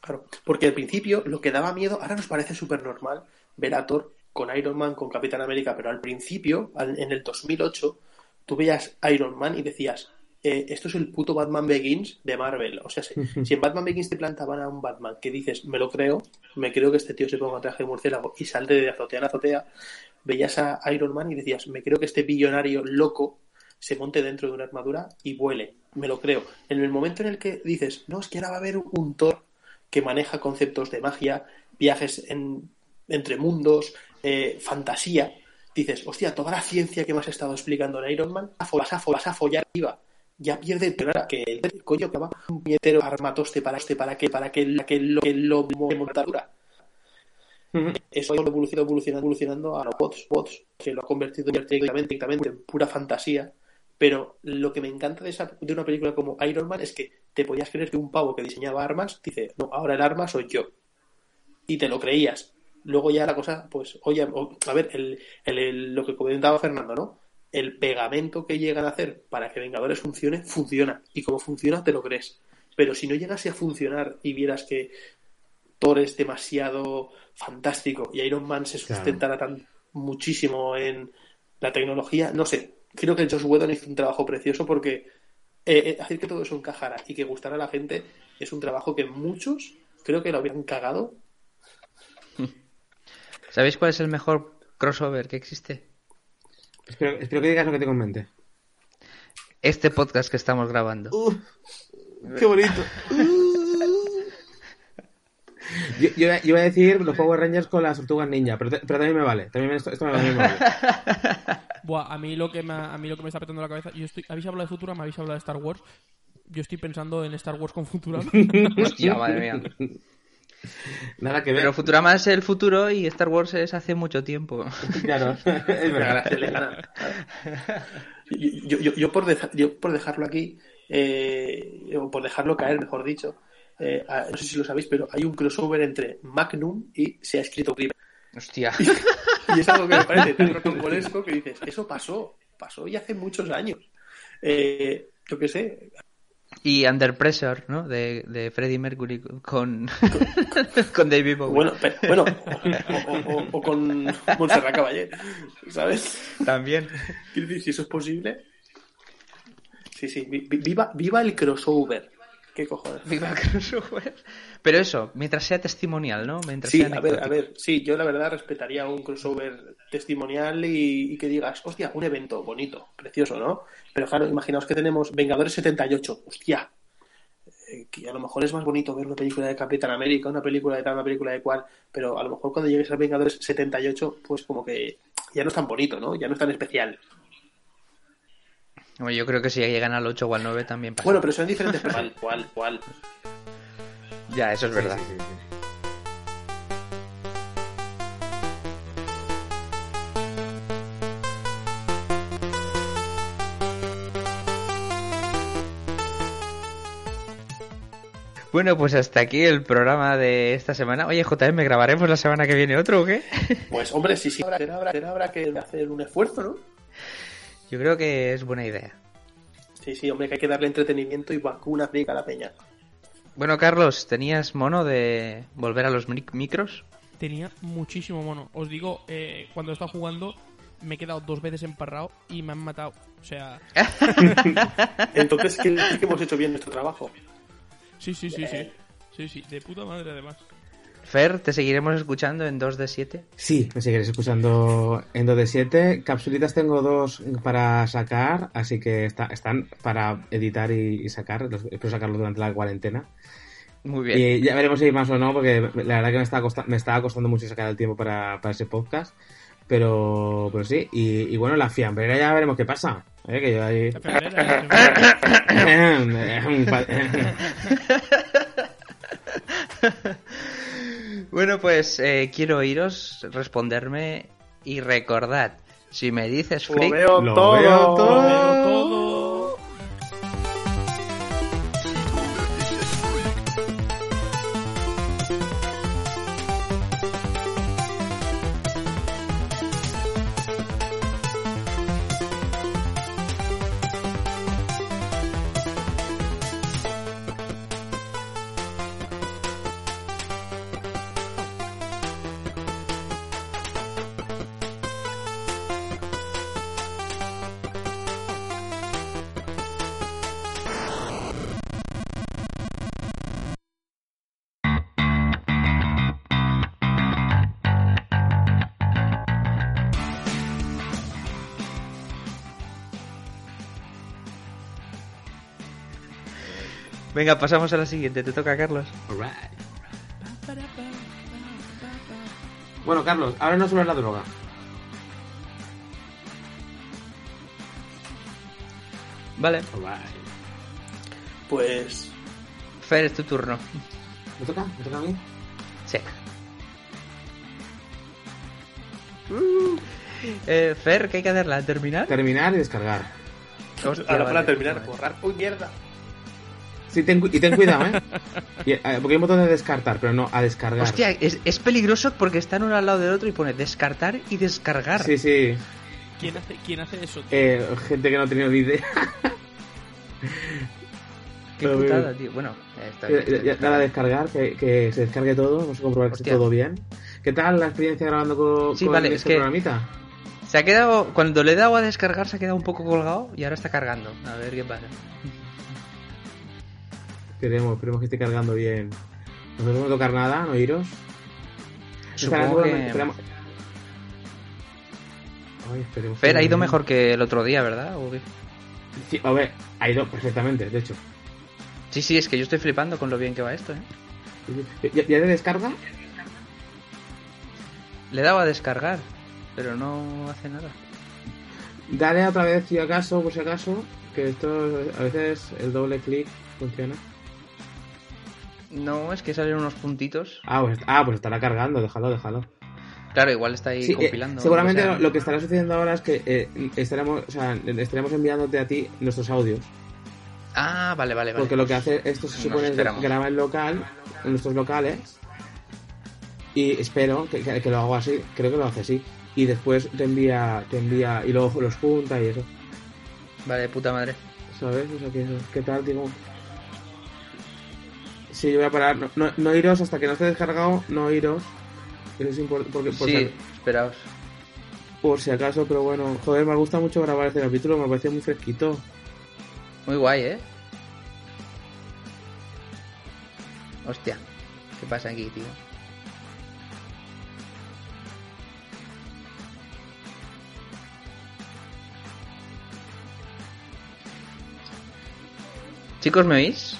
Speaker 2: Claro, porque al principio lo que daba miedo, ahora nos parece súper normal ver a Thor con Iron Man, con Capitán América, pero al principio, al- en el 2008, tú veías Iron Man y decías, eh, esto es el puto Batman Begins de Marvel. O sea, si, si en Batman Begins te plantaban a un Batman que dices, me lo creo, me creo que este tío se ponga traje de murciélago y salte de azotea en azotea, veías a Iron Man y decías, me creo que este billonario loco se monte dentro de una armadura y vuele. Me lo creo. En el momento en el que dices, no, es que ahora va a haber un Thor que maneja conceptos de magia, viajes en, entre mundos, eh, fantasía, dices, hostia, toda la ciencia que me has estado explicando en Iron Man, vas a, fo- vas a follar arriba. Ya pierde nada, que el coño que va un armatoste para este, para que, para que, para que lo, que lo montadura. Eso evoluciona evolucionando, evolucionando a los bots, bots, que lo ha convertido directamente, directamente en pura fantasía. Pero lo que me encanta de, esa, de una película como Iron Man es que te podías creer que un pavo que diseñaba armas dice, no, ahora el arma soy yo. Y te lo creías. Luego ya la cosa, pues, oye, a ver, el, el- el- lo que comentaba Fernando, ¿no? El pegamento que llegan a hacer para que Vengadores funcione, funciona. Y como funciona, te lo crees. Pero si no llegase a funcionar y vieras que Thor es demasiado fantástico y Iron Man se
Speaker 4: Claro.
Speaker 2: sustentara tan muchísimo en la tecnología, no sé. Creo que Josh Whedon hizo un trabajo precioso porque eh, eh, hacer que todo eso encajara y que gustara a la gente es un trabajo que muchos creo que lo habían cagado. <laughs>
Speaker 1: ¿Sabéis cuál es el mejor crossover que existe?
Speaker 4: Espero, espero que digas lo que te comente.
Speaker 1: Este podcast que estamos grabando.
Speaker 4: Uh, ¡Qué bonito! <laughs> Yo, yo, iba- yo iba a decir los Power Rangers con las tortugas ninja, pero, te- pero también me vale. También esto, esto me vale, también me vale. <laughs>
Speaker 3: Buah, a mí lo que me, a mí lo que me está petando la cabeza, yo estoy, habéis hablado de Futurama, habéis hablado de Star Wars. Yo estoy pensando en Star Wars con Futurama. <laughs>
Speaker 1: Hostia, madre mía. <laughs>
Speaker 4: Nada que ver.
Speaker 1: Pero Futurama es el futuro y Star Wars es hace mucho tiempo. <laughs>
Speaker 4: Claro, <laughs> es verdad.
Speaker 2: Yo, yo- yo por, deja- yo por dejarlo aquí, eh, o por dejarlo caer, mejor dicho, eh, no sé si lo sabéis, pero hay un crossover entre Magnum y se ha escrito River.
Speaker 1: Hostia.
Speaker 2: Y es algo que me parece tan rocambolesco que dices, eso pasó, pasó y hace muchos años. Eh, yo qué sé,
Speaker 1: Y Under Pressure, ¿no? De, de Freddie Mercury con, <laughs> con David Bowie.
Speaker 2: bueno, bueno o, o- o- o con Montserrat Caballé, ¿sabes?
Speaker 1: También.
Speaker 2: Quiero decir, si eso es posible. Sí, sí, vi- vi- viva, viva el crossover. ¿Qué cojones? <laughs>
Speaker 1: Viva crossover. Pero eso, mientras sea testimonial, ¿no? Mientras
Speaker 2: Sí,
Speaker 1: sea
Speaker 2: a ver, a ver, sí, yo la verdad respetaría un crossover testimonial y, y que digas, hostia, un evento bonito, precioso, ¿no? Pero claro, imaginaos que tenemos Vengadores 78, hostia, eh, que a lo mejor es más bonito ver una película de Capitán América, una película de tal, una película de cual, pero a lo mejor cuando llegues a Vengadores 78, pues como que ya no es tan bonito, ¿no? Ya no es tan especial.
Speaker 1: Bueno, yo creo que si llegan al 8 o al 9 también pasa.
Speaker 2: Bueno, pero son diferentes, <laughs> pero ¿cuál, cuál, cuál?
Speaker 1: ya, eso es verdad.
Speaker 4: Sí, sí, sí, sí.
Speaker 1: Bueno, pues hasta aquí el programa de esta semana. Oye, JM, ¿grabaremos la semana que viene otro o qué?
Speaker 2: Pues hombre, sí, sí, habrá, habrá, habrá que hacer un esfuerzo, ¿no?
Speaker 1: Yo creo que es buena idea.
Speaker 2: Sí, sí, hombre, que hay que darle entretenimiento y vacuna frica a la peña.
Speaker 1: Bueno, Carlos, ¿tenías mono de volver a los mic- micros?
Speaker 3: Tenía muchísimo mono. Os digo, eh, cuando he estado jugando, me he quedado dos veces emparrado y me han matado. O sea, <laughs>
Speaker 2: Entonces, ¿qué, qué hemos hecho bien nuestro trabajo?
Speaker 3: sí, sí, sí, sí. Sí, sí, de puta madre además.
Speaker 1: Fer, te seguiremos escuchando en 2 de 7.
Speaker 4: Sí, me seguiréis escuchando en 2 de 7. Capsulitas tengo dos para sacar, así que está- están para editar y, y sacar. Los- Espero sacarlos durante la cuarentena.
Speaker 1: Muy bien.
Speaker 4: Y ya veremos si hay más o no, porque la verdad que me estaba, costa- me estaba costando mucho sacar el tiempo para, para ese podcast. Pero, pero sí, y, y bueno, la fiambrera ya veremos qué pasa. ¿eh? Que yo ahí...
Speaker 3: La febrera, la febrera.
Speaker 1: Bueno, pues eh, quiero oíros, responderme y recordad, si me dices freak,
Speaker 4: Lo
Speaker 2: todo.
Speaker 4: veo todo.
Speaker 3: Lo veo todo.
Speaker 1: Venga, pasamos a la siguiente, te toca Carlos.
Speaker 4: Alright. Bueno, Carlos, háblanos sobre la droga.
Speaker 1: Vale.
Speaker 2: Pues
Speaker 1: Fer, es tu turno.
Speaker 4: ¿Me toca? ¿Me toca a mí?
Speaker 1: Sí. Eh, Fer, ¿qué hay que hacerla? ¿Terminar?
Speaker 4: Terminar y descargar.
Speaker 1: Hostia,
Speaker 2: ahora
Speaker 1: vale,
Speaker 2: para terminar,
Speaker 1: vale.
Speaker 2: borrar. ¡Uy, mierda!
Speaker 4: Sí, ten, y ten cuidado, ¿eh? Y, eh, porque hay un botón de descartar, pero no a descargar.
Speaker 1: Hostia, es, es peligroso porque están uno al lado del otro y pone descartar y descargar.
Speaker 4: Sí, sí.
Speaker 3: ¿Quién hace, quién hace eso? tío?
Speaker 4: Eh, gente que no ha tenido ni idea.
Speaker 1: Qué putada, tío. Bueno, eh, está bien,
Speaker 4: Ya-
Speaker 1: está
Speaker 4: ya-
Speaker 1: bien.
Speaker 4: Dale a descargar, que, que se descargue todo. Vamos a comprobar que esté
Speaker 1: Hostia.
Speaker 4: todo bien. ¿Qué tal la experiencia grabando con,
Speaker 1: Sí,
Speaker 4: con
Speaker 1: vale, es
Speaker 4: este
Speaker 1: que-
Speaker 4: programita?
Speaker 1: Se ha quedado, cuando le he dado a descargar se ha quedado un poco colgado y ahora está cargando. A ver qué pasa.
Speaker 4: Esperemos, esperemos que esté cargando bien. No a tocar nada, no iros.
Speaker 1: Supongo que-
Speaker 4: esperamos- Ay, esperemos
Speaker 1: Fer
Speaker 4: que-
Speaker 1: ha ido mejor que el otro día, ¿verdad? ¿O qué?
Speaker 4: Sí, a ver, ha ido perfectamente, de hecho.
Speaker 1: Sí, sí, es que yo estoy flipando con lo bien que va esto, ¿eh?
Speaker 4: ¿Ya, ya de descarga?
Speaker 1: Le he dado a descargar, pero no hace nada.
Speaker 4: Dale otra vez si acaso, por si acaso, que esto a veces el doble clic funciona.
Speaker 1: No, es que salen unos puntitos.
Speaker 4: Ah, pues, ah, pues estará cargando, déjalo, déjalo.
Speaker 1: Claro, igual está ahí
Speaker 4: Sí, eh,
Speaker 1: compilando.
Speaker 4: seguramente
Speaker 1: o sea,
Speaker 4: lo, que estará sucediendo ahora es que eh, estaremos, o sea, estaremos enviándote a ti nuestros audios.
Speaker 1: Ah, vale, vale, vale.
Speaker 4: Porque lo que hace esto se supone es grabar en local, en nuestros locales. Y espero que, que- que lo hago así, creo que lo hace así. Y después te envía, te envía, y luego los junta y eso.
Speaker 1: Vale, puta madre.
Speaker 4: ¿Sabes? O sea, que ¿qué tal, digo? Sí, yo voy a parar. No, no, no iros hasta que no esté descargado, no iros. Eso es importante, porque por,
Speaker 1: sí,
Speaker 4: si,
Speaker 1: esperaos.
Speaker 4: por si acaso, pero bueno, joder, me gusta mucho grabar este capítulo, me parece muy fresquito.
Speaker 1: Muy guay, ¿eh? Hostia, ¿qué pasa aquí, tío? Chicos, ¿me oís?